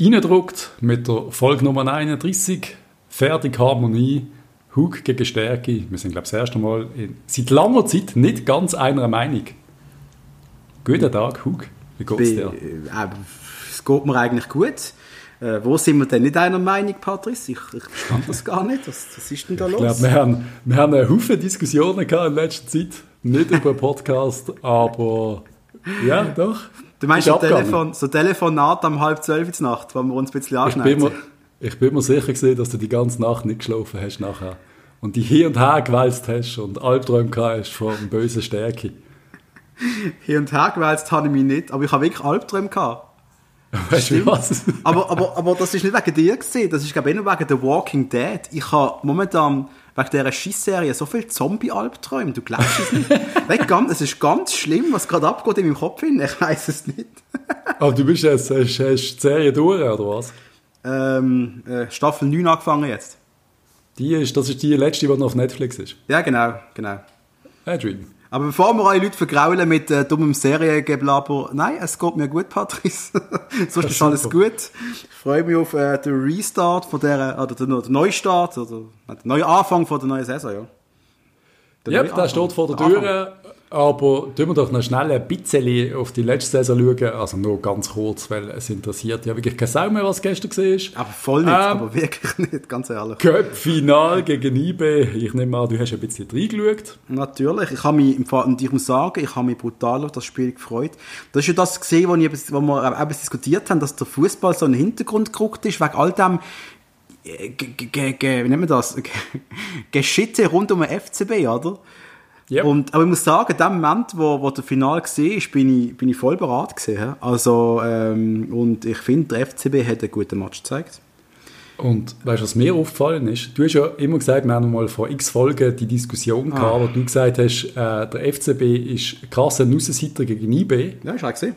reindruckt mit der Folge Nummer 31. Fertig Harmonie. Hug gegen Stärke. Wir sind, glaube ich, das erste Mal in, seit langer Zeit nicht ganz einer Meinung. Guten Tag, Hug. Wie geht's dir? Äh, es geht mir eigentlich gut. Äh, wo sind wir denn nicht einer Meinung, Patrice? Ich, ich verstand das gar nicht. Was, was ist denn da los? Ich glaube, wir haben, wir haben eine Haufen Diskussionen gehabt in letzter Zeit. Nicht über Podcast, aber ja, doch. Du meinst so, Telefon, so Telefonat um halb zwölf in Nacht, wo wir uns ein bisschen anschneiden? Ich bin mir sicher gesehen, dass du die ganze Nacht nicht geschlafen hast nachher. Und die hier und her gewälzt hast und Albträume gehabt hast von bösen Stärke. Hier und her gewälzt habe ich mich nicht, aber ich habe wirklich Albträume gehabt. Weißt du was? aber, aber, aber das ist nicht wegen dir gesehen, das ist glaube ich nur wegen The Walking Dead. Ich habe momentan wegen dieser Schissserie so viele Zombie-Albträume, du glaubst es nicht. es ist ganz schlimm, was gerade abgeht in meinem Kopf hin, ich weiß es nicht. aber du bist jetzt, hast, hast die Serie durch, oder was? Ähm, äh, Staffel 9 angefangen jetzt. Die ist, das ist die letzte, die noch auf Netflix ist? Ja, genau, genau. Dream. Aber bevor wir alle Leute vergraulen mit äh, dummem Seriengeblaber, nein, es geht mir gut, Patrice. Sonst ist alles gut. Ich freue mich auf äh, den Restart von der, oder den, den Neustart, oder den neuen Anfang von der neuen Saison, ja. Ja, yep, der steht vor der Tür. Aber tun wir doch noch schnell ein bisschen auf die letzte Saison schauen. Also nur ganz kurz, weil es interessiert ja wirklich keine Sau mehr, was gestern war. Aber voll nicht, ähm, aber wirklich nicht, ganz ehrlich. Cup-Final gegen IB. Ich nehme an, du hast ein bisschen reingeschaut. Natürlich. Ich habe mich, und ich muss sagen, ich habe mich brutal auf das Spiel gefreut. Das ist ja das gesehen, wo wir eben diskutiert haben, dass der Fußball so in den Hintergrund gerückt ist, wegen all dem wie nennt man das? Geschitte rund um den FCB, oder? Yep. Und, aber ich muss sagen, in dem Moment, wo, wo der Final war, bin ich, bin ich voll bereit gewesen. Also, ähm, und ich finde, der FCB hat einen guten Match gezeigt. Und weißt du, was mir aufgefallen ist? Du hast ja immer gesagt, wir haben mal vor x Folgen die Diskussion ah. gehabt, wo du gesagt hast, äh, der FCB ist krasser Aussenseiter gegen IB. Ja, ich habe gesehen.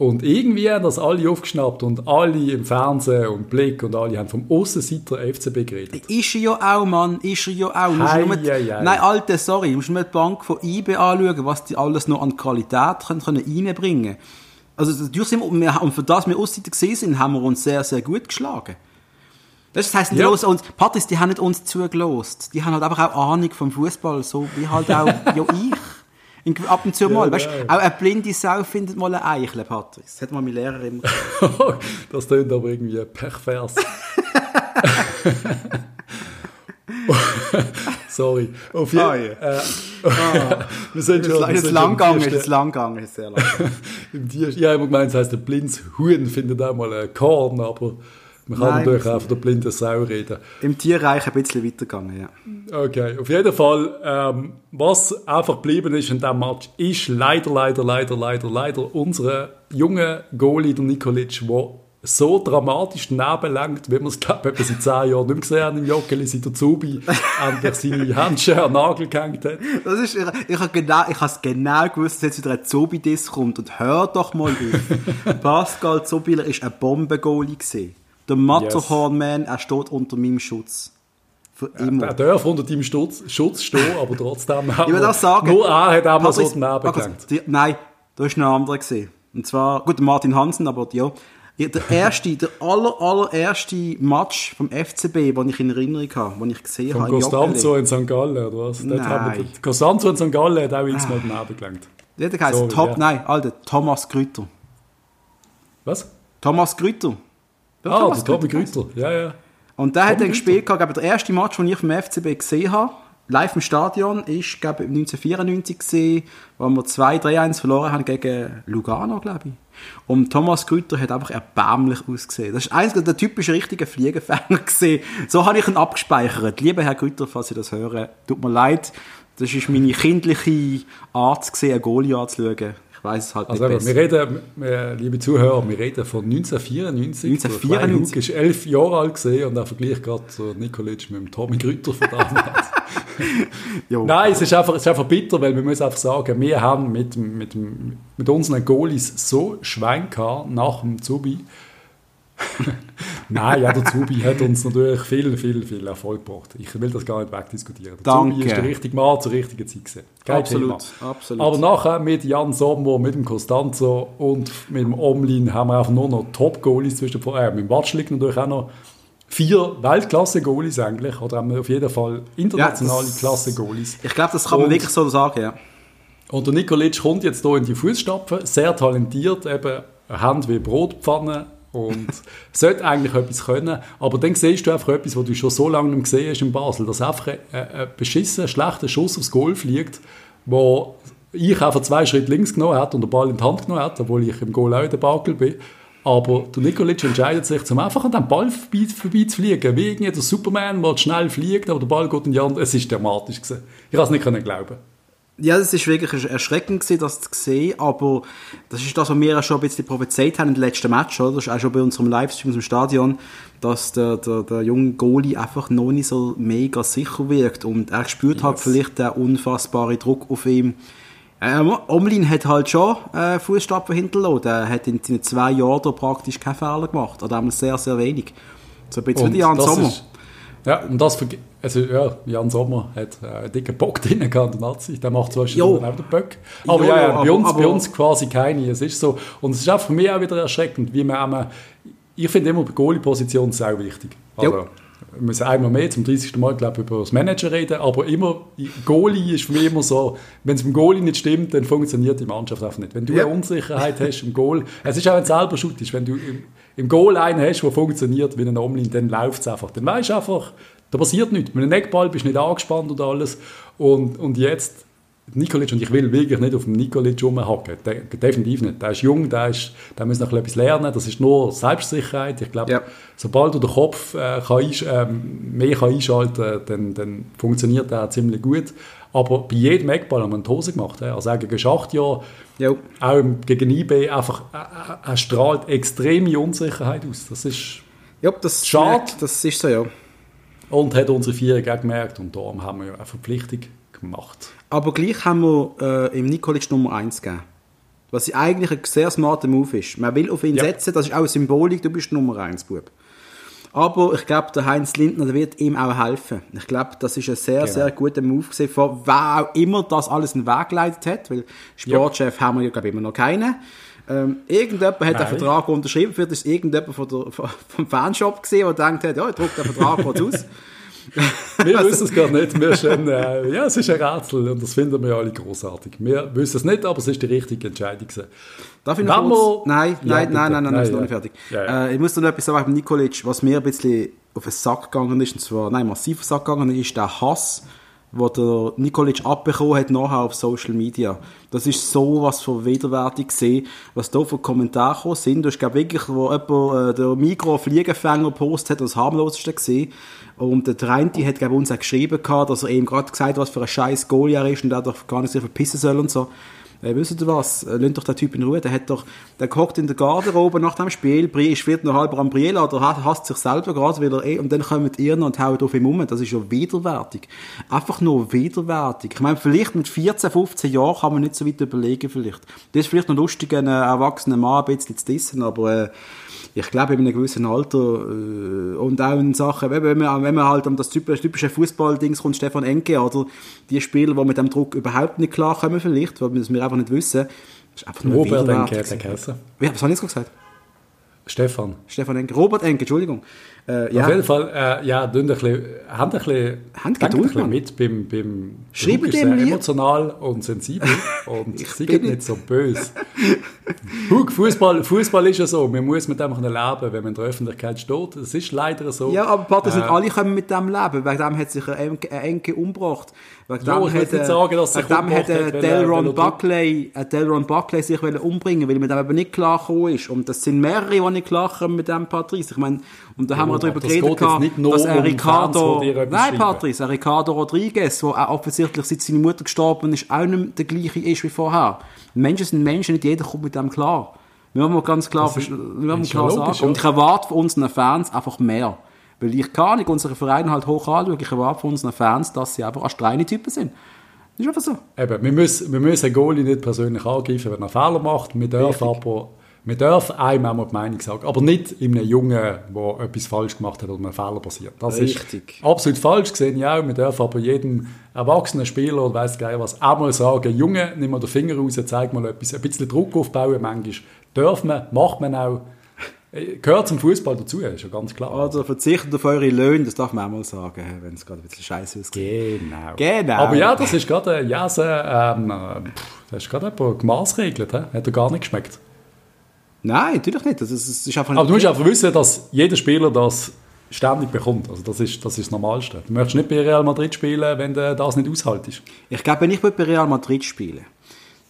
Und irgendwie haben das alle aufgeschnappt und alle im Fernsehen und Blick und alle haben vom Aussenseiter FCB geredet. Ist er ja auch, Mann, ist er ja auch. Hei, mit, hei, hei. Nein, Alter, sorry, du musst mir die Bank von IB anschauen, was die alles noch an Qualität können, können reinbringen können. Also, sind wir, und für das wir Aussenseiter gesehen sind, haben wir uns sehr, sehr gut geschlagen. Das heisst, die ja. uns, Patrice, die haben nicht uns zugelost. Die haben halt einfach auch Ahnung vom Fußball, so wie halt auch ja, ich. Ab und zu mal. Ja, weißt, ja. Auch eine blinde Sau findet mal eine Eichle, Patrick. Das hat mal meine Lehrerin gesagt. das klingt aber irgendwie pervers. Sorry. Auf jeden Fall. Ah, äh, ah. wir sind schon. Es ist lang gegangen, ist lang gegangen, ist sehr lang. Im Tier, ich habe immer gemeint, es heisst, ein blindes Huhn findet auch mal ein Korn, aber man kann Nein, natürlich auch von der blinden Sau reden. Im Tierreich ein bisschen weitergegangen, ja. Okay, auf jeden Fall, ähm, was einfach geblieben ist in diesem Match, ist leider, leider, leider, leider, leider unsere junge Goalie, der Nikolic, der so dramatisch daneben lenkt, wie wir es, glaube ich, seit zehn Jahren nicht mehr gesehen haben im Joggeli, seit der Zubi endlich seine Handschuhe an Nagel gehängt hat. Das ist, ich, ich habe genau, ich es genau gewusst, dass jetzt wieder ein Zubi-Diss kommt und hör doch mal auf. Pascal Zubiler ist ein Bombengoalie gesehen. Der Matterhorn-Man, er steht unter meinem Schutz. Für immer. Er darf unter deinem Schutz, Schutz stehen, aber trotzdem ich will das sagen. Nur er hat einmal so daneben gelangt. Nein, da ist noch ein anderer gesehen. Und zwar, gut, Martin Hansen, aber ja. Der erste, der aller, allererste Match vom FCB, den ich in Erinnerung habe, den ich gesehen Von habe. Costanzo in St. Gallen, oder was? Nein. Costanzo in St. Gallen hat auch x-mal ah. daneben gelangt. Der heißt Top, ja. nein, Alter, Thomas Grütter. Was? Thomas Grütter. Der ah, der Tobi Grüter, ja, ja. Und der hat dann gespielt, glaube der erste Match, den ich vom FCB gesehen habe, live im Stadion, ist, glaube 1994 gesehen, wo wir 2-3-1 verloren haben gegen Lugano, glaube ich. Und Thomas Grüter hat einfach erbärmlich ausgesehen. Das ist eins der typischen richtigen Fliegenfänger gesehen. So habe ich ihn abgespeichert. Lieber Herr Grüter, falls Sie das hören, tut mir leid. Das ist meine kindliche Art gesehen, einen Goalie anzuschauen. Weiß es halt also nicht besser. Wir reden, wir, liebe Zuhörer, wir reden von 1994. 1994? ist elf Jahre alt gesehen und er vergleicht gerade so Nikolic mit dem Tommy Grütter von damals. Nein, es ist, einfach, es ist einfach bitter, weil wir müssen einfach sagen, wir haben mit, mit, mit unseren Goalies so Schwein gehabt nach dem Zubi. Nein, ja, der Zubi hat uns natürlich viel, viel, viel Erfolg gebracht. Ich will das gar nicht wegdiskutieren. Der Danke. Zubi ist der richtige Mann zur richtigen Zeit gewesen. Kein absolut, Thema. absolut. Aber nachher mit Jan Sommer, mit dem Costanzo und mit dem Omlin haben wir einfach nur noch Top-Goalies zwischen, äh, mit dem Watsch liegt natürlich auch noch vier Weltklasse-Goalies eigentlich, oder haben wir auf jeden Fall internationale Ja, Klasse-Goalies. Ich glaube, das kann man Und- wirklich so sagen, ja. Und der Nikolic kommt jetzt hier in die Fußstapfen, sehr talentiert, eben Hand wie Brotpfanne und sollte eigentlich etwas können. Aber dann siehst du einfach etwas, was du schon so lange nicht gesehen hast in Basel, dass einfach ein, ein beschissen, schlechter Schuss aufs Goal fliegt, wo ich einfach zwei Schritte links genommen hat und den Ball in die Hand genommen hat, obwohl ich im Goal auch in der Bakel bin. Aber der Nikolic entscheidet sich, zum einfach an dem Ball vorbei, vorbei. Wie irgendwie der Superman, der schnell fliegt, aber der Ball geht in die Hand. Es ist dramatisch gewesen. Ich kann es nicht glauben. Ja, das ist wirklich erschreckend gewesen, das zu sehen, aber das ist das, was wir ja schon ein bisschen prophezeit haben im letzten Match, oder? Das ist auch schon bei unserem Livestream dem Stadion, dass der, der, der junge Goalie einfach noch nicht so mega sicher wirkt und er spürt halt Yes. vielleicht den unfassbaren Druck auf ihm. Ähm, Omlin hat halt schon äh, Fußstapfen hinterlassen. Er hat in seinen zwei Jahren da praktisch keinen Fehler gemacht. Oder einmal sehr, sehr wenig. So ein bisschen wie Und Jan Sommer. Ist, ja, und das, also ja, Jan Sommer hat äh, einen dicken Bock drin gehabt, der Nazi, der macht Jo. schon auch den Böck, aber Jo, ja, ja, bei, aber- uns, bei aber- uns quasi keine, es ist so, und es ist auch für mich auch wieder erschreckend, wie man einmal, ich finde immer, die Goalie-Position sehr wichtig. Also, Jo. wir müssen einmal mehr zum 30. Mal, glaube ich, über das Manager reden, aber immer, Goalie ist für mich immer so, wenn es beim Goalie nicht stimmt, dann funktioniert die Mannschaft einfach nicht. Wenn du Ja. eine Unsicherheit hast im Goal, es ist auch, wenn du selber shootest, wenn du im, Goal einen hast, der funktioniert wie ein Omlin, dann läuft es einfach. Dann weißt du einfach, da passiert nichts. Mit einem Eckball bist du nicht angespannt und alles. Und, und jetzt, Nikolic, und ich will wirklich nicht auf dem Nikolic rumhacken, De definitiv nicht. Der ist jung, der, ist, der muss noch etwas lernen, das ist nur Selbstsicherheit. Ich glaube, Ja. sobald du den Kopf äh, kann ähm, mehr kann einschalten dann, dann funktioniert der ziemlich gut. Aber bei jedem Eckball haben wir eine Hose gemacht. Also auch gegen Schachtjahr, Jo. auch gegen IB, einfach, äh, äh, er strahlt extreme Unsicherheit aus. Das ist, Ja, das, Schade. das ist so, ja. und hat unsere Vierer gemerkt und darum haben wir ja eine Verpflichtung gemacht. Aber gleich haben wir äh, im Nikolic Nummer 1 gegeben. Was eigentlich ein sehr smarter Move ist. Man will auf ihn Ja. setzen, das ist auch eine Symbolik, du bist Nummer 1, Bub. Aber ich glaube, der Heinz Lindner wird ihm auch helfen. Ich glaube, das ist ein sehr, Genau. sehr guter Move gewesen, von wer auch immer das alles in den Weg geleitet hat, weil Sportchef haben wir ja, glaube ich, immer noch keinen. Ähm, irgendjemand hat den Nein. Vertrag unterschrieben, vielleicht ist irgendjemand von der, vom Fanshop gesehen, der denkt hat, ja, ich druck den Vertrag kurz aus. Wir wissen es gar nicht. Wir sind, äh, ja, es ist ein Rätsel und das finden wir alle großartig. Wir wissen es nicht, aber es ist die richtige Entscheidung. gewesen. Darf ich noch kurz? wir- Nein, Ja, nein, nein, nein, nein, Nein, bin noch nicht fertig. Ja, ja. Äh, ich muss noch etwas sagen beim Nikolic, was mir ein bisschen auf den Sack gegangen ist, und zwar, nein, massiv auf den Sack gegangen ist, der Hass, wo der Nikolic abbekommen hat nachher auf Social Media. Das ist so was von widerwärtig gesehen, was da für Kommentare gekommen sind. Du hast, glaube wirklich, wo jemand äh, der Mikro-Fliegenfänger postet hat, das harmloseste gesehen. Und der Trenti hat, glaube uns auch geschrieben gehabt, dass er eben gerade gesagt hat, was für ein scheiß Goalie er ist und er doch gar nicht sich verpissen soll und so. Äh, wisst ihr was? Äh, Lasst doch den Typ in Ruhe. Der hat doch, der kocht in der Garderobe nach dem Spiel, ist wird noch halber am Briella oder ha- hasst sich selber gerade, weil er eh, und dann kommen ihr noch und hauen auf ihn um. Das ist ja widerwärtig. Einfach nur widerwärtig. Ich meine, vielleicht mit 14, 15 Jahren kann man nicht so weit überlegen, vielleicht. Das ist vielleicht noch lustig, einen äh, erwachsenen Mann ein bisschen zu dissen, aber, äh, ich glaube, in einem gewissen Alter äh, und auch in Sachen, wenn man, wenn man halt um das typische, Fußball-Dings kommt, Stefan Enke oder die Spieler, die mit dem Druck überhaupt nicht klarkommen vielleicht, weil wir wir einfach nicht wissen, ist einfach nur Robert Enke hat er geheißen. Ja, was habe ich jetzt gesagt? Stefan. Stefan Enke. Robert Enke, Entschuldigung. Äh, ja. Auf jeden Fall, äh, ja, ein bisschen, haben ein bisschen, Habt denkt ein Geduld, bisschen mit beim, beim ist dem sehr lieb. emotional und sensibel und Ich seid bin nicht so böse. Hug, Fußball, Fußball ist ja so, man muss mit dem leben, wenn man in der Öffentlichkeit steht. Das ist leider so. Ja, aber Patrick, Äh, nicht alle können mit dem leben. Wegen dem hat sich ein Enke, ein Enke umgebracht. Wegen Ja, dem hat, sagen, dass er wegen sich dem hat er- Delron er- Buckley, äh, Delron Buckley sich umbringen, weil mit dem eben nicht klar gekommen ist. Und das sind mehrere, die nicht klar kommen mit dem Patrice. Ich meine, und da haben wir darüber das geredet, gehabt, nicht nur dass um Ricardo, Fans, nein. Patrice, ein Ricardo Rodriguez, der auch offensichtlich seit seine Mutter gestorben ist, auch nicht der gleiche ist wie vorher. Menschen sind Menschen, nicht jeder kommt mit dem klar. Wir müssen ganz klar, Das ist- wir ist klar sagen. Und ich erwarte von unseren Fans einfach mehr. Weil ich kann nicht unsere Vereine halt hoch anschauen. Ich erwarte von unseren Fans, dass sie einfach astreine Typen sind. Das ist einfach so. Eben, wir müssen, wir müssen einen Goalie nicht persönlich angreifen, wenn er Fehler macht. Wir dürfen aber Man darf einem auch mal die Meinung sagen, aber nicht in einem Jungen, der etwas falsch gemacht hat oder einem Fehler passiert. Das Richtig. ist absolut falsch gesehen, ja. Man darf aber jedem erwachsenen Spieler oder weiss geil was auch mal sagen, Junge, nimm mal den Finger raus, zeig mal etwas, ein bisschen Druck aufbauen manchmal. Darf man, macht man auch. Äh, gehört zum Fußball dazu, ist ja ganz klar. Also verzichtet auf eure Löhne, das darf man auch mal sagen, wenn es gerade ein bisschen scheiße ausgeht. Genau. genau. Aber ja, das ist gerade, äh, ja, so, ähm, das ist gerade jemand gemaßregelt, hat er gar nicht geschmeckt. Nein, natürlich nicht. Das ist, das ist einfach Aber du musst einfach wissen, dass jeder Spieler das ständig bekommt. Also das ist, das ist das Normalste. Du möchtest nicht bei Real Madrid spielen, wenn du das nicht aushaltest. Ich glaube, wenn ich bei Real Madrid spiele,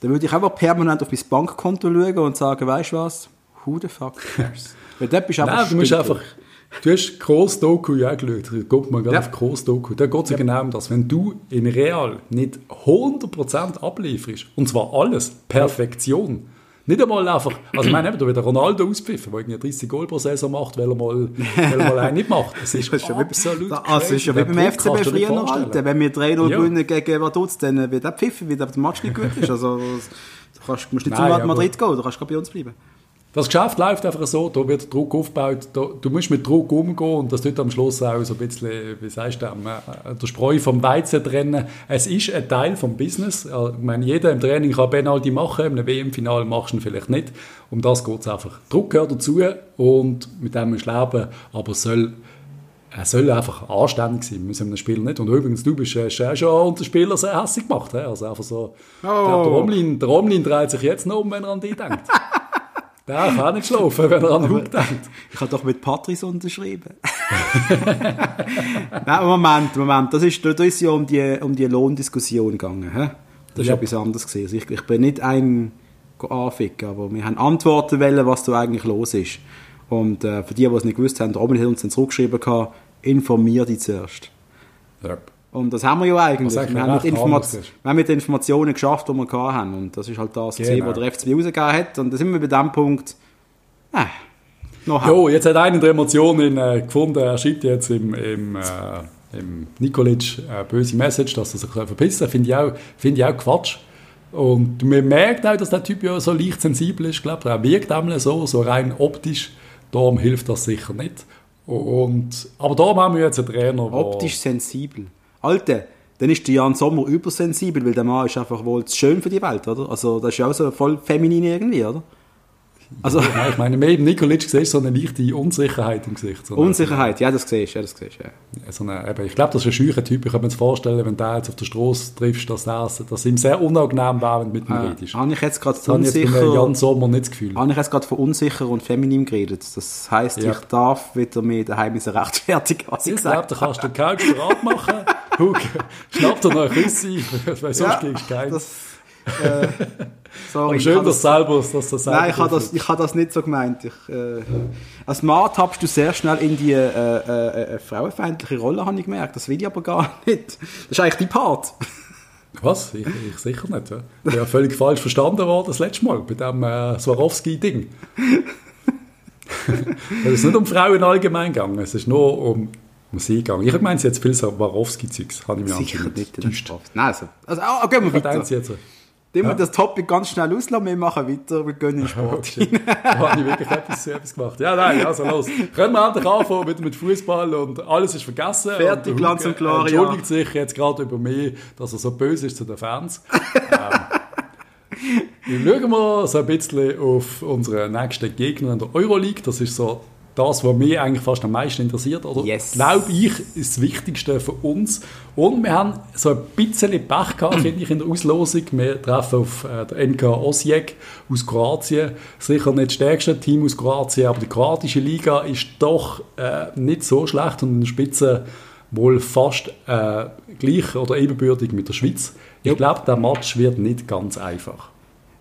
dann würde ich einfach permanent auf mein Bankkonto schauen und sagen, weißt du was, who the fuck cares? Weil dort bist du einfach Nein, du musst einfach... Du hast Groß-Doku ja geschaut. Guck mal gerade ja. auf Groß-Doku. Da geht es ja. genau um das. Wenn du in Real nicht 100% ablieferst, und zwar alles, Perfektion, nicht einmal einfach, also ich meine, da wird Ronaldo auspfiffen, der irgendwie 30 Goal pro Saison macht, weil er mal, weil er mal einen nicht macht. Das ist das absolut Das also ist ja wie beim FCB früher noch, Alter. Wenn wir 3-0 ja. gewinnen gegen Vaduz, dann wird er pfiffen, weil der Match nicht gut ist. Also, du kannst, musst nicht Nein, zu Madrid gehen, du kannst bei uns bleiben. Das Geschäft läuft einfach so, da wird Druck aufgebaut, da, du musst mit Druck umgehen und das tut am Schluss auch so ein bisschen, wie sagst du, äh, der Spreu vom Weizen trennen. Es ist ein Teil vom Business. Ich meine, jeder im Training kann Penalty machen, im WM-Final machst du ihn vielleicht nicht. Um das geht es einfach. Druck gehört dazu und mit dem musst du leben, aber es soll er soll einfach anständig sein, müssen einem Spieler nicht. Und übrigens, du bist äh, schon unter Spieler sehr hässlich gemacht. Also einfach so, oh. der Romlin dreht sich jetzt noch um, wenn er an dich denkt. Der kann nicht schlafen, wenn er an den Hut denkt. Ich habe doch mit Patrice unterschrieben. Nein, Moment, Moment. Das ist, da ist ja um die, um die Lohndiskussion gegangen. He? Das ist ja. etwas anderes gewesen. Also ich, ich bin nicht ein anficken, aber wir haben Antworten wollen, was da eigentlich los ist. Und äh, für die, die es nicht gewusst haben, Robin hat uns dann zurückgeschrieben, informier dich zuerst. Ja. Und das haben wir ja eigentlich. Wir haben, mit wir haben mit den Informationen geschafft, die wir hatten. Und das ist halt das, genau. was der FCB rausgegeben hat. Und da sind wir bei dem Punkt, äh, noch Jo, jetzt hat einer der Emotionen äh, gefunden, er schreibt jetzt im, im, äh, im Nikolic eine böse Message, dass er sich verpissen Finde ich, auch, find ich auch Quatsch. Und man merkt auch, dass der Typ ja so leicht sensibel ist, glaube Er wirkt einmal so, so rein optisch. Darum hilft das sicher nicht. Und, aber darum haben wir jetzt einen Trainer, Optisch sensibel. Alter, dann ist der Jan Sommer übersensibel, weil der Mann ist einfach wohl zu schön für die Welt, oder? Also das ist ja auch so voll feminin irgendwie, oder? Also, ja, ich meine, neben Nikolic siehst du so eine leichte Unsicherheit im Gesicht. So Unsicherheit, ja, das siehst du, ja, das siehst ja. So eine, eben, ich glaube, das ist ein scheuer Typ. Ich kann mir jetzt vorstellen, wenn du jetzt auf der Straße triffst, dass das dass ihm sehr unangenehm wäre, wenn du mit ihm äh, redest. Habe ich jetzt gerade von unsicher... Jan Sommer nicht das Gefühl. Habe ich jetzt gerade von unsicher und feminin geredet. Das heisst, ja. ich darf wieder mehr daheim rechtfertigen, was ich, ich gesagt glaube, da kannst du den Couch machen. Huck, schnapp dir noch ein Küssi, weil sonst ja, kriegst du keinen. Äh, sorry, Aber schön, dass, selber, dass das selber Nein, ich habe das, ich hab das nicht so gemeint. Ich, äh, als Mann tappst du sehr schnell in die äh, äh, äh, frauenfeindliche Rolle, habe ich gemerkt. Das will ich aber gar nicht. Das ist eigentlich dein Part. Was? Ich, ich sicher nicht. Ja. Ich habe völlig falsch verstanden worden das letzte Mal bei dem äh, Swarovski-Ding. es ist nicht um Frauen allgemein gegangen, es ist nur um Musik gegangen. Ich sie hat viel Swarovski-Zeugs. Habe ich mir Sicher nicht. Nein, also, also oh, gehen wir weiter. Jetzt, dem ja. das Topic ganz schnell auslassen, wir machen weiter, wir gehen in den Sport. Okay. da habe ich wirklich etwas, etwas gemacht. Ja, nein, also los. Können wir endlich anfangen mit, mit Fußball und alles ist vergessen. Fertig, Glanz und Gloria. entschuldigt sich jetzt gerade über mich, dass er so böse ist zu den Fans. ähm, schauen wir so ein bisschen auf unseren nächsten Gegner in der Euroleague. Das ist so das, was mich eigentlich fast am meisten interessiert, oder? Yes. Glaube ich, ist das Wichtigste für uns. Und wir haben so ein bisschen Pech gehabt, finde ich, in der Auslosung. Wir treffen auf äh, den NK Osijek aus Kroatien. Sicher nicht das stärkste Team aus Kroatien, aber die kroatische Liga ist doch äh, nicht so schlecht und in der Spitze wohl fast äh, gleich oder ebenbürtig mit der Schweiz. Ich glaube, der Match wird nicht ganz einfach.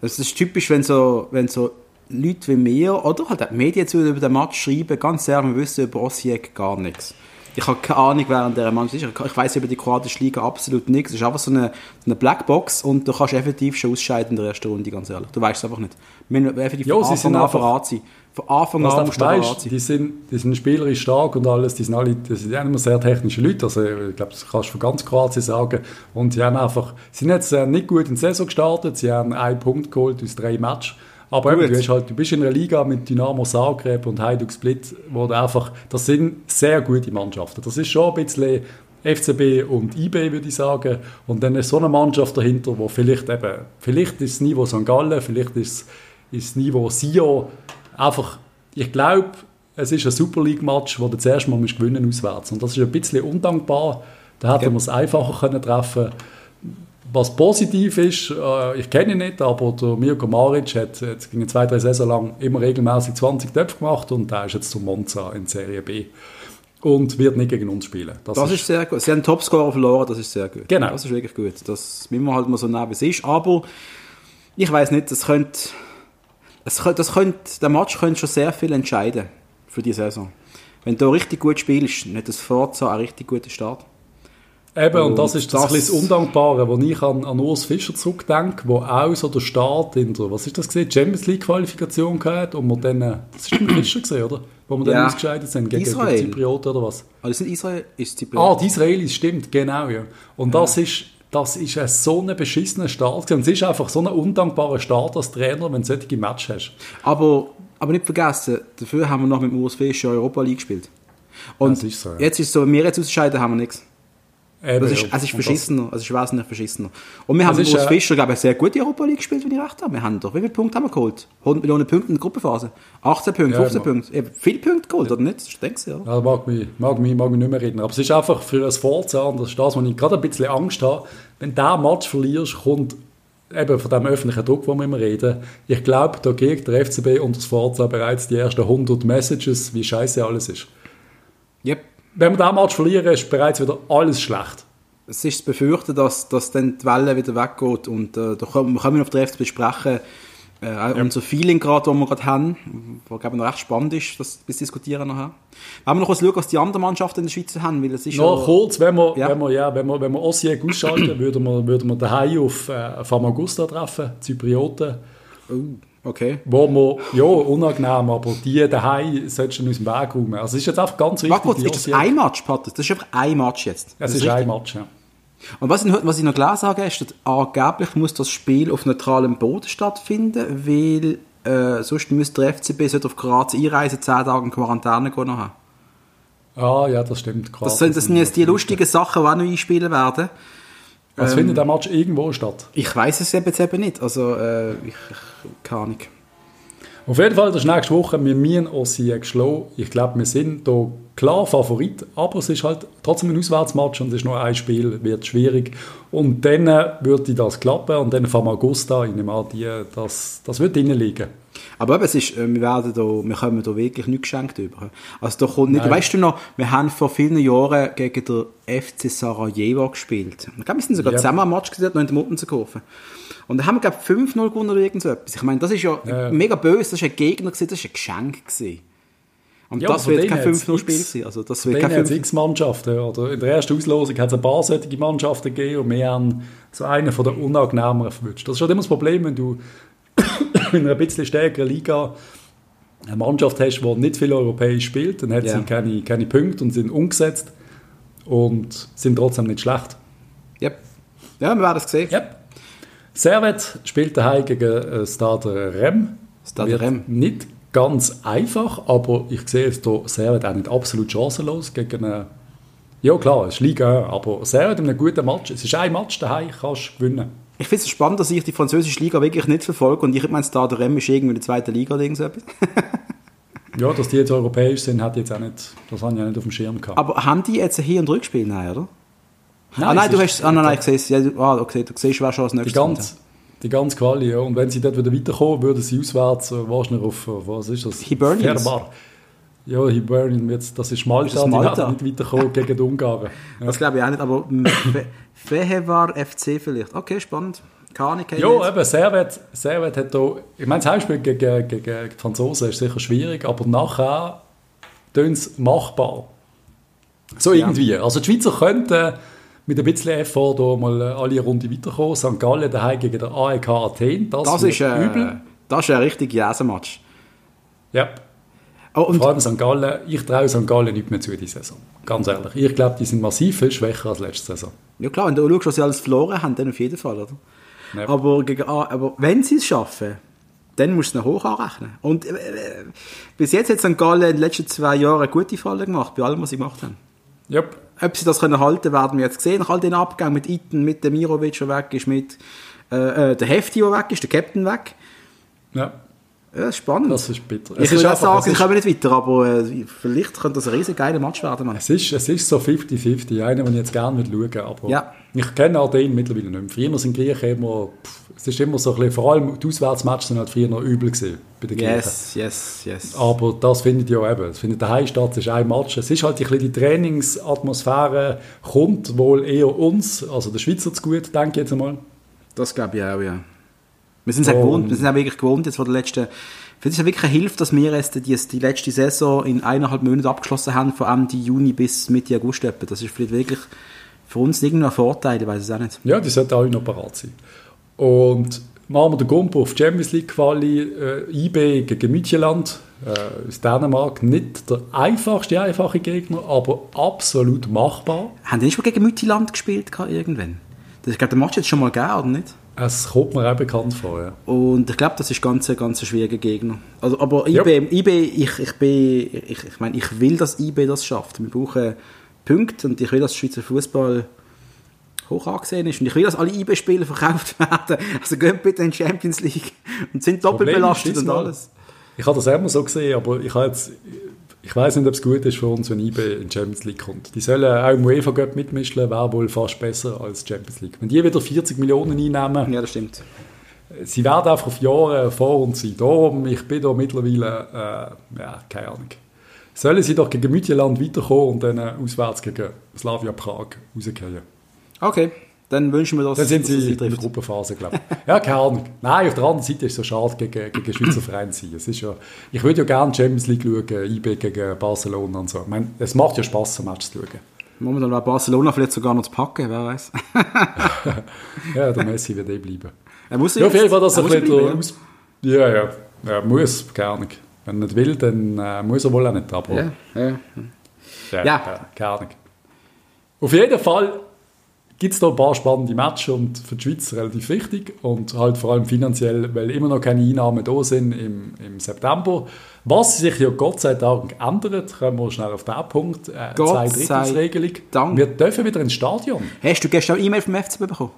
Das ist typisch, wenn so, wenn so Leute wie mir, oder halt die Medien zu über den Match schreiben, ganz ehrlich, wir wissen über Osijek gar nichts. Ich habe keine Ahnung, während der Mann ist. Ich weiß über die kroatische Liga absolut nichts. Es ist einfach so eine, eine Blackbox und du kannst effektiv schon ausscheiden in der ersten Runde, ganz ehrlich. Du weißt es einfach nicht. Wir müssen effektiv jo, von Anfang an verrat sein. Von Anfang an musst du Die sind, die sind spielerisch stark und alles. Die sind alle das sind immer sehr technische Leute. Also, ich glaube, das kannst du von ganz Kroatien sagen. Und sie haben einfach, sie sind jetzt äh, nicht gut in die Saison gestartet. Sie haben einen Punkt geholt aus drei Matches Aber eben, du, hast halt, du bist in einer Liga mit Dynamo Zagreb und Hajduk Split, wo einfach, das sind sehr gute Mannschaften. Das ist schon ein bisschen FCB und IB, würde ich sagen. Und dann ist so eine Mannschaft dahinter, wo vielleicht eben, vielleicht ist das Niveau St. Gallen, vielleicht ist, ist das Niveau Sio. Einfach, ich glaube, es ist ein Super League-Match, wo du zuerst mal gewinnen auswärts. Und das ist ein bisschen undankbar. Da hätten ja. wir es einfacher können treffen was positiv ist, äh, ich kenne ihn nicht, aber der Mirko Maric hat jetzt gegen zwei, drei Saison lang immer regelmäßig 20 Töpfe gemacht und der ist jetzt zum Monza in Serie B und wird nicht gegen uns spielen. Das, das ist, ist, sehr gut. Sie haben einen Topscorer verloren, das ist sehr gut. Genau. Das ist wirklich gut. Das müssen wir halt mal so wie es ist. Aber ich weiß nicht, das könnte, es könnte, das könnte, der Match könnte schon sehr viel entscheiden für die Saison. Wenn du richtig gut spielst, nicht das Forza einen richtig guten Start. Eben, und, und das ist das, das Undankbare, wo ich an, an Urs Fischer zurückdenke, wo auch so der Start in der, was ist das gesehen, Champions League Qualifikation gehabt und wir dann, das ist ein Fischer gesehen, oder? Wo wir dann ja. ausgescheidet sind gegen, Israel. gegen Zyprioten oder was? Das sind Israel, ist Zypriot. Ah, die Israelis, stimmt, genau, ja. Und ja. das ist, das ist ein so ein beschissener Start und es ist einfach so ein undankbarer Start als Trainer, wenn du solche Match hast. Aber, aber nicht vergessen, dafür haben wir noch mit Urs Fischer Europa League gespielt. Und ist so, ja. jetzt ist es so, wenn wir jetzt ausscheiden, haben wir nichts. Eben, das ist, es ist verschissener, also ich weiß nicht verschissener. Und wir haben mit Fischer, glaube ich, sehr gut die Europa League gespielt, wenn ich recht habe. Wir haben doch, wie viele Punkte haben wir geholt? 100 Millionen Punkte in der Gruppenphase. 18 Punkte, 15 ja, Punkte. Eben, viele Punkte geholt, oder nicht? Das denkst du, ja. ja mag, mich, mag, mich, mag mich nicht mehr reden. Aber es ist einfach für ein Forza, das ist das, wo ich gerade ein bisschen Angst habe, wenn du diesen Match verlierst, kommt eben von dem öffentlichen Druck, wo wir immer reden. Ich glaube, da geht der FCB und das Forza bereits die ersten 100 Messages, wie scheiße alles ist. Yep wenn wir diesen Match verlieren, ist bereits wieder alles schlecht. Es ist zu befürchten, dass, dass dann die Welle wieder weggeht und äh, da können wir können auf der FCB sprechen, äh, ja. unser Feeling gerade, das wir gerade haben, was glaube ich noch recht spannend ist, das bis diskutieren nachher. Wenn wir noch kurz schauen, was die anderen Mannschaften in der Schweiz haben, weil es ist noch ja, kurz, wenn wir, ja. wenn wir, ja, wenn wir, wenn wir Osijek ausschalten, würden wir, würden wir daheim auf äh, Famagusta treffen, Zyprioten. Oh. Okay. Wo man, ja, unangenehm, aber die daheim solltest du aus dem Weg räumen. Also es ist jetzt einfach ganz wichtig. Kurz, ist das ein Match, Patrick? Das ist einfach ein Match jetzt. Es ist, ist ein Match, ja. Und was ich, was ich noch gelesen habe, ist, dass angeblich muss das Spiel auf neutralem Boden stattfinden, weil äh, sonst müsste der FCB auf Graz einreisen, 10 Tage in Quarantäne gehen nachher. Ah, ja, das stimmt. Graz, das, sind, das sind jetzt die lustigen Sachen, die auch noch einspielen werden. Was ähm, findet der Match irgendwo statt? Ich weiß es jetzt eben nicht. Also, äh, ich, ich, keine Ahnung. Auf jeden Fall, das ist nächste Woche. Wir müssen Osijek schlagen. Ich glaube, wir sind hier klar Favorit, aber es ist halt trotzdem ein Auswärtsmatch und es ist nur ein Spiel, wird schwierig. Und dann äh, würde das klappen und dann fahren wir Augusta, ich nehme an, die, das, das wird drinnen liegen. Aber eben, es ist, äh, wir, werden da, wir kommen da wirklich nichts geschenkt über. Also da kommt nicht, Nein. weißt du noch, wir haben vor vielen Jahren gegen den FC Sarajevo gespielt. Ich glaube, wir sind sogar ja. zusammen am Match gesehen, noch in der Muttenzenkurve. Und da haben wir, glaube ich, 5-0 gewonnen oder irgend so etwas. Ich meine, das ist ja, ja, mega böse, das ist ein Gegner gewesen, das ist ein Geschenk gewesen. Und ja, das wird kein 5-0-Spiel sein. Also das wird kein 5 x Mannschaften. Oder in der ersten Auslosung hat es ein paar solche Mannschaften gegeben und wir haben so einen von der unangenehmeren verwünscht. Das ist schon immer das Problem, wenn du in einer bisschen stärkeren Liga eine Mannschaft hast, die nicht viel europäisch spielt, dann hat yeah. sie keine, keine Punkte und sind umgesetzt und sind trotzdem nicht schlecht. Yep. Ja, wir werden es sehen. Yep. Servet spielt daheim gegen äh, Stade Rem. Stade Rem. Nicht ganz einfach, aber ich sehe es hier Servet auch nicht absolut chancenlos gegen eine ja klar, es ist Liga, aber Servet in einem guten Match. Es ist ein Match daheim, kannst du gewinnen. Ich finde es spannend, dass ich die französische Liga wirklich nicht verfolge und ich meine, Stade Rem ist irgendwie in der zweiten Liga oder irgend ja, dass die jetzt europäisch sind, hat jetzt auch nicht, das haben ja nicht auf dem Schirm gehabt. Aber haben die jetzt ein Hin- und Rückspiel? Nein, oder? Nein, ah, nein, du hast, ah, nein, nein, ich sehe es. Ja, ah, okay, du siehst, wer schon als nächstes die ganz, die ganze Quali, ja. Und wenn sie dort wieder weiterkommen, würden sie auswärts, äh, wahrscheinlich auf, was ist das? Hibernians. Ja, Hibernian, das ist Malta, ist das Malta? die werden nicht weiterkommen gegen die Ungarn. Ja. Das glaube ich auch nicht, aber Fehevar FC vielleicht. Okay, spannend. Keine Ja, eben, Servet, Servet hat da, ich meine, das Heimspiel gegen, gegen, die Franzosen ist sicher schwierig, aber nachher tun es machbar. So irgendwie. Ja. Also die Schweizer könnten mit ein bisschen Effort da mal alle Runde weiterkommen. St. Gallen daheim gegen den AEK Athen, das, das ist äh, übel. Das ist ein richtig Jäsenmatch. Ja. Oh, und Vor allem St. Gallen, ich traue St. Gallen nicht mehr zu dieser Saison. Ganz ehrlich. Ich glaube, die sind massiv viel schwächer als letzte Saison. Ja klar, wenn du schaust, was sie alles verloren haben, dann auf jeden Fall, oder? Ja. Aber, gegen, aber wenn sie es schaffen, dann musst du es noch hoch anrechnen. Und äh, äh, bis jetzt hat St. Gallen in den letzten zwei Jahren eine gute Falle gemacht, bei allem, was sie gemacht haben. Yep. Ob sie das können halten werden wir jetzt sehen, nach all den Abgängen mit Iten, mit dem Mirovic, der weg ist, mit äh, äh der Hefti, der weg ist, der Captain weg. Ja. Ja, spannend. Das ist bitter. Ich würde auch sagen, ich komme nicht weiter, aber äh, vielleicht könnte das ein riesen geiler Match werden. Mann. Es, ist, es ist so 50-50, einer, den ich jetzt gerne schauen aber ja. ich kenne auch den mittlerweile nicht mehr. Früher sind Griechen immer, pff, es ist immer so ein bisschen, vor allem die Auswärtsmatches sind halt früher noch übel gewesen bei den Griechen. Yes, yes, yes. Aber das findet ja eben, das findet daheim statt, es ist ein Match. Es ist halt ein bisschen die Trainingsatmosphäre kommt wohl eher uns, also der Schweizer zu gut, denke ich jetzt einmal. Das glaube ich auch, ja. Wir sind es auch gewohnt, wir sind auch wirklich gewohnt jetzt von der letzten, für es ist wirklich eine Hilfe, dass wir jetzt die, die letzte Saison in eineinhalb Monaten abgeschlossen haben, von Ende Juni bis Mitte August. Etwa. Das ist vielleicht wirklich für uns irgendein Vorteil, ich weiß es auch nicht. Ja, die sollten alle noch parat sein. Und machen wir den Gumpo auf Champions League Quali, äh, IB gegen Mütjeland äh, aus Dänemark. Nicht der einfachste, einfache Gegner, aber absolut machbar. Haben die nicht schon gegen Mütjeland gespielt irgendwann? Das, ich glaube, der Match jetzt schon mal gegeben, oder nicht? Es kommt mir auch bekannt vor, ja. Und ich glaube, das ist ganz, ganz ein schwieriger Gegner. Also, aber IB, yep. IB ich, ich, bin, ich, ich meine, ich will, dass IB das schafft. Wir brauchen Punkte und ich will, dass Schweizer Fußball hoch angesehen ist. Und ich will, dass alle IB-Spieler verkauft werden. Also gehen bitte in die Champions League und sind doppelt belastet und alles. Ich habe das immer so gesehen, aber ich habe jetzt ich weiß nicht, ob es gut ist für uns, wenn IB in die Champions League kommt. Die sollen auch im UEFA Cup mitmischen, wäre wohl fast besser als Champions League. Wenn die wieder 40 Millionen einnehmen, ja, das stimmt. Sie werden einfach auf Jahre vor uns sein. Darum, ich bin da mittlerweile, äh, ja, keine Ahnung. Sollen sie doch gegen Mütjeland weiterkommen und dann auswärts gegen Slavia Prag rausgehen. Okay. Dann wünschen wir das. Dann sind sie in der Gruppenphase, glaube ich. ja, keine Ahnung. Nein, auf der anderen Seite ist es so schade, gegen, gegen Schweizer Verein zu sein. Es ist ja, ich würde ja gerne Champions League schauen, IB gegen Barcelona und so. Ich meine, es macht ja Spaß, ein Match zu schauen. Momentan wäre Barcelona vielleicht sogar noch zu packen, wer weiß. ja, der Messi wird eh bleiben. Er muss ja, auf jeden Fall, dass er, er bleiben, ja. Aus ja, ja, er muss, keine Ahnung. Wenn er nicht will, dann äh, muss er wohl auch nicht, aber... Ja, ja. Ja, ja. keine Ahnung. Auf jeden Fall gibt es da ein paar spannende Matches und für die Schweiz relativ wichtig und halt vor allem finanziell, weil immer noch keine Einnahmen da sind im, im September. Was sich ja Gott sei Dank ändert, kommen wir schnell auf den Punkt, äh, Gott zwei Regelung. Wir dürfen wieder ins Stadion. Hast du gestern E-Mail vom FCB bekommen?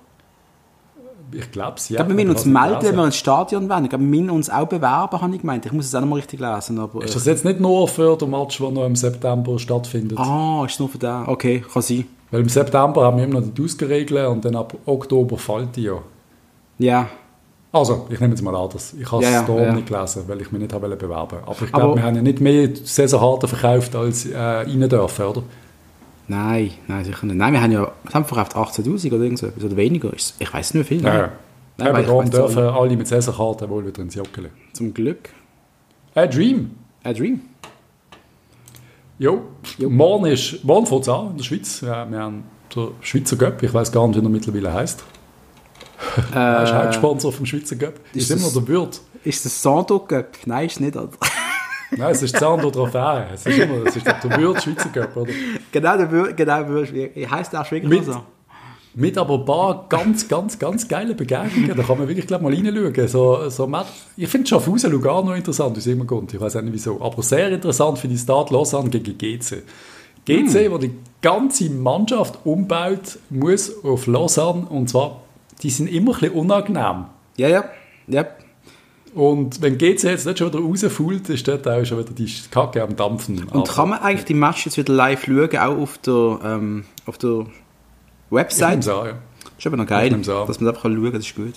Ich glaube es, ja. Ich glaube, wir müssen uns melden, wenn wir ins Stadion wollen. Ich glaube, wir müssen uns auch bewerben, habe ich gemeint. Ich muss es auch noch mal richtig lesen. Aber, ist das jetzt nicht nur für den Match, der noch im September stattfindet? Ah, ist es nur für den? Okay, kann sein. Weil im September haben wir immer noch die Ausgeregelt und dann ab Oktober fällt die ja. Ja. Also, ich nehme jetzt mal an, dass ich habe es ja, ja, ja. nicht gelesen, weil ich mich nicht habe bewerben Aber ich glaube, wir haben ja nicht mehr Saisonkarten verkauft, als äh, rein dürfen, oder? Nein, nein, sicher nicht. Nein, wir haben ja wir haben verkauft 18'000 oder irgend oder weniger. Ich weiß nicht viel. Ja, ja. Nein, Eben darum dürfen alle mit Saisonkarten wohl wieder ins Joggeli. Zum Glück. A Dream. A Dream. Jo, jo. morgen, ist, morgen fängt es an in der Schweiz. Ja, wir haben den Schweizer Göpp, ich weiß gar nicht, wie er mittlerweile heisst. Äh, er ist Hauptsponsor vom Schweizer Göpp. Ist, ist immer der Wirt. Ist das Sando Göpp? Nein, ist nicht, oder? Nein, es ist Sando Trophäe. Es ist immer, es ist der Wirt Schweizer Göpp, oder? Genau, der Wirt, genau, der heisst auch wirklich so. Mit aber ein paar ganz, ganz, ganz geile Begegnungen. Da kann man wirklich glaub, mal reinschauen. So, so, ich finde Schaffhausen Lugano interessant, es immer kommt. Ich weiß auch nicht wieso. Aber sehr interessant für die Start Lausanne gegen GC. GC, hm. wo die ganze Mannschaft umbaut, muss auf Lausanne. Und zwar, die sind immer ein bisschen unangenehm. Ja, ja. ja. Und wenn GC jetzt nicht schon wieder rausfällt, ist dort auch schon wieder die Kacke am Dampfen. Und kann man eigentlich die Match jetzt wieder live schauen, auch auf der, ähm, auf der Website. Ich an, ja. Das ist aber noch geil, dass man einfach schauen kann, das ist gut.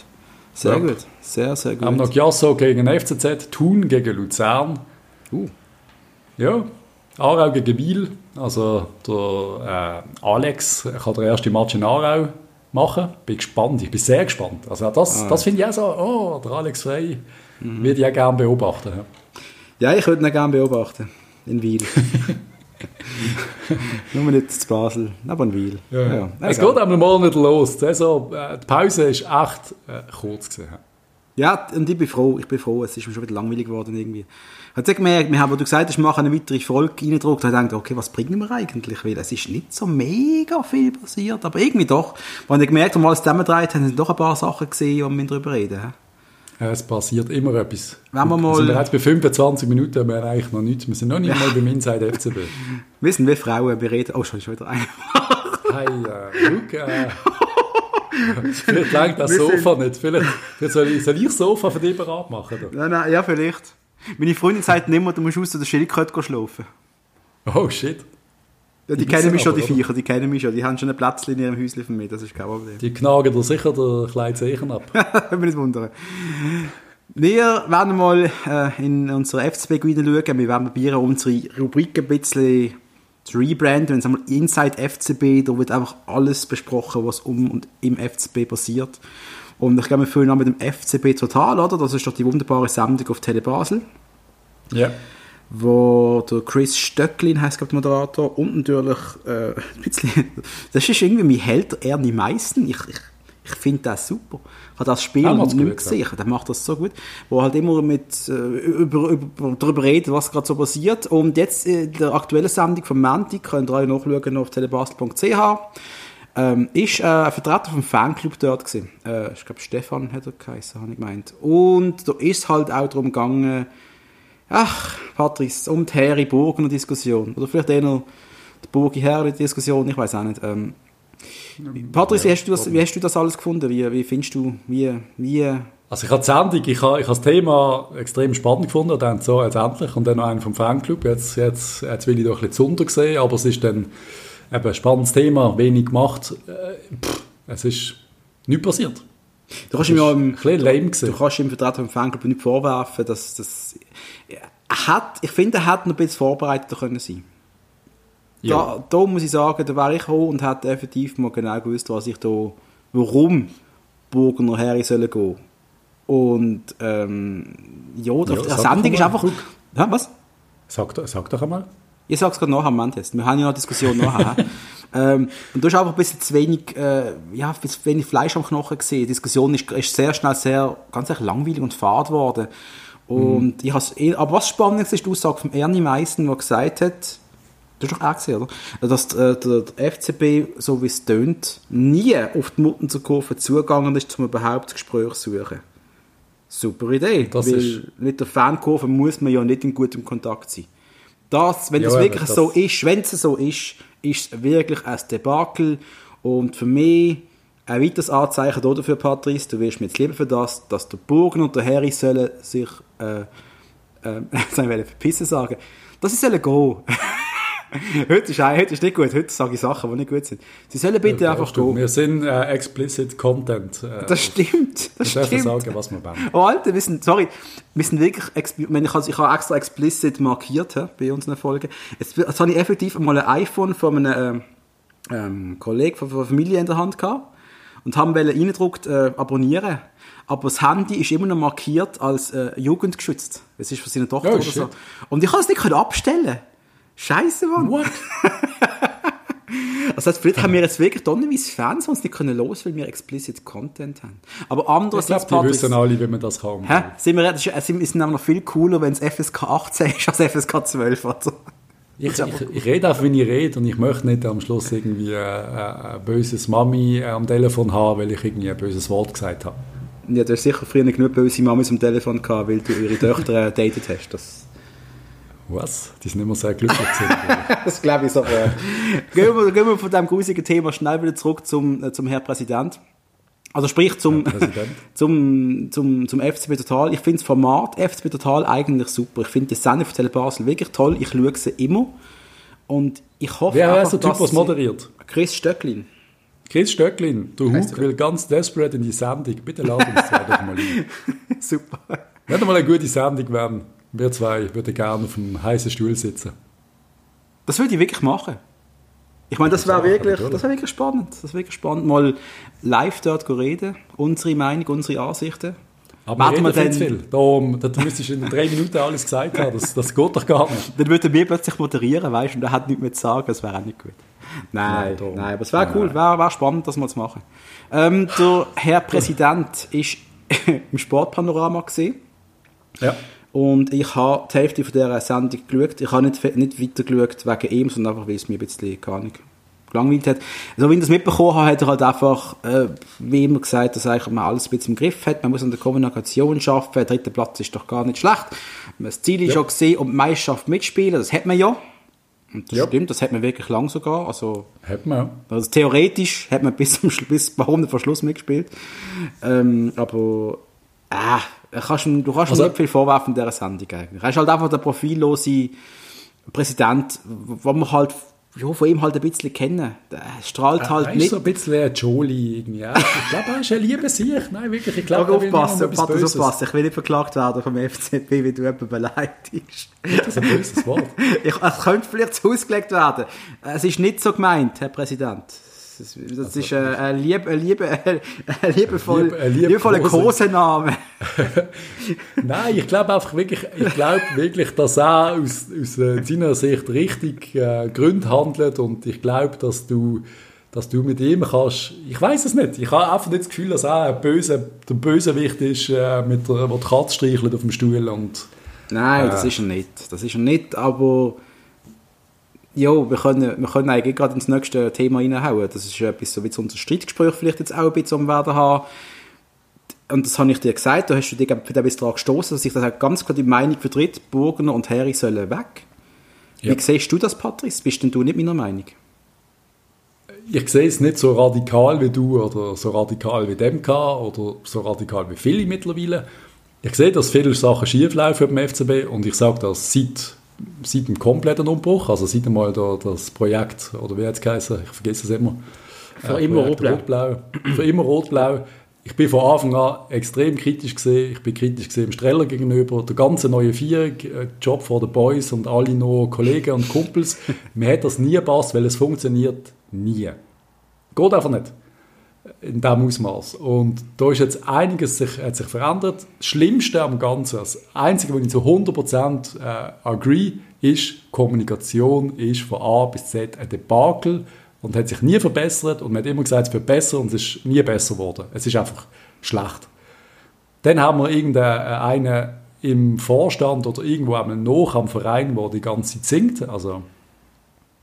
Sehr ja. gut, sehr, sehr gut. Wir haben noch Giasso gegen FCZ, Thun gegen Luzern. Uh. Ja, Aarau gegen Wiel. Also der äh, Alex kann den ersten Match in Aarau machen. Bin gespannt, ich bin sehr gespannt. Also das, ah. das finde ich auch so, oh, der Alex Frey mhm. würde ich auch gerne beobachten. Ja, ja ich würde ihn gerne beobachten, in Wiel. Nur nicht zu Basel, aber in Wiel. Ja. Ja, es geht einmal mal nicht los. Die, Saison, äh, die Pause ist echt äh, kurz gewesen. Ja, und ich bin froh, ich bin froh, es ist mir schon wieder langweilig geworden irgendwie. Hat ich gemerkt, wir haben, wo du gesagt hast, wir machen eine weitere Folge reingedruckt, habe ich gedacht, okay, was bringen wir eigentlich? Weil es ist nicht so mega viel passiert, aber irgendwie doch. Wenn ich gemerkt habe, als wir zusammengedreht haben, sind doch ein paar Sachen gesehen, wo wir darüber reden. Es passiert immer etwas. Wenn wir mal... Wir sind jetzt bei 25 Minuten, wir haben eigentlich noch nichts. Wir sind noch nicht mal beim Inside FCB. Wir sind wie Frauen, wir reden... Oh, schon wieder ein. hey, äh, look, äh, Vielleicht langt das Sofa nicht. Vielleicht, vielleicht soll, ich, soll ich Sofa für dich bereit machen? Oder? Nein, nein, ja, vielleicht. Meine Freundin sagt immer, du musst aus der Schildkröte schlafen. Oh, shit. Ja, die, die kennen mich schon, die Viecher, die kennen mich schon. Die haben schon ein Platz in ihrem Häuschen von mir, das ist kein Problem. Die knagen dir sicher der kleine Zeichen ab. Wenn wir nicht wundern. Wir werden mal äh, in unsere FCB schauen. Wir werden probieren, unsere Rubrik ein bisschen zu rebranden. Wenn es Inside FCB, da wird einfach alles besprochen, was um und im FCB passiert. Und ich glaube, wir fühlen an mit dem FCB Total, oder? Das ist doch die wunderbare Sendung auf Tele Basel. Ja. Wo der Chris Stöcklin heißt, glaube der Moderator, und natürlich äh, ein bisschen, das ist irgendwie mein Held, Ernie Meissen. Ich, ich, ich finde das super. Ich habe das Spiel ja, nicht mehr gesehen. Ja. Der macht das so gut. Wo halt immer mit, äh, über, über, darüber redet, was gerade so passiert. Und jetzt in der aktuellen Sendung vom Manti könnt ihr euch nachschauen auf telebastel.ch ähm, ist äh, ein Vertreter vom Fanclub dort gewesen. Äh, ich glaube, Stefan hat er geheißen, habe ich gemeint. Und da ist halt auch darum gegangen, ach, Patrice, um die Harry Burgener Diskussion. Oder vielleicht eher die Burgi Harry Diskussion, ich weiß auch nicht. Ähm, Patrice, wie hast, du das, wie hast du das alles gefunden? Wie, wie findest du, wie, wie... Also ich habe die Sendung, ich habe, ich habe das Thema extrem spannend gefunden und dann so jetzt endlich und dann noch einen vom Fanclub. Jetzt, jetzt, jetzt will ich doch ein bisschen zu sehen, aber es ist dann eben ein spannendes Thema, wenig gemacht. Äh, pff, es ist nichts passiert. Du kannst, ihm ja im, du, du kannst ihm Vertreter vom Fanclub nicht vorwerfen, dass das... Hat, ich finde, er hätte noch ein bisschen vorbereiteter können sein ja. da, da muss ich sagen, da wäre ich gekommen und hätte effektiv mal genau gewusst, was ich da, warum Burgener Harry sollen gehen. Und ähm, ja, ja die Sendung ist einfach... Ja, was? Sag, sag doch einmal. Ich sage es gerade nachher, Moment jetzt. Wir haben ja noch eine Diskussion nachher. ähm, und du hast einfach ein bisschen zu wenig, äh, ja, ein bisschen wenig Fleisch am Knochen gesehen. Die Diskussion ist, ist sehr schnell sehr, ganz langweilig und fad geworden. Und mhm. ich has, eh, aber was spannend ist, ist die Aussage von Ernie Meissen, der gesagt hat, du hast doch auch gesehen, oder? Dass äh, der, der, FCB, so wie es tönt, nie auf die Muttenzer zugegangen ist, um überhaupt Gespräch zu suchen. Super Idee. Das weil ist... mit der Fankurve muss man ja nicht in gutem Kontakt sein das, wenn ja, das wirklich das so ist, wenn es so ist, ist es wirklich ein Debakel. Und für mich ein weiteres Anzeichen dafür, Patrice, du wirst mir jetzt lieber für das, dass der Burgen und der Harry sollen sich, äh, äh, ich verpissen sagen, dass sie sollen gehen. heute, ist, heute ist nicht gut, heute sage ich Sachen, die nicht gut sind. Sie sollen bitte ja, einfach gehen. Wir sind äh, explicit Content. Äh, das stimmt, das stimmt. Wir sagen, was wir wollen. Oh Alter, wir sind, sorry, wir sind wirklich, ich, habe, ich habe extra explicit markiert he, bei unseren Folgen. Jetzt, jetzt habe ich effektiv mal ein iPhone von einem äh, ähm, Kollegen von, der Familie in der Hand gehabt und haben reingedruckt, äh, abonnieren. Aber das Handy ist immer noch markiert als äh, jugendgeschützt. Es ist von seiner Tochter oh, oder shit. so. Und ich kann es nicht abstellen. Scheiße, Mann. What? also vielleicht haben wir jetzt wirklich tonnenweise Fans, die uns nicht können los, weil wir explicit Content haben. Aber andererseits... Ich glaube, die wissen alle, wie man das kann. Hä? Sind wir, das ist, ist noch viel cooler, wenn es FSK 18 ist als FSK 12. Also. Ich, ich, ich, rede auch, wenn ich rede und ich möchte nicht am Schluss irgendwie äh, äh, ein böses Mami äh, am Telefon haben, weil ich irgendwie ein böses Wort gesagt habe. Ja, du hast sicher früher nicht genug böse Mamis am Telefon gehabt, weil du ihre Töchter äh, datet hast. Das was? Die sind immer sehr glücklich. das glaube ich so. Gehen, wir, gehen wir von diesem grusigen Thema schnell wieder zurück zum, äh, zum Herr Präsident. Also sprich zum, zum, zum, zum FCB Total. Ich finde das Format FCB Total eigentlich super. Ich finde die Sendung von Telebasel wirklich toll. Ich schaue sie immer. Und ich hoffe Wer ist der Typ, was moderiert? Chris Stöcklin. Chris Stöcklin, der Hug will ganz desperate in die Sendung. Bitte lade uns zwei doch mal ein. super. Wird mal eine gute Sendung werden. Wir zwei würden gerne auf einem heißen Stuhl sitzen. Das würde ich wirklich machen. Ich meine, das wäre wirklich, das wäre wirklich spannend. Das wäre wirklich spannend, mal live dort reden, unsere Meinung, unsere Ansichten. Aber wir reden viel viel. Da, da müsstest du in drei Minuten alles gesagt haben. Das, das geht doch gar nicht. Dann würden wir plötzlich moderieren, weißt du, und er hat nichts mehr zu sagen. Das wäre auch nicht gut. Nein, nein, nein aber es wäre cool. Wäre wär spannend, das mal zu machen. Ähm, der Herr Präsident ist im Sportpanorama gesehen. Ja. Und ich habe die Hälfte von dieser Sendung geschaut. Ich habe nicht, nicht weiter geschaut wegen ihm, sondern einfach, weil es mir ein bisschen, keine Ahnung, gelangweilt hat. So wie ich das mitbekommen habe, hat er halt einfach, äh, wie immer gesagt, dass eigentlich man alles ein bisschen im Griff hat. Man muss an der Kommunikation arbeiten. Der dritte Platz ist doch gar nicht schlecht. Das Ziel ist ja, ja gesehen, um die Meisterschaft mitspielen. Das hat man ja. Und das ja. stimmt, das hat man wirklich lang sogar. Also, hat man, Also theoretisch hat man bis zum bis warum vor Schluss mitgespielt. Ähm, aber, äh, kannst, du kannst also, nicht viel vorwerfen in dieser Sendung eigentlich. Er ist halt einfach der profillose Präsident, wo man halt ja, von ihm halt ein bisschen kennen. Der strahlt äh, halt er nicht. so ein bisschen ein Jolie irgendwie. Ja. Ich glaube, er ist ein lieber Sieg. Nein, wirklich. Ich glaube, aufpassen, Patrick, aufpassen. Ich will nicht verklagt werden vom FCB, wie du jemanden beleidigst. Das ist ein böses Wort. ich, es könnte vielleicht so ausgelegt werden. Es ist nicht so gemeint, Herr Präsident. Das, das also, ist ein, ein, lieb, ein, lieb, ein, liebevoll, lieb, ein lieb liebevoller Kosename. Nein, ich glaube einfach wirklich, ich glaube wirklich, dass er aus, aus äh, seiner Sicht richtig äh, Gründe handelt und ich glaube, dass du dass du mit ihm kannst, ich weiß es nicht, ich habe einfach nicht das Gefühl, dass er ein böse, der Bösewicht ist, äh, mit der, der die Katze streichelt auf dem Stuhl und... Nein, äh, das ist er nicht, das ist er nicht, aber ja, wir können, wir können eigentlich gerade ins nächste Thema reinhauen. Das ist etwas so wie unser Streitgespräch vielleicht jetzt auch ein bisschen am werden haben. Und das habe ich dir gesagt, da hast du dich für den bis daran gestoßen, dass ich das ganz klar die Meinung vertritt, Burgener und Harry sollen weg. Ja. Wie siehst du das, Patrice? Bist denn du nicht meiner Meinung? Ich sehe es nicht so radikal wie du oder so radikal wie DMK oder so radikal wie viele mittlerweile. Ich sehe, dass viele Sachen schieflaufen beim FCB und ich sage das seit seit dem kompletten Umbruch, also seit einmal da, das Projekt, oder wie hat es geheißen, ich vergesse es immer. Für äh, immer Rot-Blau. Für immer Rot-Blau. Ich bin von Anfang an extrem kritisch gesehen. Ich bin kritisch gesehen dem Streller gegenüber. Der ganze neue Vier, äh, Job for the Boys und alle noch Kollegen und Kumpels. Mir hat das nie gepasst, weil es funktioniert nie. Geht einfach nicht in diesem Ausmaß. Und da ist jetzt einiges sich, hat sich verändert. Das Schlimmste am Ganzen, das Einzige, wo ich zu 100% äh, agree, ist, Kommunikation ist von A bis Z ein Debakel und hat sich nie verbessert und man hat immer gesagt, es wird besser und es ist nie besser geworden. Es ist einfach schlecht. Dann haben wir irgendeinen äh, im Vorstand oder irgendwo noch am Verein, der die ganze Zeit singt, also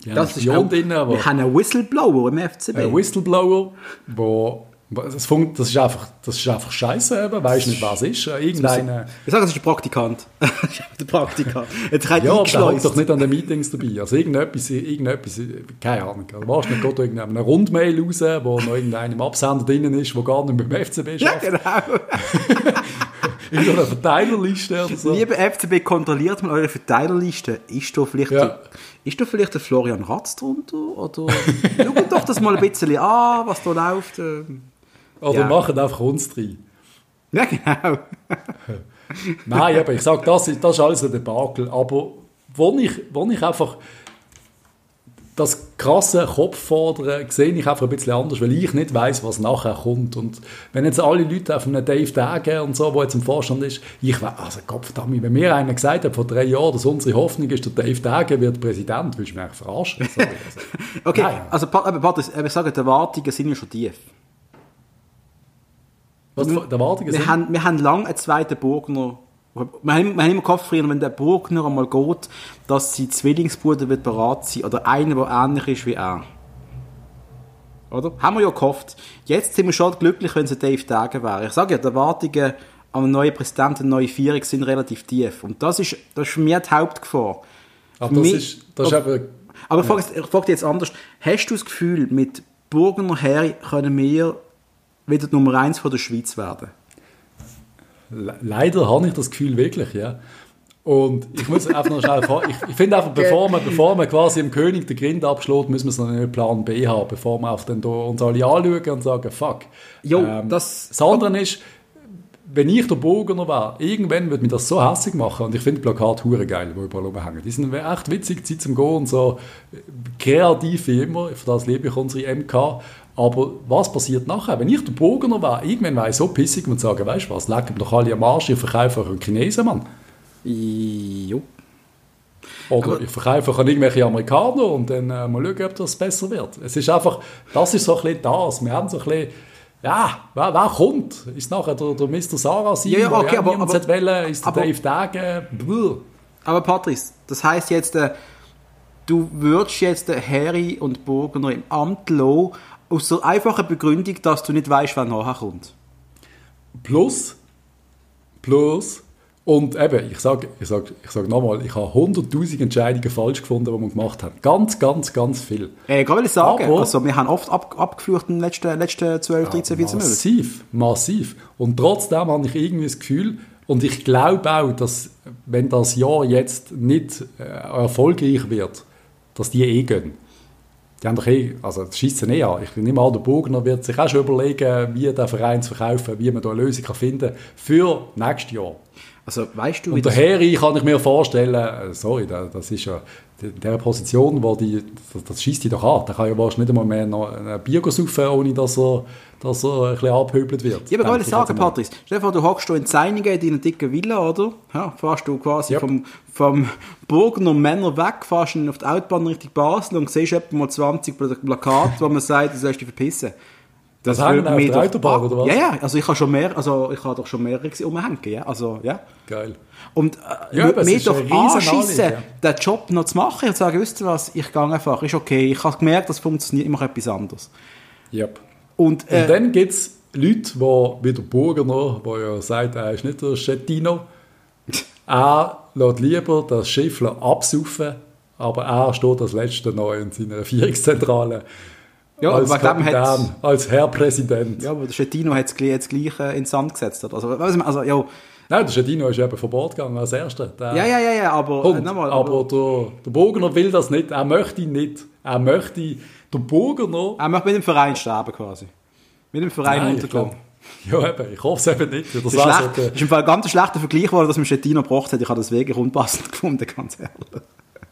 ja, das ist auch, drin, aber wir haben einen Whistleblower im FCB. Ein Whistleblower, wo das, funkt, das ist einfach, das ist einfach scheiße, eben. Weißt nicht, was ist. Irgendeine. Ich sage, das ist ein Praktikant. der Praktikant. Jetzt ja, aber der doch nicht an den Meetings dabei. Also irgendetwas, irgendetwas keine Ahnung. Du warst nicht gerade irgendeine Rundmail raus, wo noch irgendein im Absender drin ist, der gar nicht beim FCB ist. Ja, genau. in so einer Verteilerliste oder so. Liebe FCB, kontrolliert mal eure Verteilerliste. Ist da vielleicht, ja. der, ist da vielleicht der Florian Ratz drunter? Oder schaut doch das mal ein bisschen an, was da läuft. Ähm. Oder ja. machen einfach uns drin. Ja, genau. Nein, aber ich sage, das, das ist alles ein Debakel. Aber wo ich, wo ich einfach das krasse Kopffordern sehe ich einfach ein bisschen anders, weil ich nicht weiß, was nachher kommt. Und wenn jetzt alle Leute auf einen Dave Dage und so, der jetzt im Vorstand ist, ich weiß, also verdammt, wenn mir einer gesagt hat vor drei Jahren, dass unsere Hoffnung ist, der Dave Dage wird Präsident, willst du mich eigentlich verarschen? Sorry, also, okay, nein. also Patrick, ich sage, die Erwartungen sind ja schon tief. Was die Erwartungen sind? Wir haben, wir haben lange einen zweiten Burgner wir haben, wir haben immer gehofft, wenn der Burgner einmal geht, dass sein Zwillingsbruder wird bereit sein oder einer, der ähnlich ist wie er. Oder? Haben wir ja gehofft. Jetzt sind wir schon glücklich, wenn es Dave Dagen wäre. Ich sage ja, die Erwartungen an einen neuen Präsidenten, eine neue Führung sind relativ tief. Und das ist, das ist für mich die Hauptgefahr. Ach, das mich, ist, das ist aber... Aber ja. ich frage dich jetzt anders. Hast du das Gefühl, mit Burgner her können wir wieder Nummer eins von der Schweiz werden? Leider habe ich das Gefühl wirklich, ja. Und ich muss einfach noch schnell fragen, ich, ich finde einfach, bevor man, bevor man quasi im König den Grind abschlägt, müssen wir so einen Plan B haben, bevor wir auf den, uns alle anschauen und sagen, fuck. Jo, ähm, das, das andere ist, wenn ich der Bogener wäre, irgendwann würde mich das so hässlich machen und ich finde Plakate hure geil, die überall rumhängen. Die sind echt witzig, Zeit zum Gehen und so kreativ wie immer, für das liebe ich unsere MK. Aber was passiert nachher? Wenn ich der Burgener wäre, irgendwann wäre ich so pissig und sage, weißt du was, lecken doch alle am Arsch, ich verkaufe einen Chinesen, Mann. Jo. Oder Aber ich verkaufe an irgendwelche Amerikaner und dann äh, mal schauen, ob das besser wird. Es ist einfach, das ist so ein bisschen das. Wir haben so ein bisschen, ja, wer, wer kommt? Ist nachher der, der Mr. Sarah sein, ja, ja, okay, aber, aber, wollen? Ist der aber, Dave Dage? Aber Patrice, das heißt jetzt, äh, du würdest jetzt den Harry und Burgener im Amt lassen, aus der einfachen Begründung, dass du nicht weißt, wer nachher kommt. Plus, plus, und eben, ich sage ich sag, ich sag nochmal, ich habe 100'000 Entscheidungen falsch gefunden, die wir gemacht haben. Ganz, ganz, ganz viel. Äh, ich will sagen, Aber, also wir haben oft ab, abgeflucht in den letzten, letzten 12, 13, 14 Monaten. Massiv, massiv. Und trotzdem habe ich irgendwie das Gefühl, und ich glaube auch, dass wenn das Jahr jetzt nicht äh, erfolgreich wird, dass die eh gehen. Die haben doch eh, also das schießt eh an. Ich nehme an, der Bogner wird sich auch schon überlegen, wie der Verein zu verkaufen, wie man da eine Lösung finden kann für nächstes Jahr. Also, weißt du, und der Harry kann ich mir vorstellen, äh, sorry, das ist ja in der Position, wo die, das, das schießt die doch an. Der kann ja wahrscheinlich nicht einmal mehr noch ein Bier saufen, ohne dass er, dass er ein bisschen abhöbelt wird. Ja, aber ich sagen, Patrice, vor, du hockst in Zeiningen in deiner dicken Villa, oder? Ja, fährst du quasi yep. vom, vom Burgener Männer weg, fährst auf die Autobahn Richtung Basel und siehst etwa mal 20 Plakate, wo man sagt, du sollst dich verpissen. Das, das hängen auf der Autobahn, oder was? Ja, ja, also ich habe schon mehr, also ich habe doch schon mehrere umhängen, ja, also, ja. Geil. Und äh, ja, mir doch anschissen, ja. den Job noch zu machen und zu sagen, wisst ihr was, ich gehe einfach, ist okay, ich habe gemerkt, das funktioniert immer etwas anderes. Yep. Und, äh, und dann gibt es Leute, die, wie der Burgener, der ja sagt, er ist nicht der Schettino, er lässt lieber das Schiff absaufen, aber er steht als Letzter noch in seiner Führungszentrale ja, als Kapitän, als Herr Präsident. Ja, aber der Schettino hat es gleich, gleich in Sand gesetzt. Also, also, ja, Nein, der Schettino ist eben von Bord gegangen als Erster. Der ja, ja, ja, ja, aber... Und, mal, aber, aber der, der Burgener will das nicht. Er möchte nicht. Er möchte... Der Burgener... Er möchte mit dem Verein sterben quasi. Mit dem Verein Nein, untergehen. Ja, eben, ich hoffe es eben nicht. Das, das, ist, schlecht, so ist im Fall ein ganz schlechter Vergleich, weil das mit Schettino gebracht hat. Ich habe das wegen unpassend gefunden, ganz ehrlich.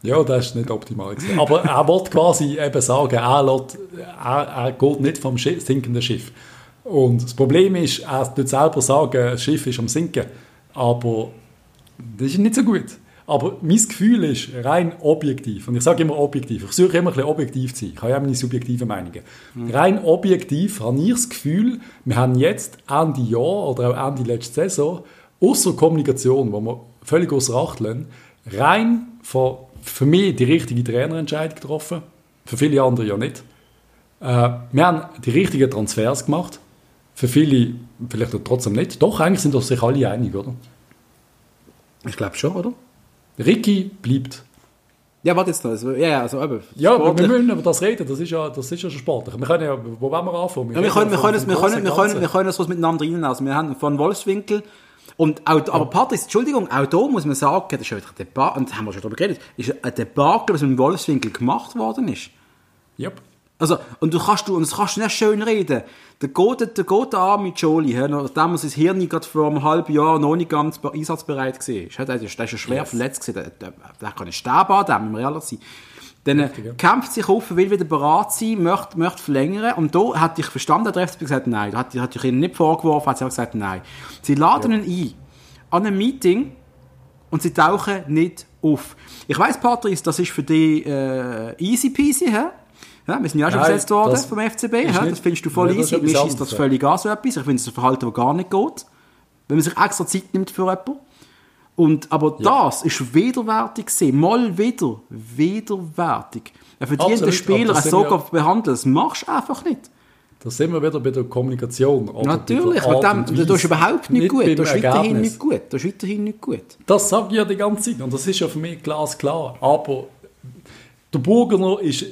Ja, das ist nicht optimal gewesen. Aber er wollte quasi eben sagen, er, lässt, er, er geht nicht vom sinkenden Schiff. Und das Problem ist, er tut selber sagen, das Schiff ist am Sinken. Aber das ist nicht so gut. Aber mein Gefühl ist rein objektiv. Und ich sage immer objektiv. Ich versuche immer ein bisschen objektiv zu sein. Ich habe ja meine subjektiven Meinungen. Mhm. Rein objektiv habe ich das Gefühl, wir haben jetzt Ende Jahr oder auch Ende letzte Saison, außer Kommunikation, wo wir völlig außer Acht lassen, rein von für mich die richtige Trainerentscheidung getroffen. Für viele andere ja nicht. Äh, wir haben die richtigen Transfers gemacht. Für viele vielleicht trotzdem nicht. Doch, eigentlich sind sich alle einig, oder? Ich glaube schon, oder? Ricky bleibt. Ja, warte jetzt noch. Also, ja, also eben. Ja, aber wir müssen über das reden. Das ist ja, das ist ja schon sportlich. Wir können ja, wo wollen wir anfangen? Wir, ja, wir, können, wir, können, wir, können, wir, können, wir können es was miteinander rein. Also wir haben von Wolfswinkel und auch, aber Patrice, Entschuldigung, auch da muss man sagen, das ist ein Debakel, und da haben wir schon darüber geredet, ist ein Debakel, was mit dem Wolfswinkel gemacht worden ist. Yep. Also, und du kannst, du, und das kannst du nicht schön reden. Der geht, der an mit Jolie, nachdem er sein Hirn gerade vor einem halben Jahr noch nicht ganz einsatzbereit war. Der ist, der ist schwer yes. verletzt gewesen. Der, der, der kann nicht sterben an dem, wenn wir ehrlich sind. Dann Richtig, ja. kämpft sich auf, will wieder bereit sein, möchte, möchte verlängern. Und da hat ich verstanden, der FCB gesagt, nein. Da hat, hat ich ihnen nicht vorgeworfen, hat sie auch gesagt, nein. Sie laden ja. ihn ein an einem Meeting und sie tauchen nicht auf. Ich weiss, Patrice, das ist für dich äh, easy peasy, hä? Ja, wir sind ja auch schon gesetzt worden vom FCB. Ja, das findest du voll easy. Mir ist das völlig an so etwas. Ich finde es ein Verhalten, das gar nicht geht. Wenn man sich extra Zeit nimmt für jemanden. Und, aber ja. das ist widerwärtig gewesen. Mal wieder widerwärtig. Ein verdienter Spieler so ja, behandeln, das machst du einfach nicht. Da sind wir wieder bei der Kommunikation. Natürlich, mit dem, das ist überhaupt nicht, nicht gut. Das ist weiterhin nicht gut. Das ist weiterhin nicht gut. Das sage ich ja die ganze Zeit und das ist ja für mich glasklar. Aber der Burgener ist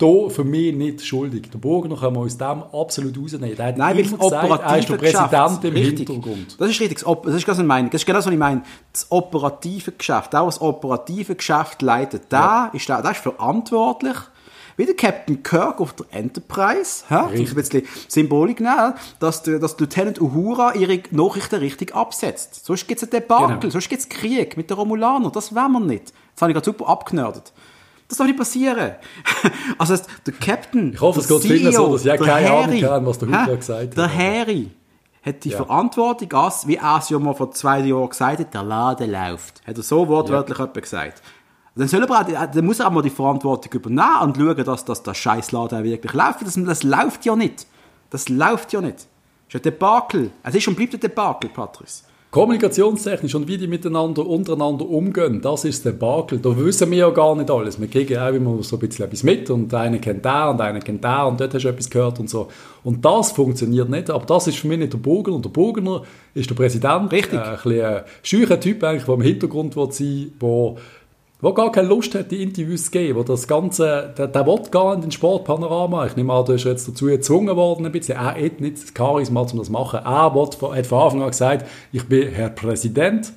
hier für mich nicht schuldig. Der Burgener kann man aus dem absolut rausnehmen. Der hat Nein, weil gesagt, er ist der Präsident im richtig. Hintergrund. Das ist richtig. Das ist, das, was das ist genau das, was ich meine. Das operative Geschäft, der, was das operative Geschäft leitet, der, ja. ist, der, der ist verantwortlich wie der Captain Kirk auf der Enterprise, ha? ein bisschen Symbolik nehmen, dass, der, dass Lieutenant Uhura ihre Nachrichten richtig absetzt. Sonst gibt es ein Debakel, genau. sonst gibt es Krieg mit den Romulanern, das wollen wir nicht. Das habe ich gerade super abgenördet. Das darf nicht passieren. also der Captain, Ich hoffe, es geht vielen so, dass ich keine Ahnung habe, was der Uhura gesagt hat. Der Harry hat die ja. Verantwortung, als, wie er es ja mal vor zwei Jahren gesagt hat, der Laden läuft. Hat er so wortwörtlich ja. gesagt. Dann, soll auch, dann muss er auch mal die Verantwortung übernehmen und schauen, dass, dass der Scheißladen wirklich läuft. Das, das läuft ja nicht. Das läuft ja nicht. Das ist ein Debakel. Es ist und bleibt ein Debakel, Patrice. Kommunikationstechnisch und wie die miteinander untereinander umgehen, das ist der Bakel. Da wissen wir ja gar nicht alles. Wir kriegen auch immer so ein bisschen etwas mit und einer kennt der und einer kennt der und dort hast du etwas gehört und so. Und das funktioniert nicht. Aber das ist für mich nicht der Burgner. Und der Burgner ist der Präsident. Richtig. Äh, ein bisschen ein scheuer Typ eigentlich, der im Hintergrund sein will, der wo gar keine Lust hat, die Interviews zu geben, wo das Ganze, der, der will gar in den Sportpanorama. Ich nehme an, du bist jetzt dazu gezwungen worden, ein bisschen. Er hat nicht das Charisma, um das zu machen. Er will, hat von Anfang an gesagt, ich bin Herr Präsident,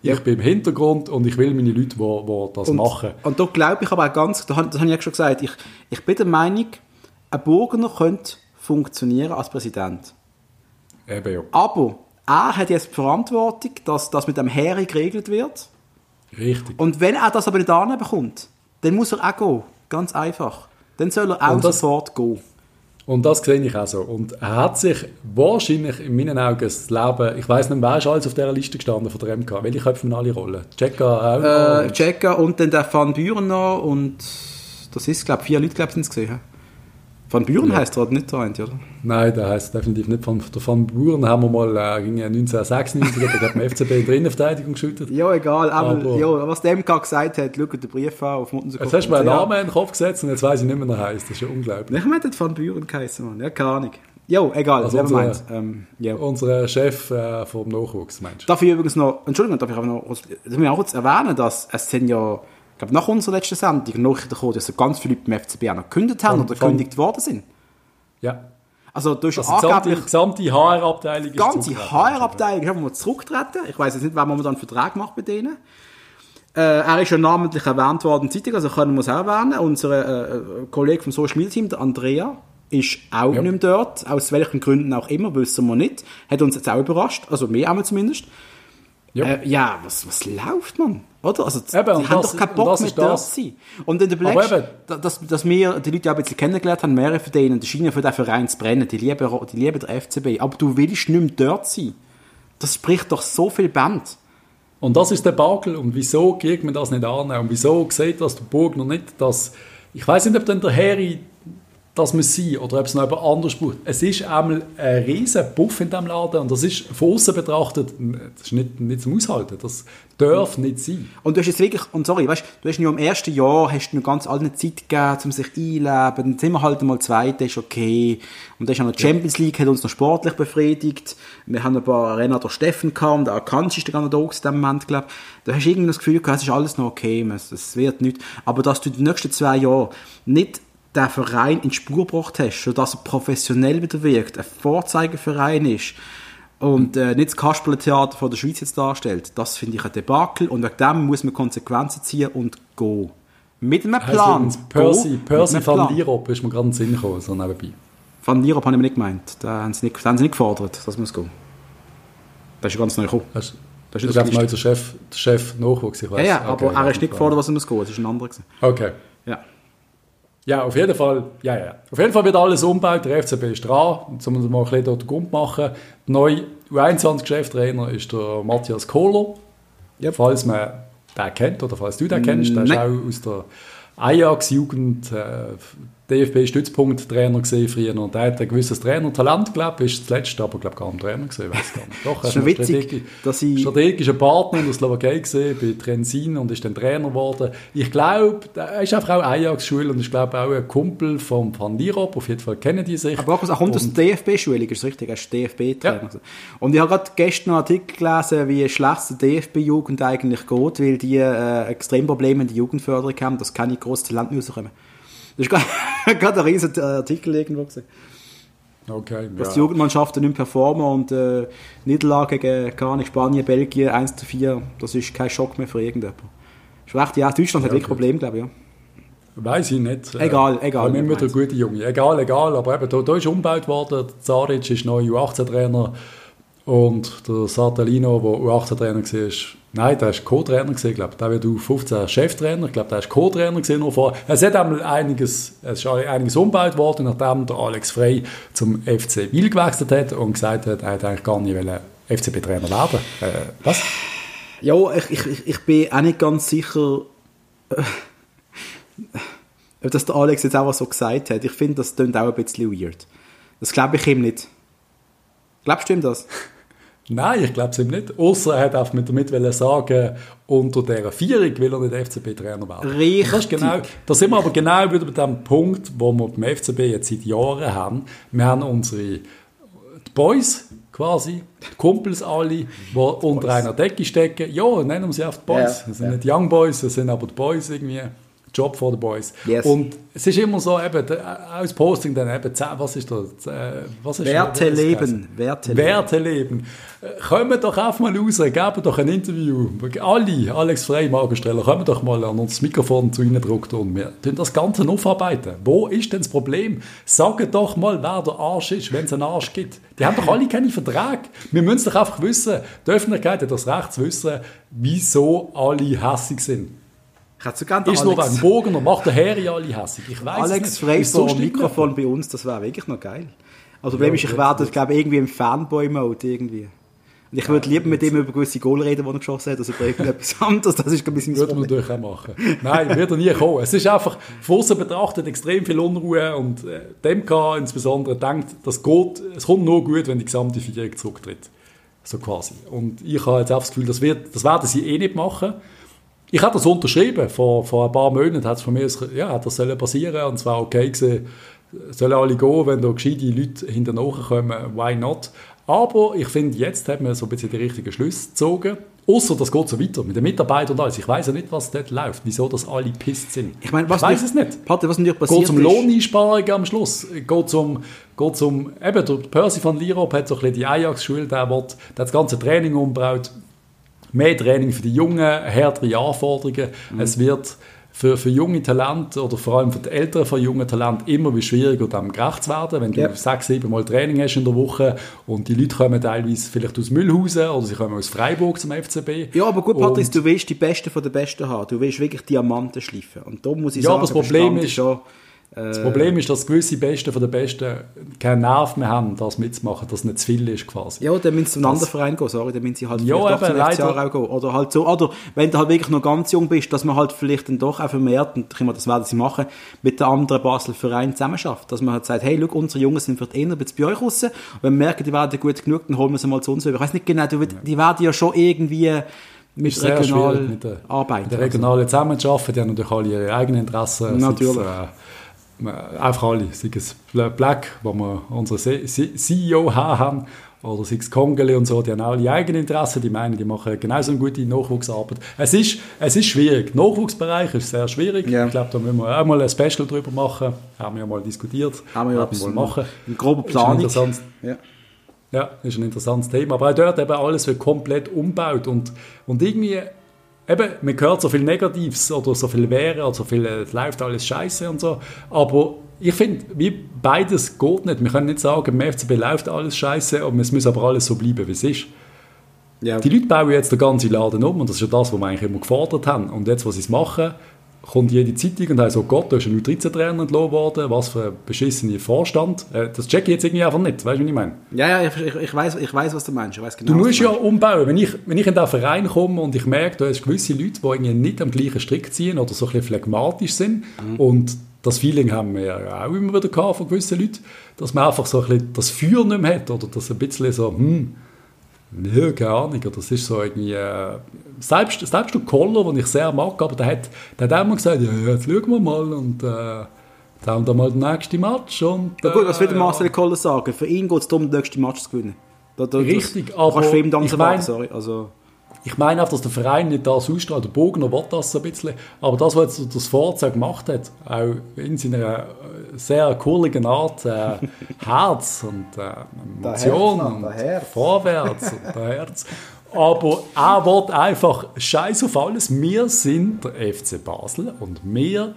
ich bin im Hintergrund und ich will meine Leute, die, die das und, machen. Und da glaube ich aber auch ganz, das habe ich ja schon gesagt, ich, ich bin der Meinung, ein Burgener könnte funktionieren als Präsident. Eben ja. Aber er hat jetzt die Verantwortung, dass das mit dem Hering geregelt wird. Richtig. Und wenn er das aber nicht bekommt, dann muss er auch gehen. Ganz einfach. Dann soll er auch das, sofort gehen. Und das sehe ich auch so. Und er hat sich wahrscheinlich in meinen Augen das Leben, ich weiß nicht, wer ist alles auf dieser Liste gestanden von der MK? Welche Köpfe alle Rollen? Checker auch äh, Checker und dann der Van Buren noch und das ist, glaube ich, vier Leute, glaube ich, sind es gesehen. Van Buren ja. heißt er nicht der oder? Nein, der heißt definitiv nicht Van, der Van Buren haben wir mal äh, 1996 der hat beim FCB in der Innenverteidigung geschüttet. Ja, egal, aber, aber ja, was der MK gesagt hat, schaut den Brief an auf Muttenser Jetzt hast du mir einen Namen in den Kopf gesetzt und jetzt weiß ich nicht mehr, wie er heißt. Das ist ja unglaublich. Ich meine, Van Buren geheißen, Mann. Ja, keine Ahnung. Jo, egal, also unser, ähm, ja. unser Chef äh, vom Nachwuchs, meinst du? Darf ich übrigens noch, Entschuldigung, darf ich auch noch, darf ich auch kurz erwähnen, dass es sind ja glaube, nach unserer letzten Sendung Nachrichten gekommen, dass ganz viele Leute beim FCB auch noch gekündigt haben von, oder gekündigt worden sind. Ja. Also du hast also angeblich... Die gesamte HR-Abteilung ist ganze HR-Abteilung haben wir zurückgetreten. Ich weiß jetzt nicht, wer momentan einen Vertrag macht bei denen. Äh, er ist ja namentlich erwähnt worden in der Zeitung, also können wir es auch erwähnen. Unser äh, Kollege vom Social Media Team, der Andrea, ist auch ja. nicht mehr dort. Aus welchen Gründen auch immer, wissen wir nicht. Hat uns jetzt auch überrascht, also mir auch zumindest. Ja, äh, ja was, was läuft, man? Oder? Also, eben, die haben das, doch keinen Bock mit dort zu sein. Und dann überlegst dass, dass wir die Leute auch ein bisschen kennengelernt haben, mehrere von denen, die scheinen für den Verein zu brennen, die lieben, die lieben den FCB, aber du willst nicht mehr dort sein. Das spricht doch so viel Band. Und das ist der Bagel. Und wieso geht man das nicht an? Und wieso sieht das der Burg noch nicht, dass... Ich weiß nicht, ob dann der Harry das muss sein oder ob es noch jemand anders braucht. Es ist einmal ein riesen Puff in diesem Laden und das ist von außen betrachtet das ist nicht, nicht zum Aushalten. Das darf nicht sein. Und du hast jetzt wirklich, und sorry, weißt, du hast ja im ersten Jahr hast du noch ganz allen Zeit gegeben, um sich einleben. Dann sind wir halt einmal Zweite, ist okay. Und dann ist auch noch die Champions League, hat uns noch sportlich befriedigt. Wir haben ein paar Renner durch Steffen gehabt, und auch Kanz ist gar nicht da in dem Moment, glaube Da hast du irgendwie das Gefühl gehabt, es ist alles noch okay, es wird nicht. Aber dass du die nächsten zwei Jahre nicht den Verein in die Spur gebracht hast, sodass er professionell wieder wirkt, ein Vorzeigeverein ist und äh, nicht das Kasperletheater von der Schweiz jetzt darstellt, das finde ich ein Debakel und wegen dem muss man Konsequenzen ziehen und gehen. Mit einem Plan. Also, Percy, Percy van Lierop ist mir gerade in den Sinn gekommen, so nebenbei. Van Lierop habe ich mir nicht gemeint. Da haben sie nicht, haben sie nicht gefordert, das muss gehen. Das ist ganz neu gekommen. Das, das ist das der Chef, der Chef Nachwuchs, ich weiß. Ja, ja okay, aber er ist nicht gefordert, was er muss gehen, das ist ein anderer. Okay. Ja. Ja, auf jeden Fall, ja, ja. Auf jeden Fall wird alles umgebaut. Der FCB ist dran. Jetzt müssen wir mal ein bisschen dort Grund machen. Der neue U21-Cheftrainer ist der Matthias Kohler. Yep. Falls man den kennt oder falls du den kennst, der ist auch aus der Ajax-Jugend äh, DFB-Stützpunkt-Trainer gesehen früher und er hat ein gewisses Trainertalent, glaube ich, ist zuletzt aber glaube gar nicht Trainer gesehen, weiß gar nicht. Doch, er ist witzig, Strategi dass ich... strategischer Partner in der Slowakei gesehen, bei Trensin und ist dann Trainer geworden. Ich glaube, er ist einfach auch Ajax-Schule und ich glaube auch ein Kumpel von Van Lierop, auf jeden Fall kennen die sich. Aber er kommt aus der DFB-Schule, ist richtig, er ist DFB-Trainer. Ja. Und ich habe gerade gestern einen Artikel gelesen, wie schlecht die DFB-Jugend eigentlich geht, weil die äh, extrem Probleme in der Jugendförderung haben, dass keine grossen Talente rauskommen. Das ist gerade ein riesiger Artikel irgendwo gesehen. Okay, Dass ja. die Jugendmannschaften nicht performen und äh, Niederlage gegen nicht Spanien, Belgien 1 zu 4, das ist kein Schock mehr für irgendjemanden. Ist recht, ja, Deutschland ja, hat wirklich Probleme, glaube ich. Ja. Weiß ich nicht. Egal, äh, egal. Wir haben wieder gute Junge. Egal, egal. Aber eben, da, da ist umgebaut worden. Der Zaric ist neuer U18-Trainer. Und der Sartalino, der U18-Trainer war, nein, der war Co-Trainer, glaube ich. Der wird U15 Cheftrainer. Ich glaube, der war Co-Trainer noch vor. Es hat einiges, es ist einiges umgebaut worden, nachdem der Alex Frey zum FC Wil gewechselt hat und gesagt hat, er hätte eigentlich gar nicht FCB-Trainer werden äh, Was? Ja, ich, ich, ich bin auch nicht ganz sicher, äh, ob das der Alex jetzt auch so gesagt hat. Ich finde, das klingt auch ein bisschen weird. Das glaube ich ihm nicht. Glaubst du ihm das? Nein, ich glaube es ihm nicht. Außer er hat einfach damit sagen, unter dieser Vierung will er nicht FCB-Trainer werden. Richtig. Das genau, da sind wir aber genau wieder bei dem Punkt, wo wir beim FCB jetzt seit Jahren haben. Wir haben unsere die Boys quasi, die Kumpels alle, die unter einer Decke stecken. Ja, nennen wir sie die Boys. Ja, das sind ja. nicht Young Boys, das sind aber die Boys irgendwie. Job for the Boys. Yes. Und es ist immer so, eben, aus Posting dann eben, was ist das? Was ist Werte das? leben. Werte leben. Werte leben. Kommen doch einfach mal raus, geben doch ein Interview. Alle, Alex Frey, Magenstreller, kommen doch mal an uns das Mikrofon zu Ihnen drücken und wir tun das Ganze aufarbeiten. Wo ist denn das Problem? Sagen doch mal, wer der Arsch ist, wenn es einen Arsch gibt. Die haben doch alle keine Verträge. Wir müssen doch einfach wissen, die Öffentlichkeit hat das Recht zu wissen, wieso alle hässig sind. Ich sogar ist noch ein Bogen und macht der Harry alle hässlich. Ich weiß Alex vor dem Mikrofon bei uns, das wäre wirklich noch geil. Also, Problem ja, ist, ich werde, glaube irgendwie im Fanboy-Mode irgendwie. Und ich würde lieber mit ihm über gewisse Goal reden, die er geschossen hat, als über irgendetwas anderes. Das ist ein bisschen Würde man natürlich auch machen. Nein, wird er nie kommen. Es ist einfach, von außen betrachtet, extrem viel Unruhe und äh, dem kann insbesondere denkt, das geht, es kommt nur gut, wenn die gesamte Vierung zurücktritt. So quasi. Und ich habe jetzt auch das Gefühl, das, wird, das werden sie eh nicht machen. Ich habe das unterschrieben, vor, vor ein paar Monaten hat es von mir, ja, das soll passieren und zwar okay gewesen, sollen alle gehen, wenn da gescheite Leute hinterher kommen, why not? Aber ich finde, jetzt hat man so ein bisschen die richtigen Schlüsse gezogen. Außer das geht so weiter mit den Mitarbeitern und alles. Ich weiß ja nicht, was dort läuft, wieso das alle pisst sind. Ich, meine, was ich weiß es nicht. Pate, was natürlich passiert Geht um Lohneinsparungen am Schluss. Geht um, geht um eben, der Percy von Lirop hat so ein bisschen die Ajax-Schule, der, der das ganze Training umgebaut mehr Training für die Jungen, härtere Anforderungen. Mhm. Es wird für, für junge Talente oder vor allem für die Eltern von jungen Talenten immer wie schwieriger, dem gerecht zu werden. Wenn du ja. sechs, sieben Mal Training hast in der Woche und die Leute kommen teilweise vielleicht aus Mühlhausen oder sie kommen aus Freiburg zum FCB. Ja, aber gut, Patrice, du willst die Besten von den Besten haben. Du willst wirklich Diamanten schleifen. Und da muss ich ja, sagen, aber das Problem ist, schon, das Problem ist, dass gewisse Besten von den Besten keinen Nerv mehr haben, das mitzumachen, dass es nicht zu viel ist quasi. Ja, dann müssen sie zu einem anderen Verein gehen, sorry, dann müssen sie halt ja, vielleicht eben, doch zum auch gehen. Oder halt so, oder wenn du halt wirklich noch ganz jung bist, dass man halt vielleicht dann doch auch vermehrt, und das werden sie machen, mit den anderen Basel Vereinen zusammenarbeitet. Dass man halt sagt, hey, look, unsere Jungen sind vielleicht eher bei euch raus, und wenn wir merken, die werden gut genug, dann holen wir sie mal zu uns über. Ich weiß nicht genau, die, die werden ja schon irgendwie mit regional mit der, arbeiten. Mit der regionalen zusammenzuarbeiten, die haben natürlich alle ihre eigenen Interessen. Natürlich. Äh, einfach alle, sei es Black, wo wir unseren CEO haben, oder sei es Kongele und so, die haben auch alle eigene Interessen, die meinen, die machen genauso eine gute Nachwuchsarbeit. Es ist, es ist schwierig. Der Nachwuchsbereich ist sehr schwierig. Yeah. Ich glaube, da müssen wir auch mal ein Special drüber machen. Haben wir ja mal diskutiert. Haben wir ja mal machen. Ein grober Plan. Ja. ja, ist ein interessantes Thema. Aber auch dort eben alles wird komplett umgebaut und, und irgendwie eben, man hört so viel Negatives oder so viel wäre oder so viel, es läuft alles scheiße und so, aber ich finde, wie beides geht nicht. Wir können nicht sagen, im FCB läuft alles scheiße und es muss aber alles so bleiben, wie es ist. Ja. Die Leute bauen jetzt den ganzen Laden um und das ist ja das, was wir eigentlich immer gefordert haben. Und jetzt, was sie es machen, kommt jede Zeitung und heißt, oh Gott, da ist ein U13-Trainer entlohnt worden, was für ein beschissener Vorstand. Äh, das check ich jetzt irgendwie einfach nicht, weißt du, was ich meine? Ja, ja, ich, ich, weiß, ich weiß, was du meinst. Ich genau, du musst du ja umbauen. Wenn ich, wenn ich in den Verein komme und ich merke, da hast gewisse Leute, die irgendwie nicht am gleichen Strick ziehen oder so ein bisschen phlegmatisch sind mhm. und das Feeling haben wir ja auch immer wieder gehabt von gewissen Leuten, dass man einfach so ein bisschen das Feuer nicht mehr hat oder dass ein bisschen so, hm, ja, keine Ahnung, das ist so irgendwie, äh, selbst, selbst der Koller, den ich sehr mag, aber der hat, der hat mal gesagt, ja, jetzt schauen wir mal und äh, dann haben wir mal den nächsten Match und... Äh, ja gut, was will der Marcel Koller sagen? Für ihn geht es darum, den nächsten Match zu gewinnen. Da, da, Richtig, das, aber... Kannst du ihm dann ich mein, sorry, also... Ich meine auch, dass der Verein nicht das ausstrahlt. Der Bogner will das so ein bisschen. Aber das, was jetzt das Fahrzeug gemacht hat, auch in seiner äh, sehr kurligen Art, äh, Herz und äh, Emotion und vorwärts und Herz. Aber er wird einfach Scheiß auf alles. Wir sind der FC Basel und wir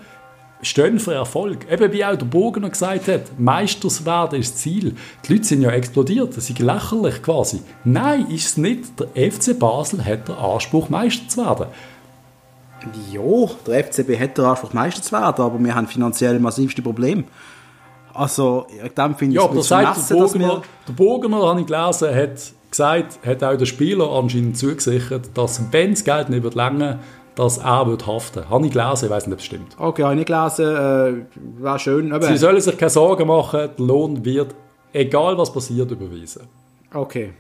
stehen für Erfolg. Eben wie auch der Bogener gesagt hat, Meisters werden ist das Ziel. Die Leute sind ja explodiert, das ist lächerlich quasi. Nein, ist es nicht. Der FC Basel hat den Anspruch, Meister zu werden. Ja, der FCB hat den Anspruch, Meister zu werden, aber wir haben finanziell massivste Probleme. Also, dann finde ich ja, es bisschen der Bogener, der Bogener, habe ich gelesen, hat gesagt, hat auch der Spieler anscheinend zugesichert, dass wenn das Geld nicht wird länger dass er wird haften Habe ich gelesen, ich weiß nicht, ob es stimmt. Okay, habe ich nicht gelesen, äh, wäre schön. Aber Sie sollen sich keine Sorgen machen, der Lohn wird, egal was passiert, überwiesen. Okay.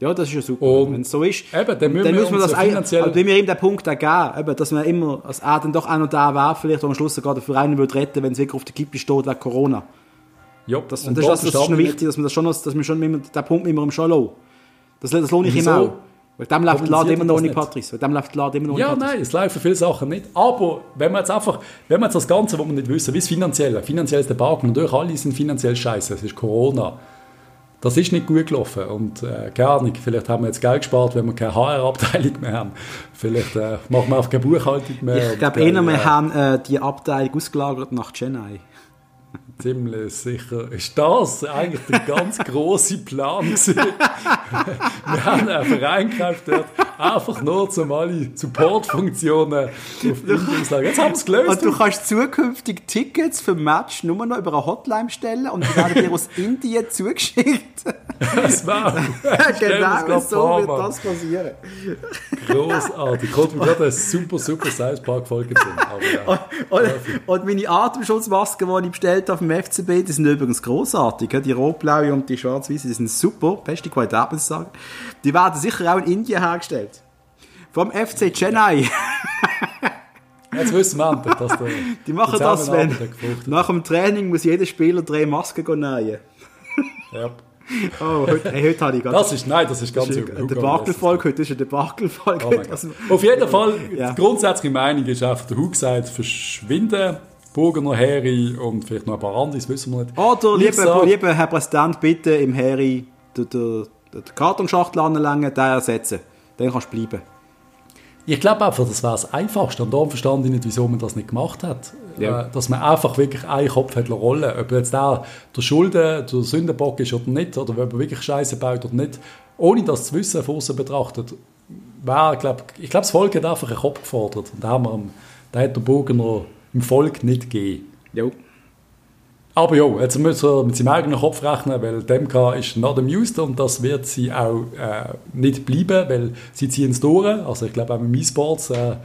Ja, das ist ja super. Und Wenn es so ist, eben, dann müssen dann wir muss man uns das finanziell- also wenn wir ihm den Punkt geben, eben, dass man immer, als er dann doch auch noch da wäre, vielleicht am Schluss sogar den Verein würde retten, wenn es wirklich auf der Kippe steht wegen Corona. Ja, Das, und das, da ist, das ist noch man wichtig, dass man das schon, dass man schon immer, den Punkt immer im schon lassen. Das, das lohne ich ihm Wieso? auch. Wegen dem läuft der Laden Kommuniziert immer noch ohne nicht? Patrice. Dem läuft der Laden immer noch ohne Ja, nein, es laufen viele Sachen nicht. Aber wenn wir jetzt einfach, wenn wir jetzt das Ganze, was wir nicht wissen, wie das Finanzielle, finanzielles Debakel, natürlich alle sind finanziell scheiße, es ist Corona. Das ist nicht gut gelaufen und äh, keine Ahnung, vielleicht haben wir jetzt Geld gespart, wenn wir keine HR-Abteilung mehr haben. Vielleicht äh, machen wir auch keine Buchhaltung mehr. Ich glaube, eher, wir äh, haben äh, die Abteilung ausgelagert nach Chennai. Ziemlich sicher. Ist das eigentlich der ganz große Plan gewesen? Wir haben einen Verein gekauft dort, einfach nur zum alle Supportfunktionen auf Indien auslagern. Jetzt haben wir es gelöst. Und du kannst zukünftig Tickets für Match nur noch über eine Hotline bestellen und die werden dir aus Indien zugeschickt. Das war. genau, so wird das passieren. Großartig. Kommt mir gerade eine super, super South Park Folge zu. Aber, Und, ja. und, und meine Atemschutzmasken, die ich bestellt habe FCB, die sind übrigens großartig. Die rot-blaue und die schwarz-weiße, die sind super. Beste Qualität, muss ich sagen. Die werden sicher auch in Indien hergestellt. Vom FC Chennai. Jetzt wissen wir endlich, dass der Die machen das, wenn nach dem Training muss jeder Spieler drei Masken nähen. Ja. Oh, heute, hey, heute habe ich ganz... Das ist, nein, das ist ganz Das ist übel. eine Debakelfolge heute, das ist eine Debakelfolge. Oh. Also. Auf jeden Fall, Ja. die grundsätzliche Meinung ist einfach, der Hug sagt, verschwinden, Burgener, Heri und vielleicht noch ein paar andere, das wissen wir nicht. Oder, lieber, lieber Herr Präsident, bitte im Heri den, den, den Kartonschachtel anlängen, den ersetzen. Dann kannst du bleiben. Ich glaube einfach, das wäre das Einfachste. Und darum verstand ich nicht, wieso man das nicht gemacht hat. Ja. Äh, Dass man einfach wirklich einen Kopf hat rollen. Ob jetzt der, der Schulden, der Sündenbock ist oder nicht, oder ob er wirklich Scheiße baut oder nicht, ohne das zu wissen, von außen betrachtet, wäre, glaub, ich glaube, das Volk hat einfach einen Kopf gefordert. Und da haben wir, am- da hat der Burgener im Volk nicht gegeben. Jo. Aber ja, jetzt muss er mit seinem eigenen Kopf rechnen, weil Demka ist not amused und das wird sie auch äh, nicht bleiben, weil sie ziehen es durch. Also ich glaube auch mit E-Sports, äh,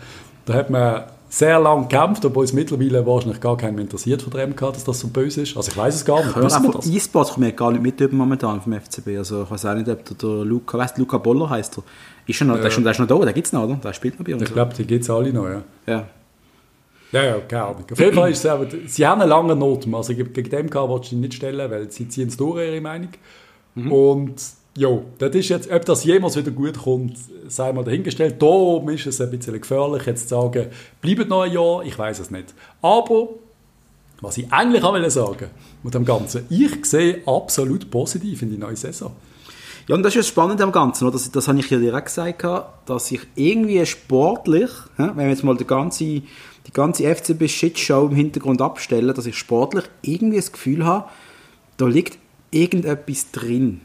da hat man sehr lange gekämpft, obwohl es mittlerweile wahrscheinlich gar keinen interessiert von der MK, dass das so böse ist. Also ich weiß es gar nicht. Wir einfach, das? E-Sports kommt mir gar nicht mit momentan vom FCB. Also ich weiß auch nicht, ob der, der Luca, weißt Luca Boller heißt er. Ist schon noch, der, ist schon, der ist noch da, der gibt es noch, oder? Der spielt noch bei uns. Ich glaube, die gibt es alle noch, ja. ja. Ja, ja, keine Ahnung. Auf jeden Fall ist es aber, sie haben einen langen Noten. Also gegen den MK willst du nicht stellen, weil sie ziehen es durch, ihre Meinung. Und ja, das ist jetzt, ob das jemals wieder gut kommt, sei mal dahingestellt. Darum ist es ein bisschen gefährlich, jetzt zu sagen, bleibt noch ein Jahr, ich weiß es nicht. Aber, was ich eigentlich auch will sagen mit dem Ganzen, ich sehe absolut positiv in die neue Saison. Ja, und das ist das Spannende am Ganzen? Das, das habe ich ja direkt gesagt, dass ich irgendwie sportlich, wenn wir jetzt mal die ganze, die ganze FCB-Shitshow im Hintergrund abstellen, dass ich sportlich irgendwie das Gefühl habe, da liegt irgendetwas drin.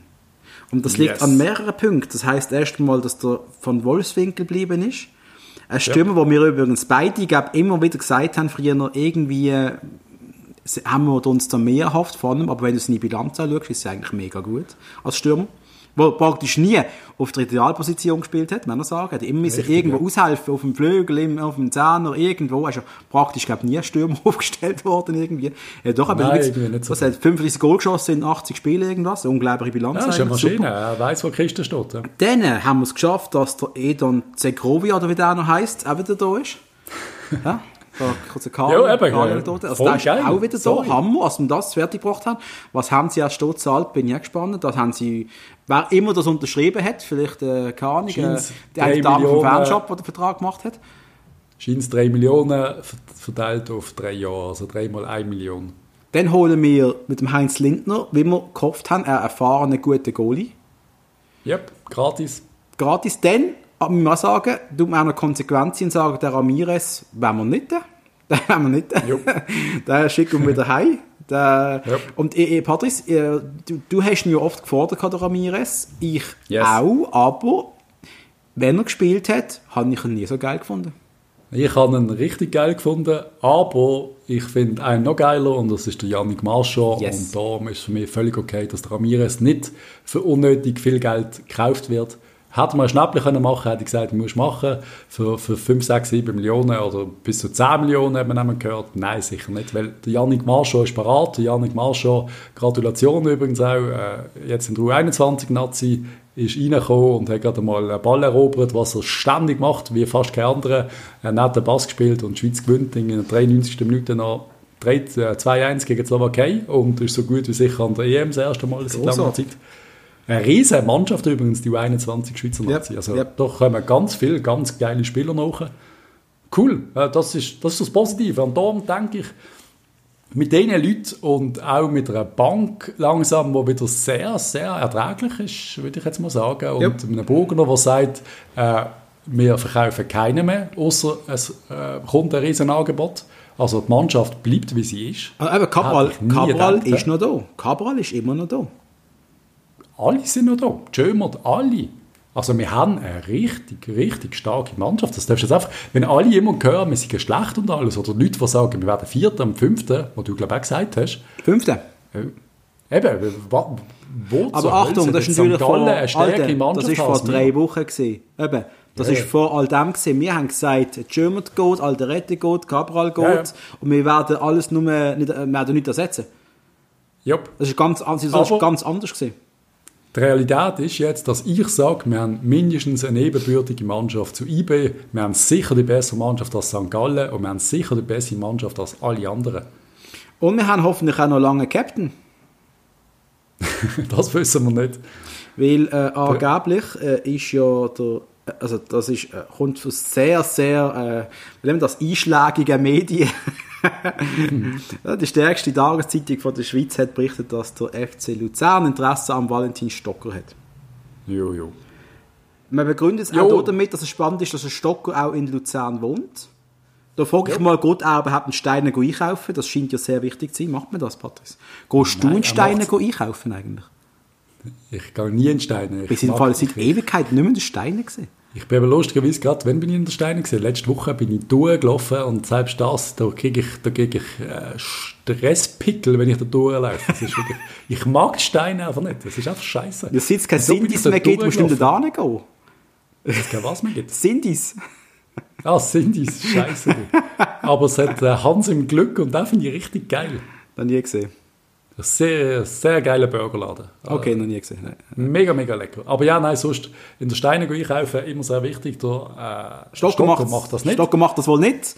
Und das liegt Yes. an mehreren Punkten. Das heißt erst einmal, dass der von Wolfswinkel geblieben ist. Eine Stimme, wo wir übrigens beide, glaub, immer wieder gesagt haben, früher irgendwie äh, haben wir uns da mehr erhofft von ihm, aber wenn du seine Bilanz anschaust, ist er eigentlich mega gut als Stürmer. Wo praktisch nie auf der Idealposition gespielt hat, muss man sagen. Er hat immer Richtig, irgendwo ja. aushelfen, auf dem Flügel, auf dem Zehner, irgendwo. Ist ja praktisch, glaube nie Stürmer aufgestellt worden, irgendwie. Hat doch aber Nein, nicht so was, er hat 35 Goal geschossen in 80 Spielen, irgendwas. Eine unglaubliche Bilanz. Ja, das ist eine. Maschine, Super. er weiß, wo Christen steht. Ja. Dann haben wir es geschafft, dass der Edon Zegrovi, oder wie der noch heisst, auch wieder da ist. Ja, da kurz eine Karte. Ja, eben, ja. Also Voll der ist auch wieder Sorry. da. Hammer, als wir das fertig gebracht haben. Was haben sie erst dort gezahlt, bin ich gespannt. Das haben sie, wer immer das unterschrieben hat, vielleicht, äh, keine Ahnung, äh, drei Dame vom Fanshop, die den Vertrag gemacht hat. Scheint es 3 Millionen ver- verteilt auf drei Jahre, also 3 mal 1 Million. Dann holen wir mit dem Heinz Lindner, wie wir gehofft haben, einen erfahrenen, guten Goalie. Yep, gratis. gratis. Dann, aber ich muss sagen, tut man auch noch und sagen, der Ramirez wollen wir nicht. Den wollen wir nicht. Den schicken wir wieder heim. Der, Ja. Und äh, äh, Patrice, äh, du, du hast ihn ja oft gefordert, der Ramirez. Ich Yes. auch, aber wenn er gespielt hat, habe ich ihn nie so geil gefunden. Ich habe ihn richtig geil gefunden, aber ich finde einen noch geiler und das ist der Yannick Marchand. Yes. Und darum ist es für mich völlig okay, dass der Ramirez nicht für unnötig viel Geld gekauft wird. Hätte man ein Schnäppchen können machen hätte ich gesagt, musst machen. Für, für 5, 6, 7 Millionen oder bis zu 10 Millionen hat man eben gehört. Nein, sicher nicht, weil der Yannick Marchand ist parat. Der Yannick Marchand, Gratulation übrigens auch, äh, jetzt in der U21-Nazi ist reingekommen und hat gerade mal einen Ball erobert, was er ständig macht, wie fast kein anderer. Er hat einen netten Pass gespielt und die Schweiz gewinnt in der 93. Minute noch 2-1 gegen die Slowakei und ist so gut wie sicher an der EM das erste Mal seit langer Zeit. Eine riesige Mannschaft übrigens, die U21 Schweizer Nazi. Yep. Also yep. da kommen ganz viele ganz geile Spieler nach. Cool, das ist, das ist das Positive. Und darum denke ich, mit diesen Leuten und auch mit einer Bank langsam, die wieder sehr, sehr erträglich ist, würde ich jetzt mal sagen. Und yep. einem Burgener, der sagt, äh, wir verkaufen keinen mehr, außer es äh, kommt ein Riesenangebot. Also die Mannschaft bleibt, wie sie ist. Aber eben, Cabral, Cabral ist noch da. Cabral ist immer noch da. Alle sind noch da. Jömert, alle. Also wir haben eine richtig, richtig starke Mannschaft. Das darfst du jetzt einfach, wenn alle immer hören, wir sind schlecht und alles, oder Leute, die sagen, wir werden Vierter am Fünften, was du glaube ich auch gesagt hast. Fünfte? Äh, eben, wo Aber Achtung, das ist natürlich vor, Mannschaft das ist vor drei Wochen gewesen. Eben, das ja, ist vor all dem gesehen. Wir haben gesagt, Germert geht, Alderette geht, Cabral geht ja, ja. und wir werden alles nur nicht, wir werden nicht ersetzen. Yep. Das ist ganz, das ist ganz anders gesehen. Die Realität ist jetzt, dass ich sage, wir haben mindestens eine ebenbürtige Mannschaft zu IB, wir haben sicher die bessere Mannschaft als St. Gallen und wir haben sicher die bessere Mannschaft als alle anderen. Und wir haben hoffentlich auch noch lange Captain. das wissen wir nicht. Weil äh, angeblich äh, ist ja der also das ist, äh, kommt von sehr, sehr, äh, wie das, einschlägigen Medien. die stärkste Tageszeitung von der Schweiz hat berichtet, dass der FC Luzern Interesse am Valentin Stocker hat. Jo, jo. Man begründet es auch damit, dass es spannend ist, dass ein Stocker auch in Luzern wohnt. Da frage ich ja. mal, geht er überhaupt einen Steine einkaufen? Das scheint ja sehr wichtig zu sein. Macht man das, Patrice? Gehst Nein, du einen Steine einkaufen eigentlich? Ich gehe nie in Steine. Wir sind Fall seit Ewigkeit nicht mehr in den Steinen gesehen. Ich bin aber lustigerweise gerade, wenn bin ich in der Steine gesehen? Letzte Woche bin ich durchgelaufen und selbst das, da kriege ich, da kriege ich äh, Stresspickel, wenn ich da durchlaufe. Das ist wirklich, ich mag die Steine einfach nicht. Das ist einfach scheiße. Ja, seit es keine so Sindis mehr gibt, musst du da nicht gehen. Es kein was mehr gibt? Sindis. Ah, Sindis, scheiße. aber es hat äh, Hans im Glück und das finde ich richtig geil. Dann nie gesehen. Sehr, sehr geiler Burgerladen. Okay, noch nie gesehen. Nein. Mega, mega lecker. Aber ja, nein, sonst in der Steine einkaufen, immer sehr wichtig. Der, äh, Stocker, Stocker macht, macht, das nicht. Stocker macht das wohl nicht.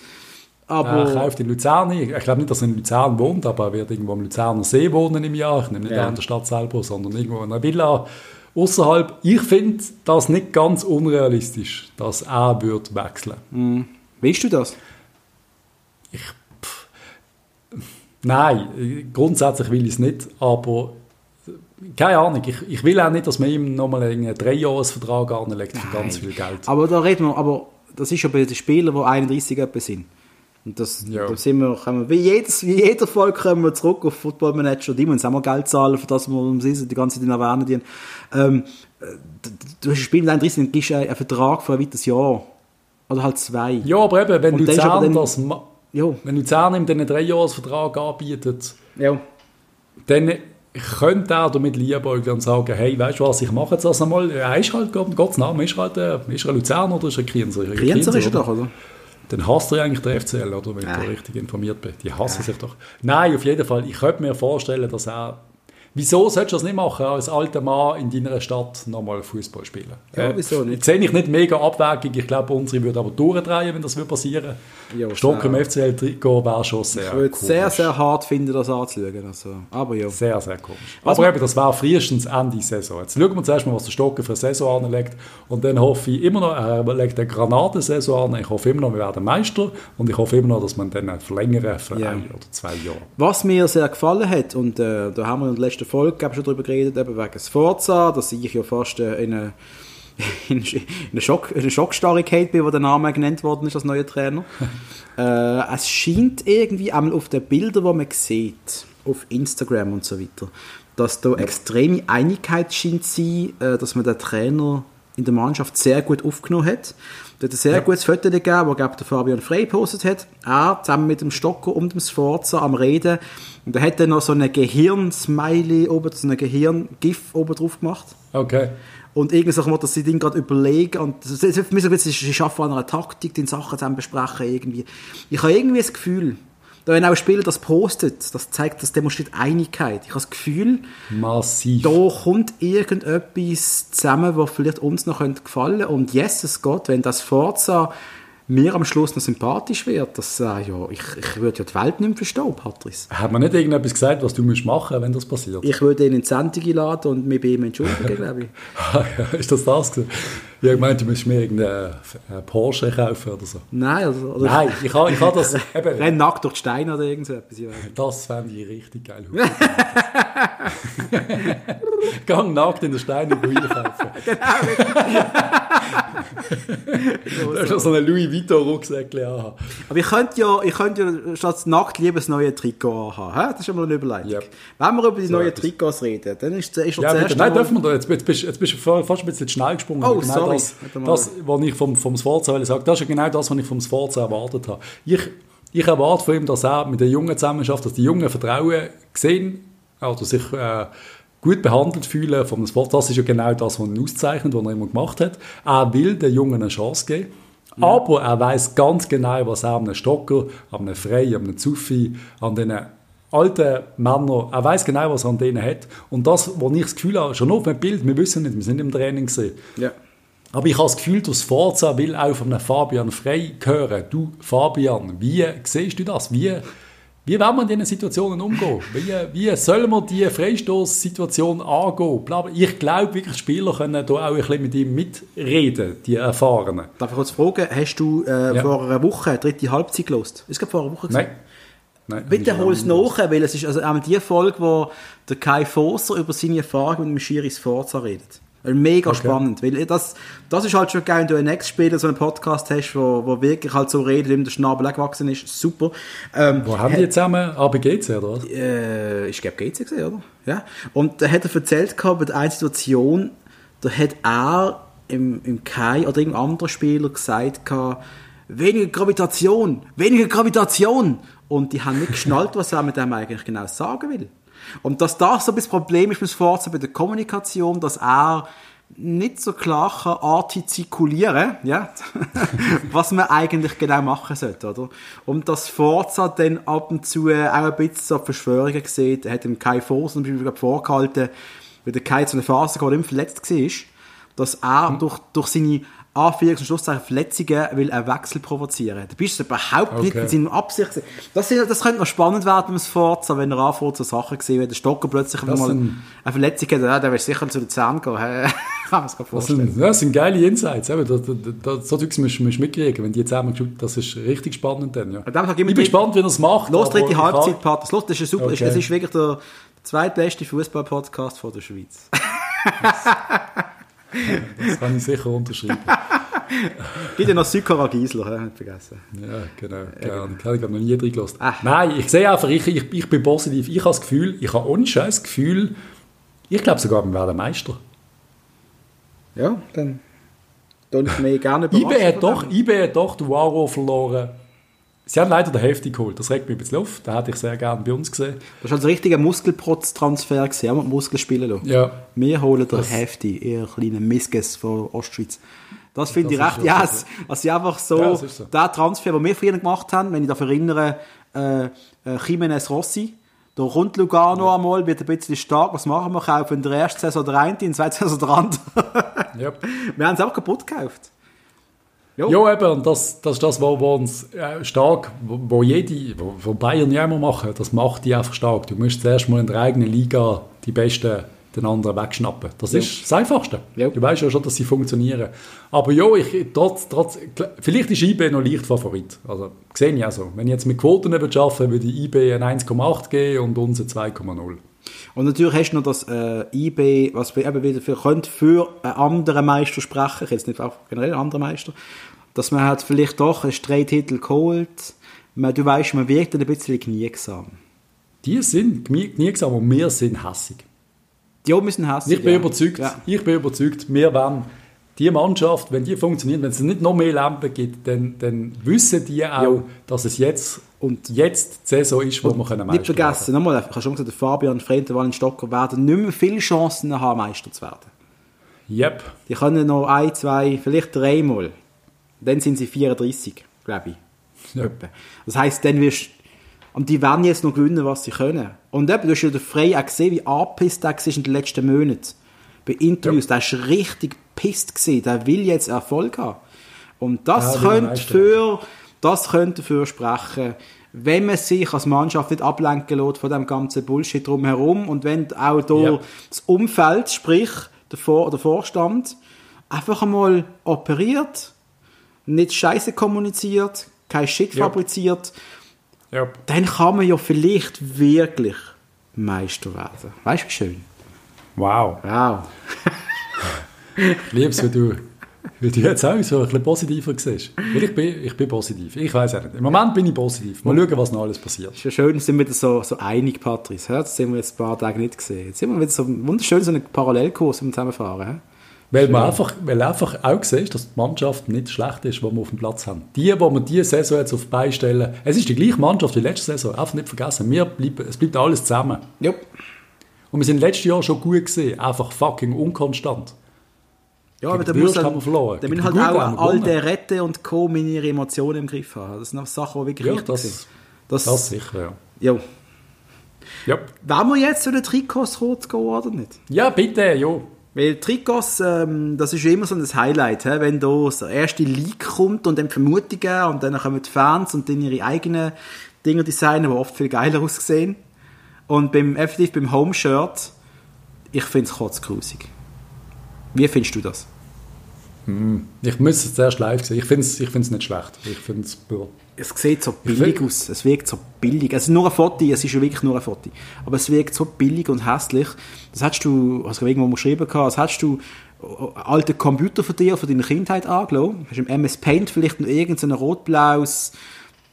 Aber er kauft in Luzern ein. Ich glaube nicht, dass er in Luzern wohnt, aber er wird irgendwo am Luzerner See wohnen im Jahr. Ich nehme nicht ja. in der Stadt selber, sondern irgendwo in einer Villa außerhalb. Ich finde das nicht ganz unrealistisch, dass er wird wechseln. Mhm. Weißt du das? Ich Nein, grundsätzlich will ich es nicht, aber keine Ahnung, ich, ich will auch nicht, dass man ihm nochmal einen Dreijahresvertrag anlegt für ganz viel Geld. Aber da reden wir, aber das ist ja bei den Spielern, die 31 etwa sind. Und das, ja. da sind wir, wir, wie, jedes, wie jeder Fall kommen wir zurück auf Football Manager, die müssen auch mal Geld zahlen, für das wir um sie die ganze Zeit erwähnen. Die, ähm, du hast ein Spiel mit 31, dann gibst du einen Vertrag für ein weiteres Jahr. Oder halt zwei. Ja, aber eben, wenn Und Luzern das ja. Wenn Luzern ihm einen Dreijahresvertrag anbietet, ja. dann könnte er damit liebäugeln und sagen, hey, weißt du was, ich mache jetzt das einmal. Er ist halt, Gottes Name, ist halt äh, ist er Luzern oder ist er Krienzer? Krienzer ist er doch, oder? Dann hasst er eigentlich den FCL, oder? Wenn ich da richtig informiert bin. Die hassen sich doch. Nein, auf jeden Fall. Ich könnte mir vorstellen, dass er Wieso solltest du das nicht machen, als alter Mann in deiner Stadt nochmal Fußball spielen? Ja, äh, wieso nicht? Jetzt sehe ich nicht mega abwägig. Ich glaube, unsere würde aber durchdrehen, wenn das passieren würde. Stock im FCL-Trikot wäre schon sehr Ich würde sehr, sehr hart finden, das anzuschauen. Also, aber ja. Sehr, sehr komisch. Was aber eben, das wäre frühestens Ende Saison. Jetzt schauen wir zuerst mal, was der Stocker für eine Saison anlegt. Und dann hoffe ich immer noch, er legt eine Granatensaison an. Ich hoffe immer noch, wir werden Meister. Und ich hoffe immer noch, dass man dann verlängern für ja. ein oder zwei Jahre. Was mir sehr gefallen hat, und äh, da haben wir in der letzten Folge schon darüber geredet, eben wegen Sforza, dass ich ja fast äh, in eine in eine, Schock, eine Schockstarrigkeit bin, wo der Name genannt worden ist als neuer Trainer. äh, es scheint irgendwie einmal auf den Bildern, die man sieht, auf Instagram und so weiter, dass da extreme Einigkeit scheint zu sein, äh, dass man den Trainer in der Mannschaft sehr gut aufgenommen hat. Da hat ein sehr ja. gutes Foto gegeben, das der Fabian Frey gepostet hat. Er zusammen mit dem Stocker und dem Sforza am Reden. Und er hat dann noch so eine Gehirn-Smiley oben, so eine Gehirn-GIF oben drauf gemacht. Okay. Und irgendwie so, dass sie den gerade überlegen und sie schaffen an einer Taktik, die Sachen zusammen besprechen irgendwie. Ich habe irgendwie das Gefühl, da wenn auch ein Spieler das postet, das zeigt, das demonstriert Einigkeit. Ich habe das Gefühl, Massiv. da kommt irgendetwas zusammen, was vielleicht uns noch gefallen könnte. Und yes, es geht, wenn das Forza mir am Schluss noch sympathisch wird, dass äh, ja, ich, ich würde ja die Welt nicht mehr verstehen, Patrice. Hat man nicht irgendetwas gesagt, was du musst machen wenn das passiert? Ich würde ihn in die Sendung laden und mich bei ihm entschuldigen, glaube ich. Ah, ist das das gewesen? Ich habe gemeint, du müsstest mir irgendeinen Porsche kaufen oder so. Nein, also, oder Nein, ich habe ich ha das... Eben, Renn nackt durch die Steine oder irgend so etwas. Das fände ich richtig geil. Gang nackt in den Stein und einkaufen. genau. du hast so einen Louis Vuitton-Rucksack anhaben. Aber ich könnte ja, ich könnte ja statt nackt lieber das neue Trikot anhaben. Das ist schon mal eine Überleitung. Yep. Wenn wir über die so neuen Trikots reden, dann ist, ist ja, zuerst Nein, dürfen wir da. Jetzt, jetzt, bist, jetzt bist du fast ein bisschen schnell gesprungen. Oh, genau sorry. Das, das, was ich vom, vom Sforza sage, das ist ja genau das, was ich vom Sforza erwartet habe. Ich, ich erwarte von ihm, dass er mit den Jungen zusammenarbeitet, dass die Jungen Vertrauen sehen, also sich äh, gut behandelt fühlen vom Sport. Das ist ja genau das, was ihn auszeichnet, was er immer gemacht hat. Er will den Jungen eine Chance geben. Ja. Aber er weiß ganz genau, was er an einem Stocker, an einem Frey, an einem Zuffi, an den alten Männern, er weiß genau, was er an denen hat. Und das, wo ich das Gefühl habe, schon auf dem Bild, wir wissen nicht, wir sind im Training gesehen. Ja. Aber ich habe das Gefühl, dass Forza will auch von einem Fabian Frey hören. Du, Fabian, wie siehst du das? Wie wie wollen wir in diesen Situationen umgehen? Wie, wie sollen wir diese Freistoßsituation angehen? Ich glaube wirklich, Spieler können da auch ein bisschen mit ihm mitreden, die Erfahrenen. Darf ich kurz fragen, hast du äh, ja. vor einer Woche eine dritte Halbzeit gelost? Ist es vor einer Woche Nein. Nein, Bitte hol es nach, weil es ist also auch die Folge, wo der Kai Foser über seine Erfahrungen mit dem Schiris Forza redet. Mega okay. spannend, weil das, das ist halt schon geil, wenn du einen Ex-Spieler so einen Podcast hast, wo, wo wirklich halt so redet, dem der Schnabel gewachsen ist, super. Ähm, wo haben die zusammen? ABGC, oder was? Äh, ich glaube GC gesehen, oder? Ja. Und da hat er erzählt gehabt, bei einer Situation, da hat er im, im Kai oder irgendein anderer Spieler gesagt gehabt, weniger Gravitation, weniger Gravitation. Und die haben nicht geschnallt, was er mit dem eigentlich genau sagen will. Und dass das so ein Problem ist mit Forza bei der Kommunikation, dass er nicht so klar kann artikulieren ja, was man eigentlich genau machen sollte, oder? Und dass Forza dann ab und zu auch ein bisschen so Verschwörungen sieht, er hat dem Kai Forza zum Beispiel vorgehalten, weil der Kai zu einer Phase immer verletzt war, dass er mhm. durch, durch seine Anführungs- und Schlusszeichen Verletzungen will einen Wechsel provozieren. Da bist du überhaupt okay. nicht mit seiner Absicht. Das, das könnte noch spannend werden beim Forza, wenn er anfängt, so Sachen gesehen wenn der Stocker plötzlich das mal eine Verletzung hat, ja, der will sicher zu den Zähnen gehen. Kann man sich vorstellen. Das sind, ja, das sind geile Insights. Da, da, da, so Zeugs musst du mitkriegen, wenn die jetzt einmal geschaut das ist richtig spannend dann. Ja. Ich bin gespannt, wie er es macht. Los, dritte Halbzeit, Partner. Los, das ist super. Okay. Es ist wirklich der zweitbeste Fußball-Podcast von der Schweiz. das kann ich sicher unterschreiben. Ja noch Sykora Giesler, nicht vergessen. Ja, genau. Gerne. Ich habe noch nie drin gelassen. Nein, ich sehe einfach, ich, ich, ich bin positiv. Ich habe das Gefühl, ich habe ohne Scheiß Gefühl, ich glaube sogar, wir werden Meister. Ja, dann tue ich mir gerne IB hat doch, IB hat doch den Waro verloren Sie haben leider den Hälfte geholt. Das regt mich ein bisschen auf. Den hätte ich sehr gerne bei uns gesehen. Das war also ein richtiger Muskelprotz-Transfer gesehen, haben Muskel spielen lassen. Ja. Wir holen den Hälfte, ihr kleinen Miskes von Ostschweiz. Das finde ich recht, ja, yes. also einfach so, ja, so, der Transfer, den wir früher gemacht haben, wenn ich mich erinnere, äh, äh, Jimenez Rossi, da kommt Lugano ja. einmal, wird ein bisschen stark, was machen wir? Kaufen in der ersten Saison der eine, in der zweiten Saison der andere. yep. Wir haben es auch kaputt gekauft. Jo. Ja, eben, und das, das ist das, was uns äh, stark, wo, wo jede, wo, wo Bayern ja immer machen, das macht die einfach stark. Du musst zuerst mal in der eigenen Liga die Besten den anderen wegschnappen. Das ja. ist das Einfachste. Ja. Du weißt ja schon, dass sie funktionieren. Aber ja, ich, trotz, trotz, vielleicht ist IB noch leicht Favorit. Also, sehe ich auch so. Wenn ich jetzt mit Quoten arbeite, würde IB ein 1,8 geben und uns 2,0. Und natürlich hast du noch das äh, IB, was eben wieder für, könnte für einen anderen Meister sprechen, jetzt nicht auch generell einen anderen Meister, dass man halt vielleicht doch einen Streititel geholt, man, du weißt, man wirkt dann ein bisschen kniegsam. Die sind kniegsam und wir sind hassig. Die oben sind hässig. Ich bin ja. überzeugt, ja. ich bin überzeugt, wir werden die Mannschaft, wenn die funktioniert, wenn es nicht noch mehr Lampen gibt, dann, dann wissen die auch, ja. dass es jetzt und jetzt die Saison ist, wo wir können Nicht vergessen, nochmal, ich habe schon gesagt, Fabian Frente, Wallen Stocker werden nicht mehr viele Chancen haben, Meister zu werden. Yep. Die können noch ein, zwei, vielleicht dreimal. Dann sind sie 34, glaube ich. Ja. Das heisst, dann wirst Und die werden jetzt noch gewinnen, was sie können. Und eben, du hast ja den Frey auch gesehen, wie angepisst der war in den letzten Monaten. Bei Interviews, ja. der war richtig pisst. Der will jetzt Erfolg haben. Und das ja, könnte für, das könnte dafür sprechen, wenn man sich als Mannschaft nicht ablenken lässt von dem ganzen Bullshit drumherum und wenn auch da ja. das Umfeld, sprich der, Vor der Vorstand, einfach einmal operiert, nicht Scheiße kommuniziert, kein Shit ja. fabriziert, ja. dann kann man ja vielleicht wirklich Meister werden. Weißt du, wie schön? Wow. Wow. wie du weil du jetzt auch so ein bisschen positiver siehst. Weil ich bin, ich bin positiv. Ich weiß auch nicht. Im Moment bin ich positiv. Mal schauen, was noch alles passiert. Es ist ja schön, sind wir wieder so, so einig, Patrice. Das haben wir jetzt ein paar Tage nicht gesehen. Jetzt sind wir wieder so wunderschön so einen Parallelkurs im Zusammenfahren. Weil man einfach, weil einfach auch sieht, dass die Mannschaft nicht schlecht ist, die wir auf dem Platz haben. Die, die wir diese Saison jetzt auf die Beine stellen, es ist die gleiche Mannschaft wie letzte Saison. Einfach nicht vergessen, wir bleiben, es bleibt alles zusammen. Ja. Und wir sind letztes Jahr schon gut gesehen, einfach fucking unkonstant. Ja, aber da muss dann, haben wir verloren. Da bin halt auch all der Rette und Co. meine Emotionen im Griff haben. Das sind auch Sachen, die wirklich ja, wichtig das, sind. Das, das sicher, ja. Ja. Ja. Wollen wir jetzt zu den Trikots kurz gehen, oder nicht? Ja, bitte, ja. Weil Trikots, ähm, das ist immer so ein Highlight, he? wenn da der erste Leak kommt und dann Vermutungen und dann kommen die Fans und dann ihre eigenen Dinge designen, die oft viel geiler aussehen. Und beim, effektiv beim Home-Shirt, ich finde es kurz grusig. Wie findest du das? Hm. Ich müsste es zuerst live sehen. Ich finde es ich nicht schlecht. Ich find's, es sieht so billig aus. Es wirkt so billig. Es ist nur ein Foto, es ist ja wirklich nur ein Foto. Aber es wirkt so billig und hässlich. Das hast du, also irgendwo mal geschrieben das hast du äh, alte Computer von dir, von deiner Kindheit angeschaut. Hast du im MS Paint vielleicht noch irgendein rot-blaues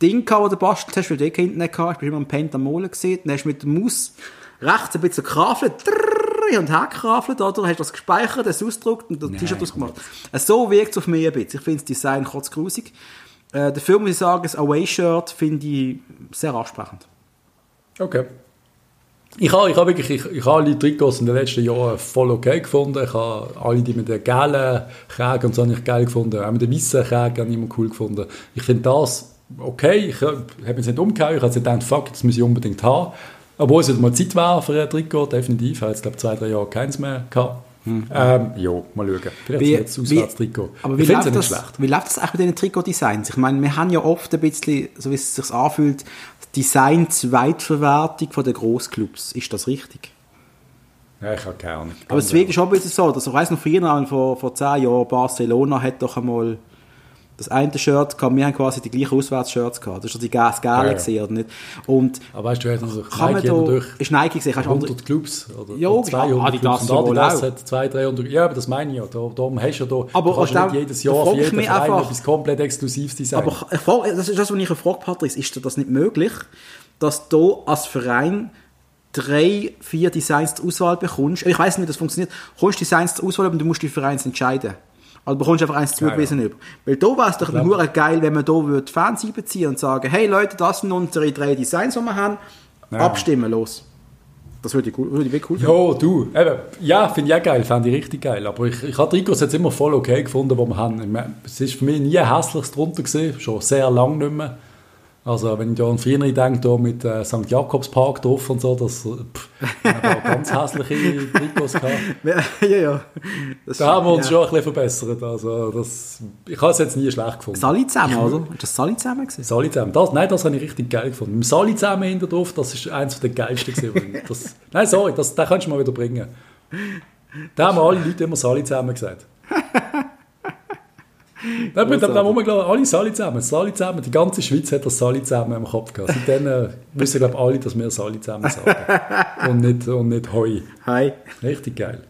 Ding gehabt, das du bastelt hast, weil du hinten nicht gehabt hast. Du immer im Paint am Molen gesehen. Dann hast du mit der Maus rechts ein bisschen Kraft hin und her gerafelt, oder? Hast das gespeichert, das ausgedruckt und das T-Shirt ausgemacht. So wirkt es auf mich ein bisschen. Ich finde das Design kurz grusig. Äh, dafür muss ich sagen, das Away-Shirt finde ich sehr ansprechend. Okay. Ich habe, ich habe wirklich, ich, ich habe alle Trikots in den letzten Jahren voll okay gefunden. Ich habe alle die mit den gelben Kragen und so nicht geil gefunden. Auch mit den weißen Kragen habe ich immer cool gefunden. Ich finde das okay. Ich habe es nicht umgehauen. Ich habe gedacht, fuck, das muss ich unbedingt haben. Obwohl es jetzt mal Zeit war für ein Trikot, definitiv. Ich habe jetzt, glaube zwei, drei Jahre keins mehr gehabt. Hm. Ähm, ja, mal schauen. Vielleicht wie, jetzt Auswärtstrikot. Aber wie läuft, das, schlecht. wie läuft das eigentlich mit den Trikot-Designs? Ich meine, wir haben ja oft ein bisschen, so wie es sich anfühlt, Design-Zweitverwertung von den Grossclubs. Ist das richtig? Ja, ich habe keine Ahnung. Aber es ist schon ein bisschen so, dass ich weiss noch früher, vor, vor zehn Jahren, Barcelona hat doch einmal das eine Shirt gehabt, wir haben quasi die gleichen Auswärtsshirts gehabt. Das war die Gas Gale ja, oder nicht? Und Aber weißt du, du hast also kann Nike man da, durch ist Nike gesehen, 100 andere, Clubs oder, ja, oder 200 Adidas Clubs. Und Adidas hat 200, 300, ja, aber das meine ich ja. Da, darum hast du ja da, aber kannst du nicht jedes Jahr für jeden Verein einfach, etwas komplett Exklusives designen. Aber das ist das, was ich gefragt Patrick, ist das nicht möglich, dass du als Verein drei, vier Designs zur Auswahl bekommst? Ich weiß nicht, wie das funktioniert. Du kommst Designs zur Auswahl, aber du musst die Vereins entscheiden. Also bekommst du einfach eins zugewiesen ja, ja. über. Weil da wäre es doch nur geil, wenn man da würde Fans einbeziehen und sagen, hey Leute, das sind unsere drei Designs, die wir haben. Ja. Abstimmen, los. Das würde ich, würde ich wirklich cool finden. Ja, du. Eben, ja, finde ich auch geil, fände ich richtig geil. Aber ich, ich habe Trikots jetzt immer voll okay gefunden, wo wir haben. Es ist für mich nie ein hässliches drunter gesehen, schon sehr lange nicht mehr. Also wenn ich an früher denke, da mit äh, St. Jakobspark drauf und so, das pff, auch ganz hässliche Trikots gehabt. ja, ja. Das da haben wir uns ja. schon ein bisschen verbessert. Also das, ich habe es jetzt nie schlecht gefunden. Sali zusammen, oder? Ist das Sali zusammen gewesen? Sali zusammen. Das, nein, das habe ich richtig geil gefunden. Mit Sali zusammen hinter drauf, das ist eins der geilsten gewesen. das, nein, sorry, das, den kannst du mal wieder bringen. Da haben alle Leute immer Sali zusammen gesagt. Da, da, da muss man glaube alle Sali zusammen, Sali zusammen, die ganze Schweiz hat das Sali zusammen im Kopf gehabt. Seitdem äh, wissen glaube alle, dass wir Sali zusammen sagen und nicht, und nicht Hoi. Hi. Richtig geil.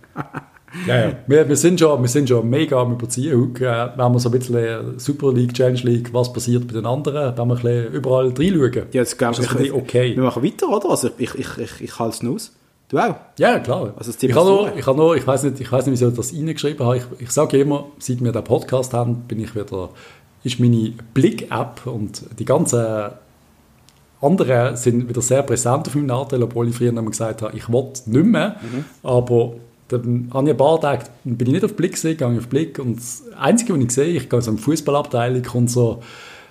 Ja, ja. Wir, wir, sind schon, wir sind schon mega am Überziehen. Heute, äh, wenn wir so ein bisschen Super League, Challenge League, was passiert bei den anderen, wenn wir ein bisschen überall reinschauen. Ja, jetzt glaube ich, okay. Wir machen weiter, oder? Also ich, ich, ich, ich halte es aus. Du auch? Ja, klar. Also ich habe noch, ich, habe noch, ich weiß nicht, ich weiß nicht, wieso ich das reingeschrieben habe. Ich, ich sage immer, seit wir den Podcast haben, bin ich wieder, ist meine Blick-App und die ganzen anderen sind wieder sehr präsent auf meinem Nachteil, obwohl ich früher gesagt habe, ich will nicht mehr. Mhm. Aber dann habe ich ein paar Tage, bin ich nicht auf Blick gesehen, gehe ich auf Blick und das Einzige, was ich sehe, ich gehe so in die Fußballabteilung und so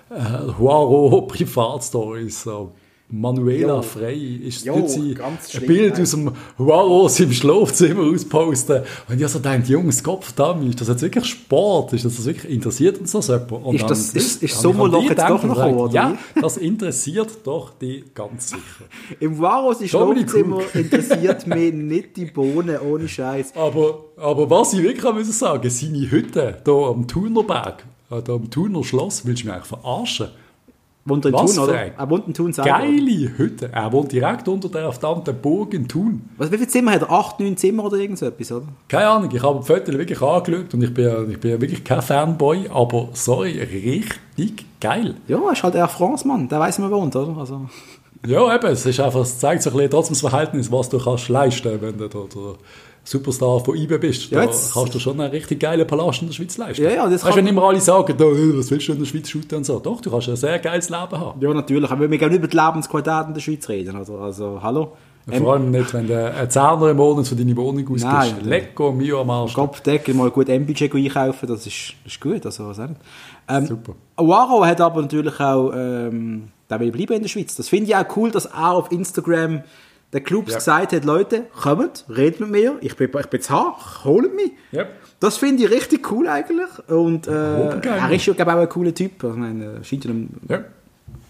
äh, Huaro Privatstories, so Manuela jo. Frey ist jo, sie ein Bild aus dem Wow im Schlafzimmer ausposten. Und ich so denkt, Jungs, Kopf da, ist das jetzt wirklich Sport? Ist das wirklich interessiert uns das jemand? Und ist das ist, ist Sommerloch jetzt doch noch gekommen, oder? Ja, das interessiert doch die ganz sicher. Im Wow im Schlafzimmer interessiert mich nicht die Bohnen, ohne Scheiß. Aber, aber was ich wirklich muss sagen, seine Hütte hier am Thunerberg, äh, da am Thuner Schloss, willst du mich eigentlich verarschen? Wohnt er in Was Thun, oder? Er wohnt in Thun selber. Geile Hütte. Er wohnt direkt unter der verdammten Burg in Thun. Was, wie viele Zimmer hat er? Acht, neun Zimmer oder irgend so etwas, oder? Keine Ahnung. Ich habe die Fotos wirklich angeschaut und ich bin, ich bin wirklich kein Fanboy, aber sorry, richtig geil. Ja, er ist halt Air France, Mann. Der weiß, wo er wohnt, oder? Also. Ja, eben. Es, ist einfach, es zeigt sich ein bisschen trotzdem das Verhältnis, was du kannst leisten, wenn du da, da Superstar von IBE bist, da ja, kannst du schon einen richtig geilen Palast in der Schweiz leisten. Ja, ja, das weißt, wenn immer alle sagen, da, was willst du in der Schweiz shooten und so. Doch, du kannst ein sehr geiles Leben haben. Ja, natürlich. Aber wir können über die Lebensqualität in der Schweiz reden. Also, also hallo. Ja, vor allem nicht, wenn du einen Zehner im Monat für deine Wohnung ausgibst. Nein, Lecco, mio am Arsch. Kopfdeckel, mal gut M-Budget einkaufen, das ist, das ist gut. Also, was auch nicht. Ähm, Super. Waro hat aber natürlich auch, ähm, der will bleiben in der Schweiz. Das finde ich auch cool, dass er auf Instagram der Club ja. gesagt hat, Leute, kommt, redet mit mir, ich bin, ich bin zu hart, holt mich. Ja. Das finde ich richtig cool eigentlich. Und äh, er ist ja, glaube ich, auch ein cooler Typ. Ich meine, scheint ja, ja.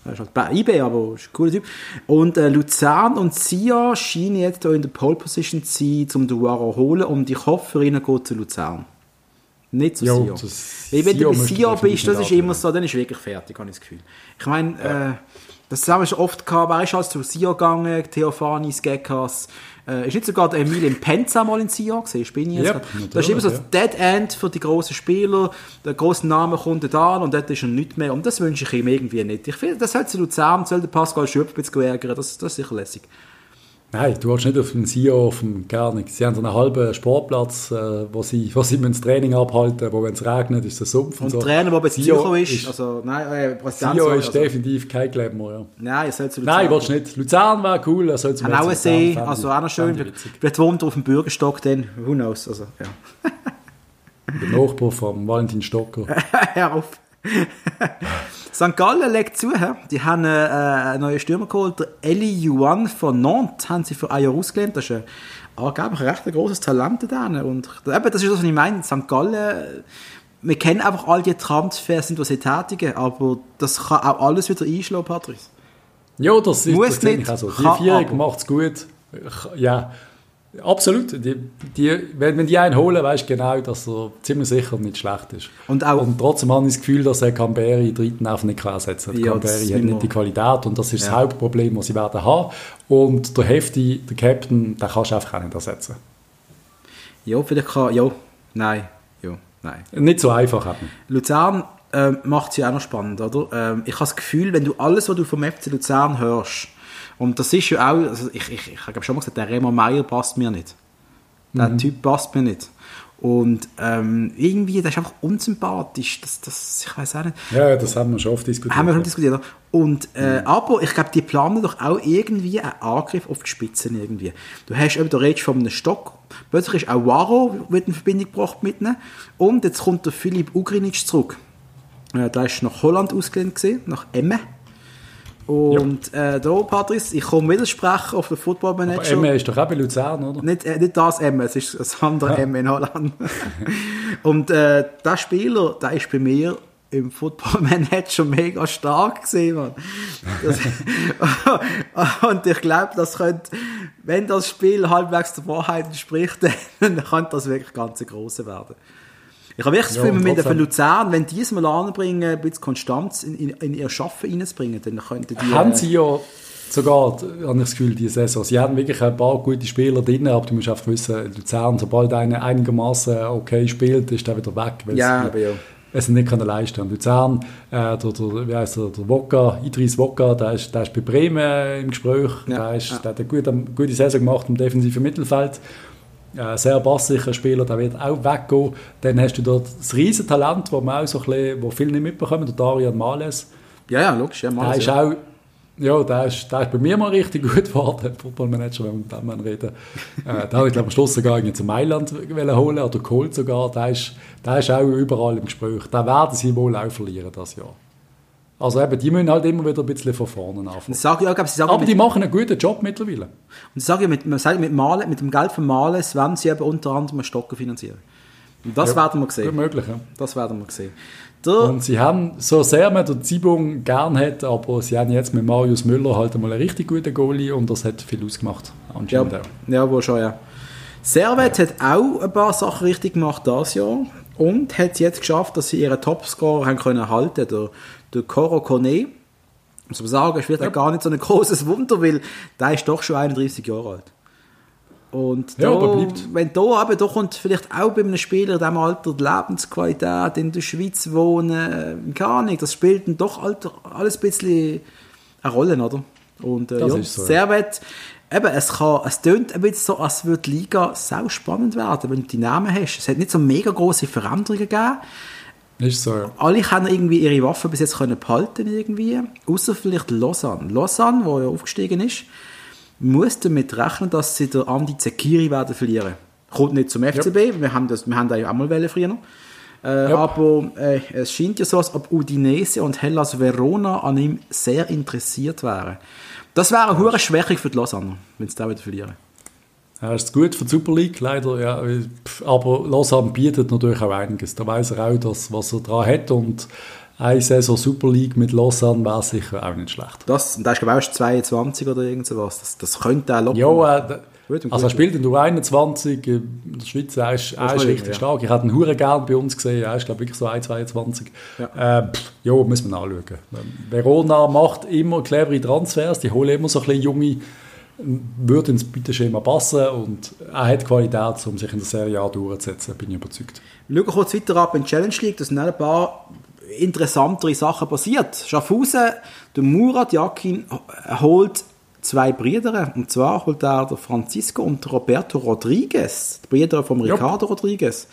Er ist halt bei eBay, aber ist ein cooler Typ. Und äh, Luzern und Sia scheinen jetzt hier in der Pole Position zu sein, um Wara zu holen. Und ich hoffe, für ihn geht zu Luzern. Nicht zu jo, Sia. Wenn du bei Sia bist, das ist immer so, dann ist wirklich fertig, habe ich das Gefühl. Ich meine, ja. äh, das haben wir schon oft gehabt. Wer ist als zu Sia gegangen? Theophanis, Gekas. Äh, ist nicht sogar der Emilien Penza mal in Sia gesehen? Bin ich jetzt yep, das ist immer so das Dead End für die grossen Spieler. Der grosse Name kommt da und dort ist er nicht mehr. Und das wünsche ich ihm irgendwie nicht. Ich finde, das sollte Luzern, soll der Pascal Schöpf jetzt ärgern. Das, das ist sicher lässig. Nein, du hast nicht auf dem CEO, auf dem gar nichts. Sie haben so einen halben Sportplatz, äh, wo sie, wo sie das Training abhalten, wo wenn es regnet, ist es Sumpf und, und so. Trainer, der bei CEO ist, ist, also nein, äh, CEO ist also. definitiv kein Glamour, ja. Nein, er soll zu Luzern. Nein, willst du nicht. Luzern wäre cool, er soll zu Luzern. Auch See, also auch noch schön. Vielleicht wohnt er auf dem Bürgerstock, dann, who knows, also, ja. Der Nachbar vom Valentin Stocker. Hör auf. St. Gallen legt zu, die haben äh, einen neuen Stürmer geholt, der Eli Yuan von Nantes, haben sie für ein Jahr ausgelehnt. Das ist ein, angeblich ein recht großes Talent da. Und eben, das ist das, was ich meine. St. Gallen, wir kennen einfach all die Transfers, was sie tätigen, aber das kann auch alles wieder einschlagen, Patrice. Ja, das ist Muss das nicht, also. Die Vierjährige macht es gut. Ja, Absolut. Die, die, wenn, wenn die einen holen, weißt du genau, dass er ziemlich sicher nicht schlecht ist. Und, auch, und trotzdem habe ich das Gefühl, dass er Camberi dritten auf nicht ersetzen kann. Ja, Camberi hat nicht die Qualität und das ist ja. das Hauptproblem, das sie werden haben. Und der Hefti, der Captain, den kannst du einfach auch nicht ersetzen. Ja, vielleicht kann, ja, nein, ja, nein. Nicht so einfach eben. Luzern äh, macht es ja auch noch spannend, oder? Ähm, ich habe das Gefühl, wenn du alles, was du vom FC Luzern hörst, und das ist ja auch, also ich, ich, ich habe schon mal gesagt, der Remo Meier passt mir nicht. Der mhm. Typ passt mir nicht. Und ähm, irgendwie, der ist einfach unsympathisch. Das, das, ich weiß auch nicht. Ja, das haben wir schon oft diskutiert. Haben wir schon diskutiert. Und, äh, mhm. Aber ich glaube, die planen doch auch irgendwie einen Angriff auf die Spitzen irgendwie. Du hast eben, du redest von einem Stock. Plötzlich ist auch Waro wird in Verbindung gebracht mit ihnen. Und jetzt kommt der Philipp Ugrinic zurück. Äh, der ist nach Holland ausgelehnt nach Emme. Und äh, da, Patrice, ich komme wieder sprechen auf den Football Manager. Aber M ist doch auch bei Luzern, oder? Nicht, äh, nicht das M, es ist das andere ja. M in Holland. und äh, der Spieler, der ist bei mir im Football Manager mega stark gesehen, man. Und ich glaube, das könnte, wenn das Spiel halbwegs der Wahrheit entspricht, dann könnte das wirklich ganz große werden. Ich habe wirklich das Gefühl, ja, mit der Luzern, wenn die es mal anbringen, ein bisschen Konstanz in, in, in ihr Schaffen reinzubringen, dann könnten die... Haben sie ja sogar, habe ich das Gefühl, diese Saison. Sie haben wirklich ein paar gute Spieler drin, aber du musst einfach wissen, Luzern, sobald einer einigermaßen okay spielt, ist er wieder weg. Ja, aber ja. Es nicht können leisten. Und Luzern, äh, der, der, wie heißt der, der Wokka, Idris Wokka, der ist, der ist bei Bremen im Gespräch, ja, der, ist, ja. der hat eine gute, gute Saison gemacht im defensiven Mittelfeld äh, sehr basssicherer Spieler, der wird auch weggehen. Dann hast du dort das Riesentalent, wo man auch so ein bisschen, wo viele nicht mitbekommen, der Darian Males. Ja, ja, logisch, ja, Males. Der ist ja. auch ja, der ist, der ist bei mir mal richtig gut geworden, Footballmanager, wenn wir mit dem reden. äh, da habe ich, glaube am Schluss sogar zu Mailand holen oder geholt sogar. Der ist, der ist auch überall im Gespräch. Da werden sie wohl auch verlieren das Jahr. Also eben, die müssen halt immer wieder ein bisschen von vorne anfangen. Sag, ja, glaub, sie sagen Aber die machen einen guten Job mittlerweile. Und sie sagen, mit, man sagt, mit, Malen, mit dem Geld von Males werden sie eben unter anderem Stocken finanzieren. Und das Ja, werden wir sehen. Gut möglich, ja. Das werden wir sehen. Der, Und sie haben, so sehr man den Zibung gern hat, aber sie haben jetzt mit Marius Müller halt einmal einen richtig guten Goalie und das hat viel ausgemacht. ja, Anscheinend auch. ja, wohl schon, ja. Servet hat auch ein paar Sachen richtig gemacht dieses Jahr und hat es jetzt geschafft, dass sie ihren Topscorer haben können halten, der, der Coro Kone. Muss man sagen, ist vielleicht auch gar nicht so ein großes Wunder, weil der ist doch schon 31 Jahre alt. Und Ja, da, bleibt. wenn da aber da kommt vielleicht auch bei einem Spieler in diesem Alter die Lebensqualität in der Schweiz wohnen, gar nicht, das spielt dann doch alles ein bisschen eine Rolle, oder? Und äh, Das ja, so, ja. Servet, eben, es kann, es tönt ein bisschen so, als würde die Liga sau spannend werden, wenn du die Namen hast. Es hat nicht so mega große Veränderungen gegeben. Ist so, ja. Alle können irgendwie ihre Waffen bis jetzt können behalten irgendwie, außer vielleicht Lausanne. Lausanne, wo ja aufgestiegen ist, muss damit rechnen, dass sie der Andi Zekiri werden verlieren. Kommt nicht zum FCB, wir haben das, wir haben da ja auch mal wollen früher. Äh, Ja. Aber äh, es scheint ja so, als ob Udinese und Hellas Verona an ihm sehr interessiert wären. Das wäre eine hohe Schwächung für die Lausanne, wenn sie da wieder verlieren. Ja, ist gut für die Super League, leider. Ja, pf, aber Lausanne bietet natürlich auch einiges. Da weiß er auch, dass, was er dran hat. Und eine Saison Super League mit Lausanne wäre sicher auch nicht schlecht. Das, und da ist glaube ich auch erst 22 oder irgend sowas. Das, das könnte auch locker. Ja, äh, Gut also er spielt in der 21 in der Schweiz, er ist, er ist richtig ja. stark. Ich hatte ihn hure gern bei uns gesehen, er ist glaube ich wirklich so 1,22. Ja. Äh, pff, ja, muss man anschauen. Verona macht immer clevere Transfers, die holen immer so ein bisschen junge, würde ins Bietenschema passen und er hat Qualität, um sich in der Serie A durchzusetzen, bin ich überzeugt. Wir schauen kurz weiter ab in die Challenge League. Da sind ein paar interessantere Sachen passiert. Schaffhausen, der Murat Jakin holt zwei Brüder. Und zwar holt er der Francisco und Roberto Rodriguez, die Brüder von. Ricardo Rodriguez.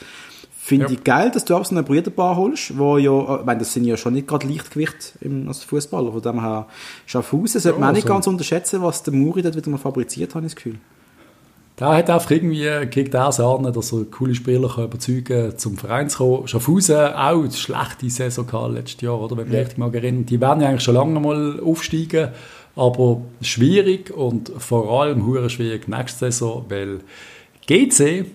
Finde Ja. ich geil, dass du auch so eine Brüderpaar holst, wo ja, ich meine, das sind ja schon nicht gerade Leichtgewicht im, als Fußballer. Von dem her, Schaffhausen sollte man auch nicht also- ganz unterschätzen, was der Muri dort wieder mal fabriziert hat, das Gefühl. Der hat einfach irgendwie gegen das an, dass er coole Spieler kann überzeugen kann, zum Verein zu kommen. Schaffhausen auch eine schlechte Saison gehabt letztes Jahr, oder? Wenn ich mich richtig mal erinnere. Die werden ja eigentlich schon lange mal aufsteigen, aber schwierig und vor allem hure schwierig nächste Saison, weil GC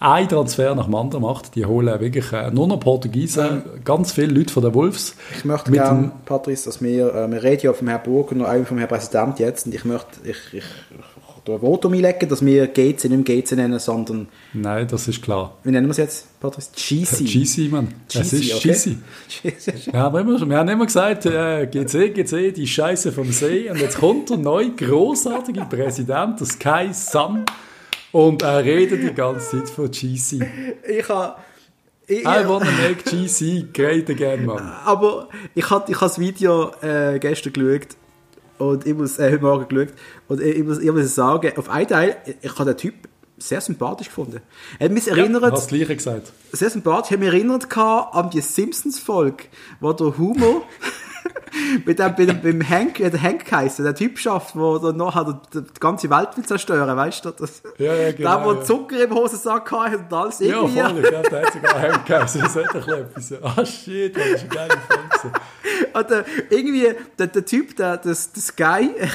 ein Transfer nach dem anderen macht. Die holen wirklich äh, nur noch Portugiesen, ganz viele Leute von den Wolves. Ich möchte Mit gerne, Patrice, dass wir, äh, wir reden ja vom Herrn Burger und auch vom Herrn Präsident jetzt, und ich möchte, ich, ich, ich ein Votum einlegen, dass wir GC nicht mehr GC nennen, sondern, Nein, das ist klar. wie nennen wir es jetzt, Patrice? GC. GC, Mann. Es ist okay. GC. Wir haben immer, wir haben immer gesagt, äh, GC, GC, die Scheiße vom See. Und jetzt kommt der neue großartige Präsident, der Sky Sun. Und er redet die ganze Zeit von GC. ich habe... Ich, I wanna make GC great again, Mann. aber ich habe ich das Video äh, gestern geschaut und ich muss, äh, heute Morgen geschaut und ich, ich, muss, ich muss sagen, auf einen Teil, ich, habe den Typ sehr sympathisch gefunden. Er hat mich Ja, erinnert, hast das Gleiche gesagt. sehr sympathisch. Ich habe mich erinnert an die Simpsons-Folge, wo der Humo mit dem, dem, beim Hank, hat der Hank geheißen, der Typ schafft, wo dann nachher die, ganze Welt will zerstören, weißt du? Das, Ja, ja, genau, Der, der ja. Zucker im Hosensack hatte und alles Ja, irgendwie. voll. Ja, der hat sogar Hemdkäse. Das hat doch etwas. Ah, shit, das ist eine geile Folge. Und äh, irgendwie, der, der Typ, der, das, das Guy, er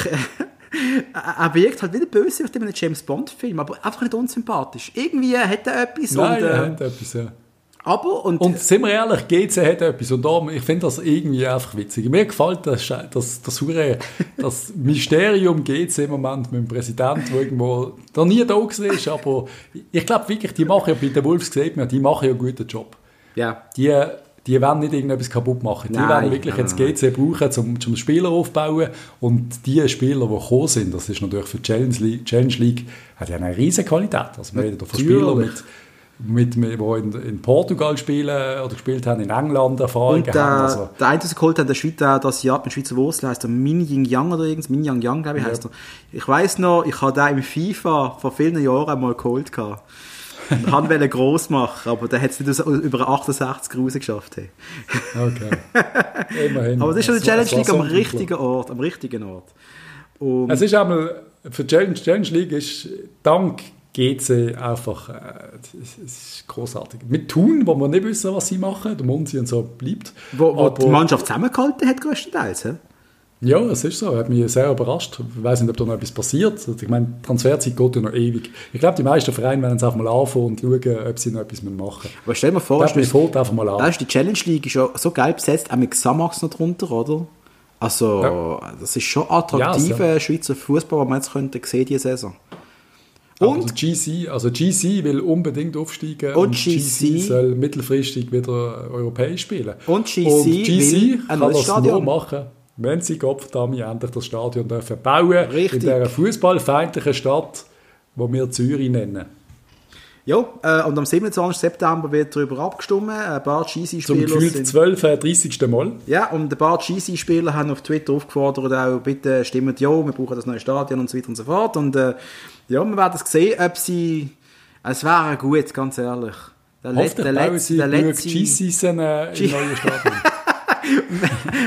er wirkt halt wie der Bösewicht in einem James Bond-Film, aber einfach nicht unsympathisch. Irgendwie hat er etwas Nein, und, er äh, hat etwas, ja. Aber, und, Und sind wir ehrlich, GC hat etwas. Und darum, ich finde das irgendwie einfach witzig. Mir gefällt das, das, das, hure- das Mysterium GC im Moment mit dem Präsidenten, der irgendwo noch nie da ist. Aber ich glaube wirklich, die machen ja bei den Wolves, sieht man, die machen ja einen guten Job. ja. Die, die wollen nicht irgendetwas kaputt machen. Die Nein, wollen wirklich nein, jetzt. GC brauchen, um zum Spieler aufzubauen. Und die Spieler, die gekommen sind, das ist natürlich für die Challenge League, Challenge League hat ja eine riesige Qualität. Also wir reden von Spielern mit, mit, mit, die in, in Portugal spielen oder gespielt haben, in England Erfahrungen Und der, haben. Also, der eine, der sie geholt hat, der Schweizer, das Jahr mit Schweizer Wurzel, heißt der Min Ying Yang oder irgendwas, Min Yang Yang, glaube ich, heißt er. Ich weiss noch, ich habe den im FIFA vor vielen Jahren einmal geholt gehabt. Han wollte gross machen, aber der hat es nicht über 68 rausgeschafft. Hey. okay. Immerhin. Aber das ist schon war- Challenge League am richtigen Ort, am richtigen Ort. Und Es ist einmal, für die Challenge, Challenge League ist dank GC einfach, äh, es ist großartig. Mit Thun, wo wir nicht wissen, was sie machen, der Monsi und so bleibt. Wo, wo die Mannschaft zusammengehalten hat, größtenteils, he? Ja, es ist so. Hat mich sehr überrascht. Ich weiß nicht, ob da noch etwas passiert. Also, ich meine, die Transferzeit geht ja noch ewig. Ich glaube, die meisten Vereine werden es einfach mal anfangen und schauen, ob sie noch etwas machen müssen. Aber stell dir mal vor, das, das, einfach mal an. Weißt, die Challenge League ist ja so geil besetzt, auch mit Xamax noch drunter, oder? Also, ja. das ist schon attraktiver ja, Schweizer Fußball, was man jetzt könnte sehen diese Saison. Und also GC, also GC will unbedingt aufsteigen und, und GC, GC, soll mittelfristig wieder europäisch spielen. Und GC, und GC kann das Stadion. nur machen, wenn sie Gottverdammt endlich das Stadion dürfen bauen Richtig. in dieser fußballfeindlichen Stadt, die wir Zürich nennen. Ja, äh, und am 27. September wird darüber abgestimmt. Ein paar GC-Spieler Zum gefühlt 12, 30. Mal. Ja, und ein paar GC-Spieler haben auf Twitter aufgefordert, auch bitte stimmt ja, wir brauchen das neue Stadion und so weiter und so fort. Und äh, ja, wir werden sehen, ob sie... Es wäre gut, ganz ehrlich. Der, Let der letzte... Der letzte GCs äh, im neuen Stadion.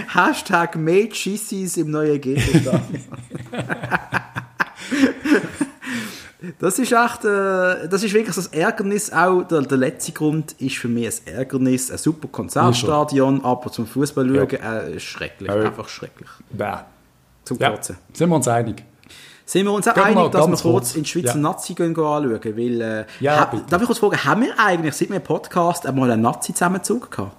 Hashtag Made GCs im neuen GC-Stadion. Das ist echt, äh, das ist wirklich das Ärgernis. Auch der, der letzte Grund ist für mich ein Ärgernis. Ein super Konzertstadion, aber zum Fußball schauen, ja. äh, schrecklich. Äh. Einfach schrecklich. Bäh. Zum ja. Kotzen. Sind wir uns einig? Sind wir uns auch einig, dass wir kurz, kurz in die Schweizer ja. Nazi gehen anschauen? Weil, äh, ja, darf ich kurz fragen, haben wir eigentlich seit wir Podcast einmal einen Nazi-Zusammenzug gehabt?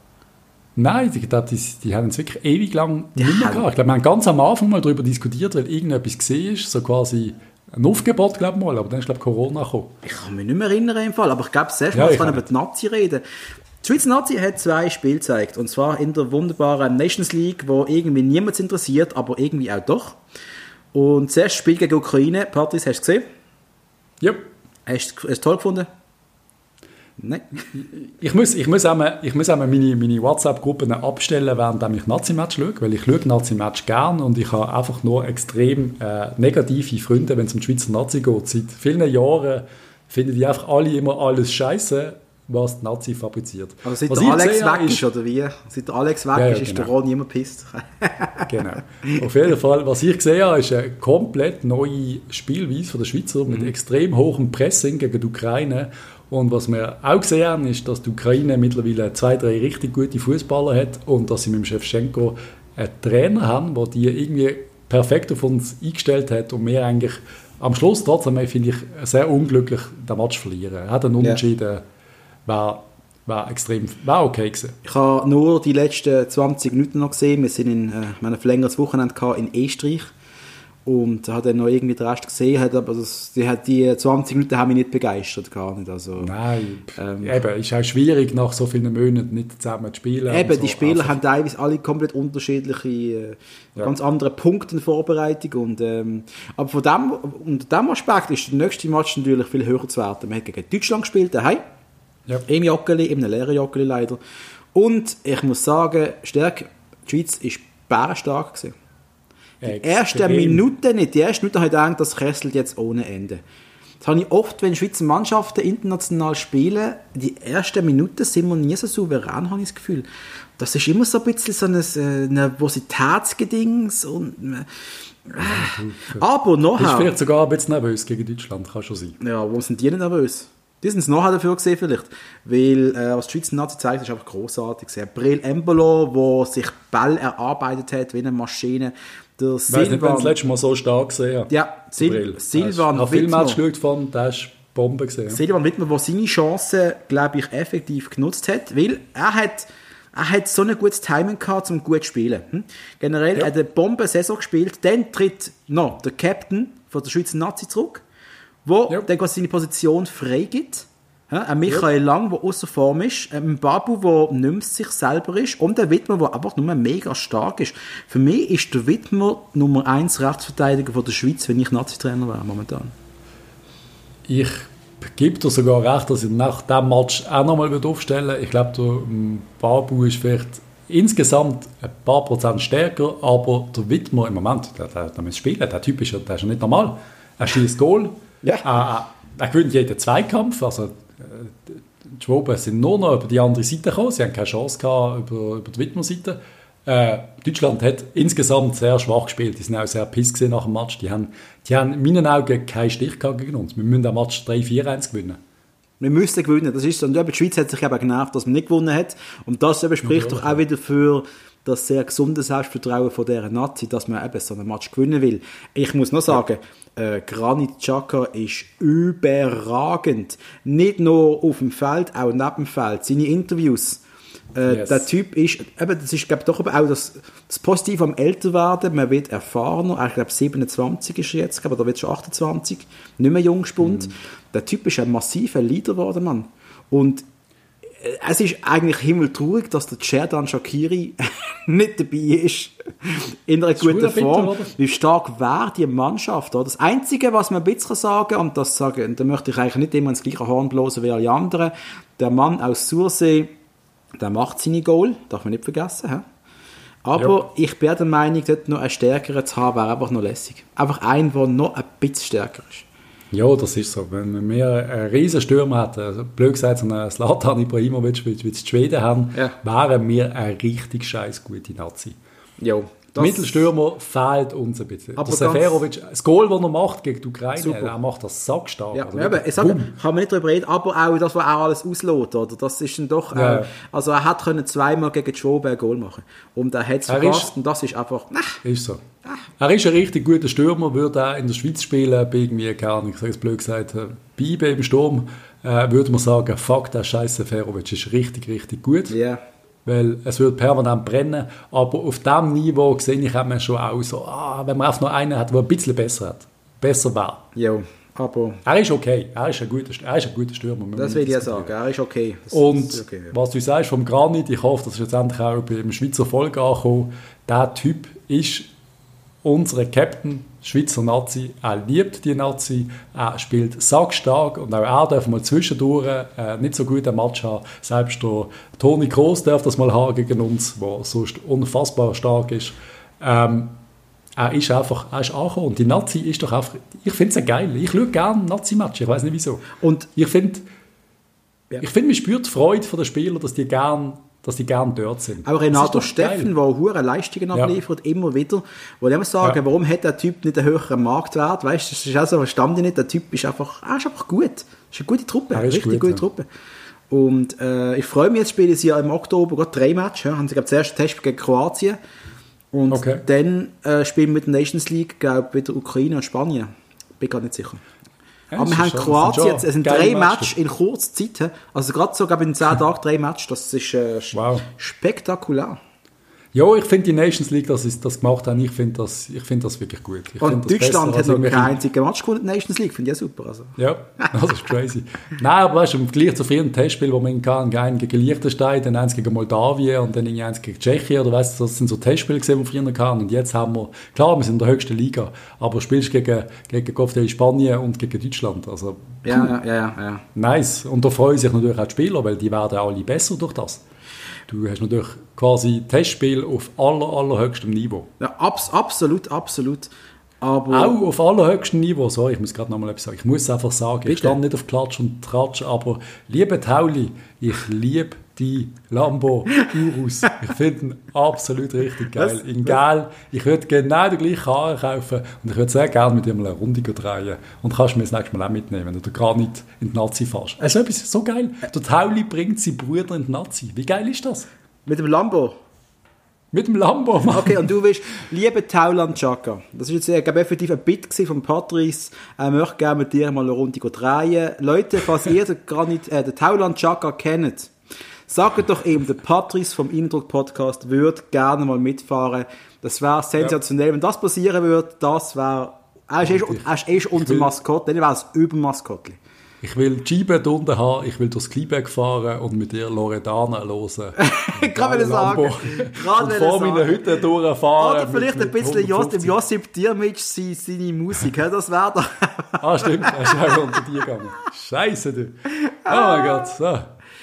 Nein, die, die, die haben es wirklich ewig lang nicht mehr gehabt. Ich glaube, wir haben ganz am Anfang mal darüber diskutiert, weil irgendetwas gesehen ist, so quasi ein Aufgebot, glaube ich mal, aber dann ist, glaube Corona gekommen. Ich kann mich nicht mehr erinnern im Fall, aber ich glaube, zuerst ja, mal kann über die Nazi reden. Die Schweizer Nazi hat zwei Spiele gezeigt, und zwar in der wunderbaren Nations League, wo irgendwie niemand interessiert, aber irgendwie auch doch. Und das Spiel gegen Ukraine, Patrice, hast du gesehen? Ja. Hast du es toll gefunden? Nein. Ich muss, ich muss einmal, ich muss einmal meine, meine WhatsApp-Gruppen abstellen, während ich Nazi-Match schaue, weil ich schaue Nazi-Match gern und ich habe einfach nur extrem äh, negative Freunde, wenn es um die Schweizer Nazi geht. Seit vielen Jahren finden die einfach alle immer alles scheiße, was die Nazi fabriziert. Aber seit was der Alex weg ist, oder wie? Seit der Alex weg ja, ist, ist genau. der Ron immer pisst. genau. Auf jeden Fall, was ich gesehen habe, ist eine komplett neue Spielweise von der Schweizer mit mhm. extrem hohem Pressing gegen die Ukraine und was wir auch gesehen haben, ist, dass die Ukraine mittlerweile zwei, drei richtig gute Fußballer hat und dass sie mit dem Shevchenko einen Trainer haben, der die irgendwie perfekt auf uns eingestellt hat und wir eigentlich am Schluss trotzdem, finde ich, sehr unglücklich den Match verlieren. Er hat einen Unentschieden, ja. war, war extrem, war okay gewesen. Ich habe nur die letzten 20 Minuten noch gesehen. Wir sind in, äh, wir ein verlängertes Wochenende in Österreich und hat dann noch irgendwie den Rest gesehen, hat, aber das, die, hat die 20 Minuten haben mich nicht begeistert, gar nicht. Also, Nein, ähm, eben, ist auch schwierig, nach so vielen Monaten nicht zusammen zu spielen. Eben, so. die Spieler also, haben teilweise alle komplett unterschiedliche, äh, ja. ganz andere Punkte in Vorbereitung. Und, ähm, aber von dem, unter diesem Aspekt ist der nächste Match natürlich viel höher zu werten. Man hat gegen Deutschland gespielt, daheim. Ja. Im Joggeli, im leeren Joggeli leider. Und ich muss sagen, Stärke, die Schweiz ist bärenstark gewesen. Die ersten Minuten nicht. Die ersten Minuten habe ich gedacht, das kesselt jetzt ohne Ende. Das habe ich oft, wenn Schweizer Mannschaften international spielen, die ersten Minuten sind wir nie so souverän, habe ich das Gefühl. Das ist immer so ein bisschen so ein äh, Nervositätsgedings und äh, aber nachher... Ist vielleicht sogar ein bisschen nervös gegen Deutschland, kann schon sein. Ja, warum sind die nicht nervös? Die sind es nachher dafür gesehen vielleicht, weil äh, was die Schweizer Nazi zeigt, ist einfach großartig. Brill Embolo, der sich Ball erarbeitet hat wie eine Maschine, der ich weiß nicht, wenn das letzte Mal so stark gesehen Ja, Sil Silvan Wittmer. Ich habe viel von, der ist Bombe gesehen. Silvan Wittmer, der seine Chancen, glaube ich, effektiv genutzt hat, weil er hat er hat so ein gutes Timing gehabt, um gut zu spielen. Hm? Generell ja. hat er eine Bomben-Saison gespielt. Dann tritt noch der Captain von der Schweizer Nazi zurück, wo ja. dann seine Position freigibt. Ja, ein Michael ja. Lang, der außer Form ist, ein Babu, der nicht mehr sich selber ist und ein Wittmer, der einfach nur mega stark ist. Für mich ist der Wittmer Nummer 1 Rechtsverteidiger von der Schweiz, wenn ich Nazi-Trainer wäre momentan. Ich gebe dir sogar recht, dass ich nach diesem Match auch nochmal aufstellen würde. Ich glaube, der ähm, Babu ist vielleicht insgesamt ein paar Prozent stärker, aber der Wittmer im Moment, der, der, der muss spielen, der Typ ist, der ist ja nicht normal. Er schießt Goal, ja. er, er gewinnt jeden Zweikampf, also die Schwaben sind nur noch über die andere Seite gekommen. Sie haben keine Chance gehabt über, über die Widmer-Seite. äh, Deutschland hat insgesamt sehr schwach gespielt. Die sind auch sehr piss nach dem Match. Die haben, die haben in meinen Augen keinen Stich gegen uns. Wir müssen den Match 3-4-1 gewinnen. Wir müssen gewinnen, das ist so. Und die Schweiz hat sich eben genervt, dass man nicht gewonnen hat. Und das eben spricht ja, doch auch wieder für das sehr gesunde Selbstvertrauen von dieser Nazi, dass man eben so einen Match gewinnen will. Ich muss noch sagen, äh, Granit Xhaka ist überragend. Nicht nur auf dem Feld, auch neben dem Feld. Seine Interviews, äh, yes. Der Typ ist, eben, das ist, glaube doch aber auch das, das Positive am Älterwerden. Man wird erfahrener. Ich glaube, 27 ist er jetzt, aber da wird schon 28. Nicht mehr Jungspund. Mm. Der Typ ist ein massiver Leader geworden, Mann. Und es ist eigentlich himmeltraurig, dass der Cerdan Shakiri nicht dabei ist. In einer guten Form. Bitter, Wie stark wäre die Mannschaft? Oder? Das Einzige, was man ein bisschen sagen und das sagen, da möchte ich eigentlich nicht immer ins gleiche Horn bloßen wie alle anderen, der Mann aus Sursee, der macht seine Goal, darf man nicht vergessen. He? Aber ja. ich bin der Meinung, dort noch einen stärkeren zu haben, wäre einfach noch lässig. Einfach einen, der noch ein bisschen stärker ist. Ja, das ist so. Wenn wir einen riesen Stürmer hätten, also blöd gesagt, so einen Slatan Ibrahimovic, wie wir die Schweden haben, ja. wären wir eine richtig scheiß gute Nazi. Ja, das Mittelstürmer fehlt uns ein bisschen. Aber Seferovic, das Goal, das er macht gegen die Ukraine, super. er macht das sackstark. Ja, also eben, sage, kann man nicht darüber reden, aber auch das, was auch alles auslässt, oder? Das ist dann doch, ja. äh, also er hat können zweimal gegen Schwobe ein Goal machen. Und er hat es verpasst und das ist einfach, ach. Ist so. Ach. Er ist ein richtig guter Stürmer, würde auch in der Schweiz spielen, bei irgendwie, keine Ahnung, ich sage es blöd gesagt, äh, IB im Sturm, äh, würde man sagen, fuck, der scheiß Seferovic ist richtig, richtig gut. Ja. Yeah weil es wird permanent brennen. Aber auf diesem Niveau sehe ich man schon auch so, ah, wenn man einfach nur einen hat, der ein bisschen besser hat, besser war. Ja, aber... Er ist okay, er ist ein guter, er ist ein guter Stürmer. Das will ich ja sagen, er ist okay. Das Und ist okay, ja. was du sagst vom Granit, ich hoffe, das ist jetzt endlich auch beim Schweizer Volk angekommen, der Typ ist unser Captain, Schweizer Nazi, er liebt die Nazi, er spielt sackstark und auch er darf mal zwischendurch äh, nicht so gut einen Match haben. Selbst der Toni Kroos darf das mal haben gegen uns, der sonst unfassbar stark ist. Ähm, er ist einfach, er ist angekommen. Und die Nazi ist doch einfach, ich finde sie geil. Ich schaue gerne Nazi-Match, ich weiß nicht wieso. Und ich finde, ja. ich finde, man spürt die Freude der Spieler, dass die gerne dass die gerne dort sind. Auch Renato Steffen, der hohe Leistungen abliefert, ja. immer wieder. Wo ich immer sagen, ja. warum hat der Typ nicht einen höheren Marktwert? Weißt du, das ist auch so, verstand ich nicht. Der Typ ist einfach, er ist einfach gut. Das ist eine gute Truppe, eine richtig gut, gute ja. Truppe. Und äh, ich freue mich, jetzt spielen sie ja im Oktober gerade drei Matches. Ja. Haben sie, glaube das erste Test gegen Kroatien. Und okay. dann äh, spielen wir mit der Nations League, glaube wieder Ukraine und Spanien. Bin gar nicht sicher. Ja, aber wir haben Kroatien, jetzt, es sind drei Matches in kurzer Zeit. Also gerade so, glaube in zehn Tagen drei Matches. Das ist äh, wow. spektakulär. Ja, ich finde die Nations League, dass sie das gemacht haben, ich finde das, find das wirklich gut. Ich und Deutschland hat noch keinen einzigen Match gewonnen in der Nations League, finde ich ja super. Also. Ja, das ist crazy. Nein, aber weißt du, im Vergleich zu vielen Testspielen, wo man kann, einen gegen Liechtenstein, dann eins gegen Moldawien und dann eins gegen Tschechien, oder weißt du, das sind so Testspiele gesehen, die wir früher kann. Und jetzt haben wir, klar, wir sind in der höchsten Liga, aber du spielst gegen, gegen Spanien und gegen Deutschland. Also, ja, ja, ja, ja. Nice. Und da freuen sich natürlich auch die Spieler, weil die werden alle besser durch das. Du hast natürlich quasi Testspiel auf aller, allerhöchstem Niveau. Ja, abs absolut, absolut. Aber auch auf allerhöchstem Niveau, sorry, ich muss gerade noch mal etwas sagen. Ich muss einfach sagen, Bitte? ich stand nicht auf Klatsch und Tratsch, aber liebe Tauli, ich liebe die Lambo Urus. Ich finde ihn absolut richtig geil. In geil. Ich würde genau die gleiche Karre kaufen und ich würde sehr gerne mit ihm eine Runde drehen. Und kannst du mir das nächste Mal auch mitnehmen, wenn du gar nicht in die Nazi fährst. Also etwas so geil. Der Tauli bringt seinen Bruder in die Nazi. Wie geil ist das? Mit dem Lambo? Mit dem Lambo, Mann. Okay, und du willst, liebe Tauland Chaka, das ist jetzt, ich glaube, effektiv ein Bit von Patrice, er möchte gerne mit dir mal eine Runde drehen. Leute, falls ihr den, Granit, äh, den Tauland Chaka kennt, Sagt doch eben, der Patrice vom Indruck Podcast würde gerne mal mitfahren. Das wäre sensationell. Ja. Wenn das passieren würde, das wäre, er ist, er ist, er unser Maskott, dann wäre es über Maskottli. Ich will Scheibe unten haben, ich will durchs Kleinberg fahren und mit dir Loredana hören. Gerade will sagen. Gerade vor meiner Hütte durchfahren. Oder vielleicht ein bisschen Josip, Josip Dirmitsch seine Musik, das wäre doch... ah, stimmt, er ist auch unter dir gegangen. Scheiße, du. Oh mein Gott, so.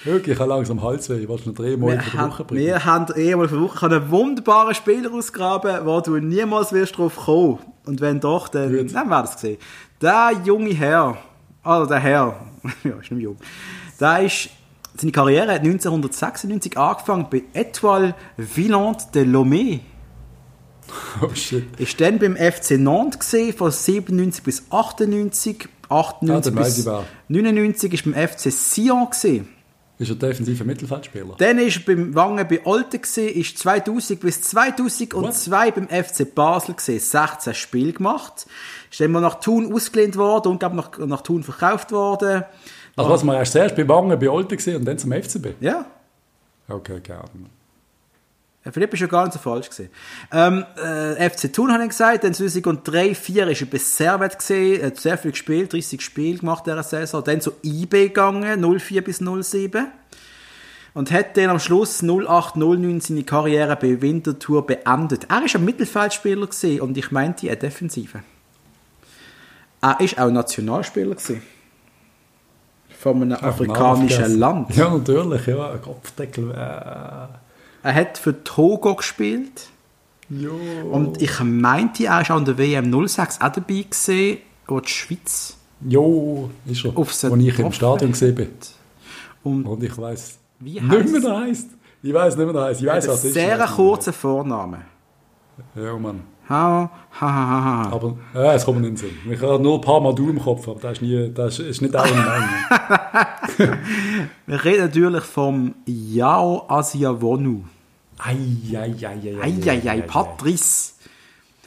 Wirklich, ich habe langsam Halsweh. Ich wollte noch dreimal pro Woche bringen. Wir haben einmal pro Woche einen wunderbaren Spieler ausgraben, wo du niemals wirst drauf kommen. Und wenn doch, dann, Gut. dann wäre das gesehen. Der junge Herr, also der Herr, ja, ist nicht jung, der ist Seine Karriere hat 1996 angefangen bei Etoile Villante de Lomé. Oh shit. Ist dann beim FC Nantes gesehen, von 97 bis 98. 98 Ah, bis ich wer. 99 ist beim FC Sion gesehen. Ist er defensiver Mittelfeldspieler? Dann ist er beim Wangen bei Olten ist 2000 bis 2002 beim FC Basel gesehen, 16 Spiele gemacht. Ist dann mal nach Thun ausgelehnt worden und glaube nach, nach Thun verkauft worden. Also was, man erst zuerst bei Wangen bei Olten und dann zum FCB? Ja, Okay, keine Ja, Philipp ist ja gar nicht so falsch gesehen. Ähm, äh, FC Thun habe ich gesagt, dann 2003, 4 ist er bei Servet gesehen, hat sehr viel gespielt, 30 Spiele gemacht dieser Saison, dann zu IB gegangen, 04 bis 07 und hat dann am Schluss 08, 09 seine Karriere bei Winterthur beendet. Er ist ein Mittelfeldspieler gesehen und ich meinte eine Defensive. Er ist auch Nationalspieler gesehen. Von einem afrikanischen Aufgegessen. Land. Ja, natürlich, ja. Kopfdeckel. Äh, Er hat für Togo gespielt. jo. Und ich meinte, er ist auch an der WM 06 auch dabei gesehen, wo die Schweiz Jo, ist er. auf Wo ich im Stadion gesehen bin. Und Und ich Wie nicht mehr, er heisst. Ich weiss nicht mehr, wie er heisst. Ich einen was ist. sehr kurzen Vornamen. Ja, Mann. Ha, ha, ha, ha. Aber, ja, es kommt nicht in den Sinn. Ich habe nur ein paar Mal du im Kopf, aber das ist, nie, das ist, nicht auch in meinem. Wir reden natürlich vom Yao Asiawonu. Eieieiei. Eieiei, Patrice.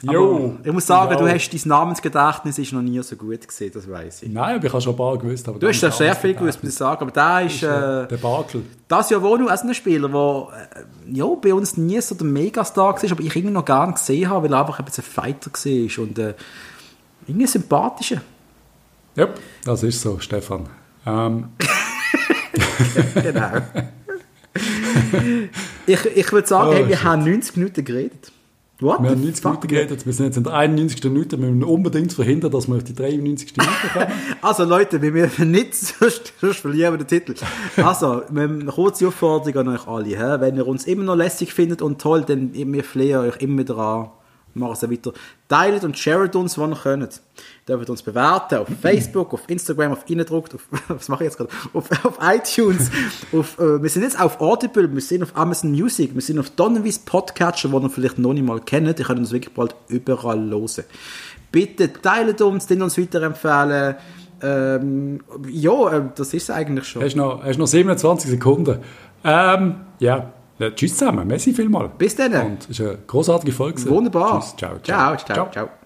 Jo. Ich muss sagen, du Ja. hast dein Namensgedächtnis ist noch nie so gut gesehen, das weiß ich. Nein, aber ich habe schon ein paar gewusst. Aber Du hast ja sehr viel gewusst, muss ich sagen, aber der ist, äh, Der Bakel. das Javonu, also ein Spieler, der äh, ja, bei uns nie so der Megastar war, aber ich irgendwie noch gar nicht gesehen habe, weil er einfach ein bisschen Fighter war und äh, irgendwie sympathischer. Ja, das ist so, Stefan. Ähm, Genau. ich ich würde sagen, Oh, hey, wir shit. haben 90 Minuten geredet. What? wir haben the 90 fuck? Minuten geredet, wir sind jetzt in der 91. Minute, wir müssen unbedingt verhindern, dass wir auf die 93. Minute kommen. Also Leute, wir müssen nicht, sonst, sonst verlieren wir den Titel. Also, wir haben eine kurze Aufforderung an euch alle. Hä? Wenn ihr uns immer noch lässig findet und toll, dann wir flehen euch immer wieder an. Machen es weiter. Teilt und sharet uns, wann ihr könnt. Ihr dürft uns bewerten auf Facebook, auf Instagram, auf Innendruckt, auf, was mache ich jetzt gerade? Auf, auf iTunes. auf, äh, wir sind jetzt auf Audible, wir sind auf Amazon Music, wir sind auf Donnerwies Podcatcher, den ihr vielleicht noch nicht mal kennt. Ihr könnt uns wirklich bald überall hören. Bitte teilt uns, den uns weiterempfehlen. Ähm, ja, äh, das ist es eigentlich schon. Hast noch, hast noch 27 Sekunden. Ähm, ja, Ja, tschüss zusammen. Merci vielmals. Bis dann. Und es war eine großartige Folge. Wunderbar. Tschüss, ciao, ciao, ciao. ciao.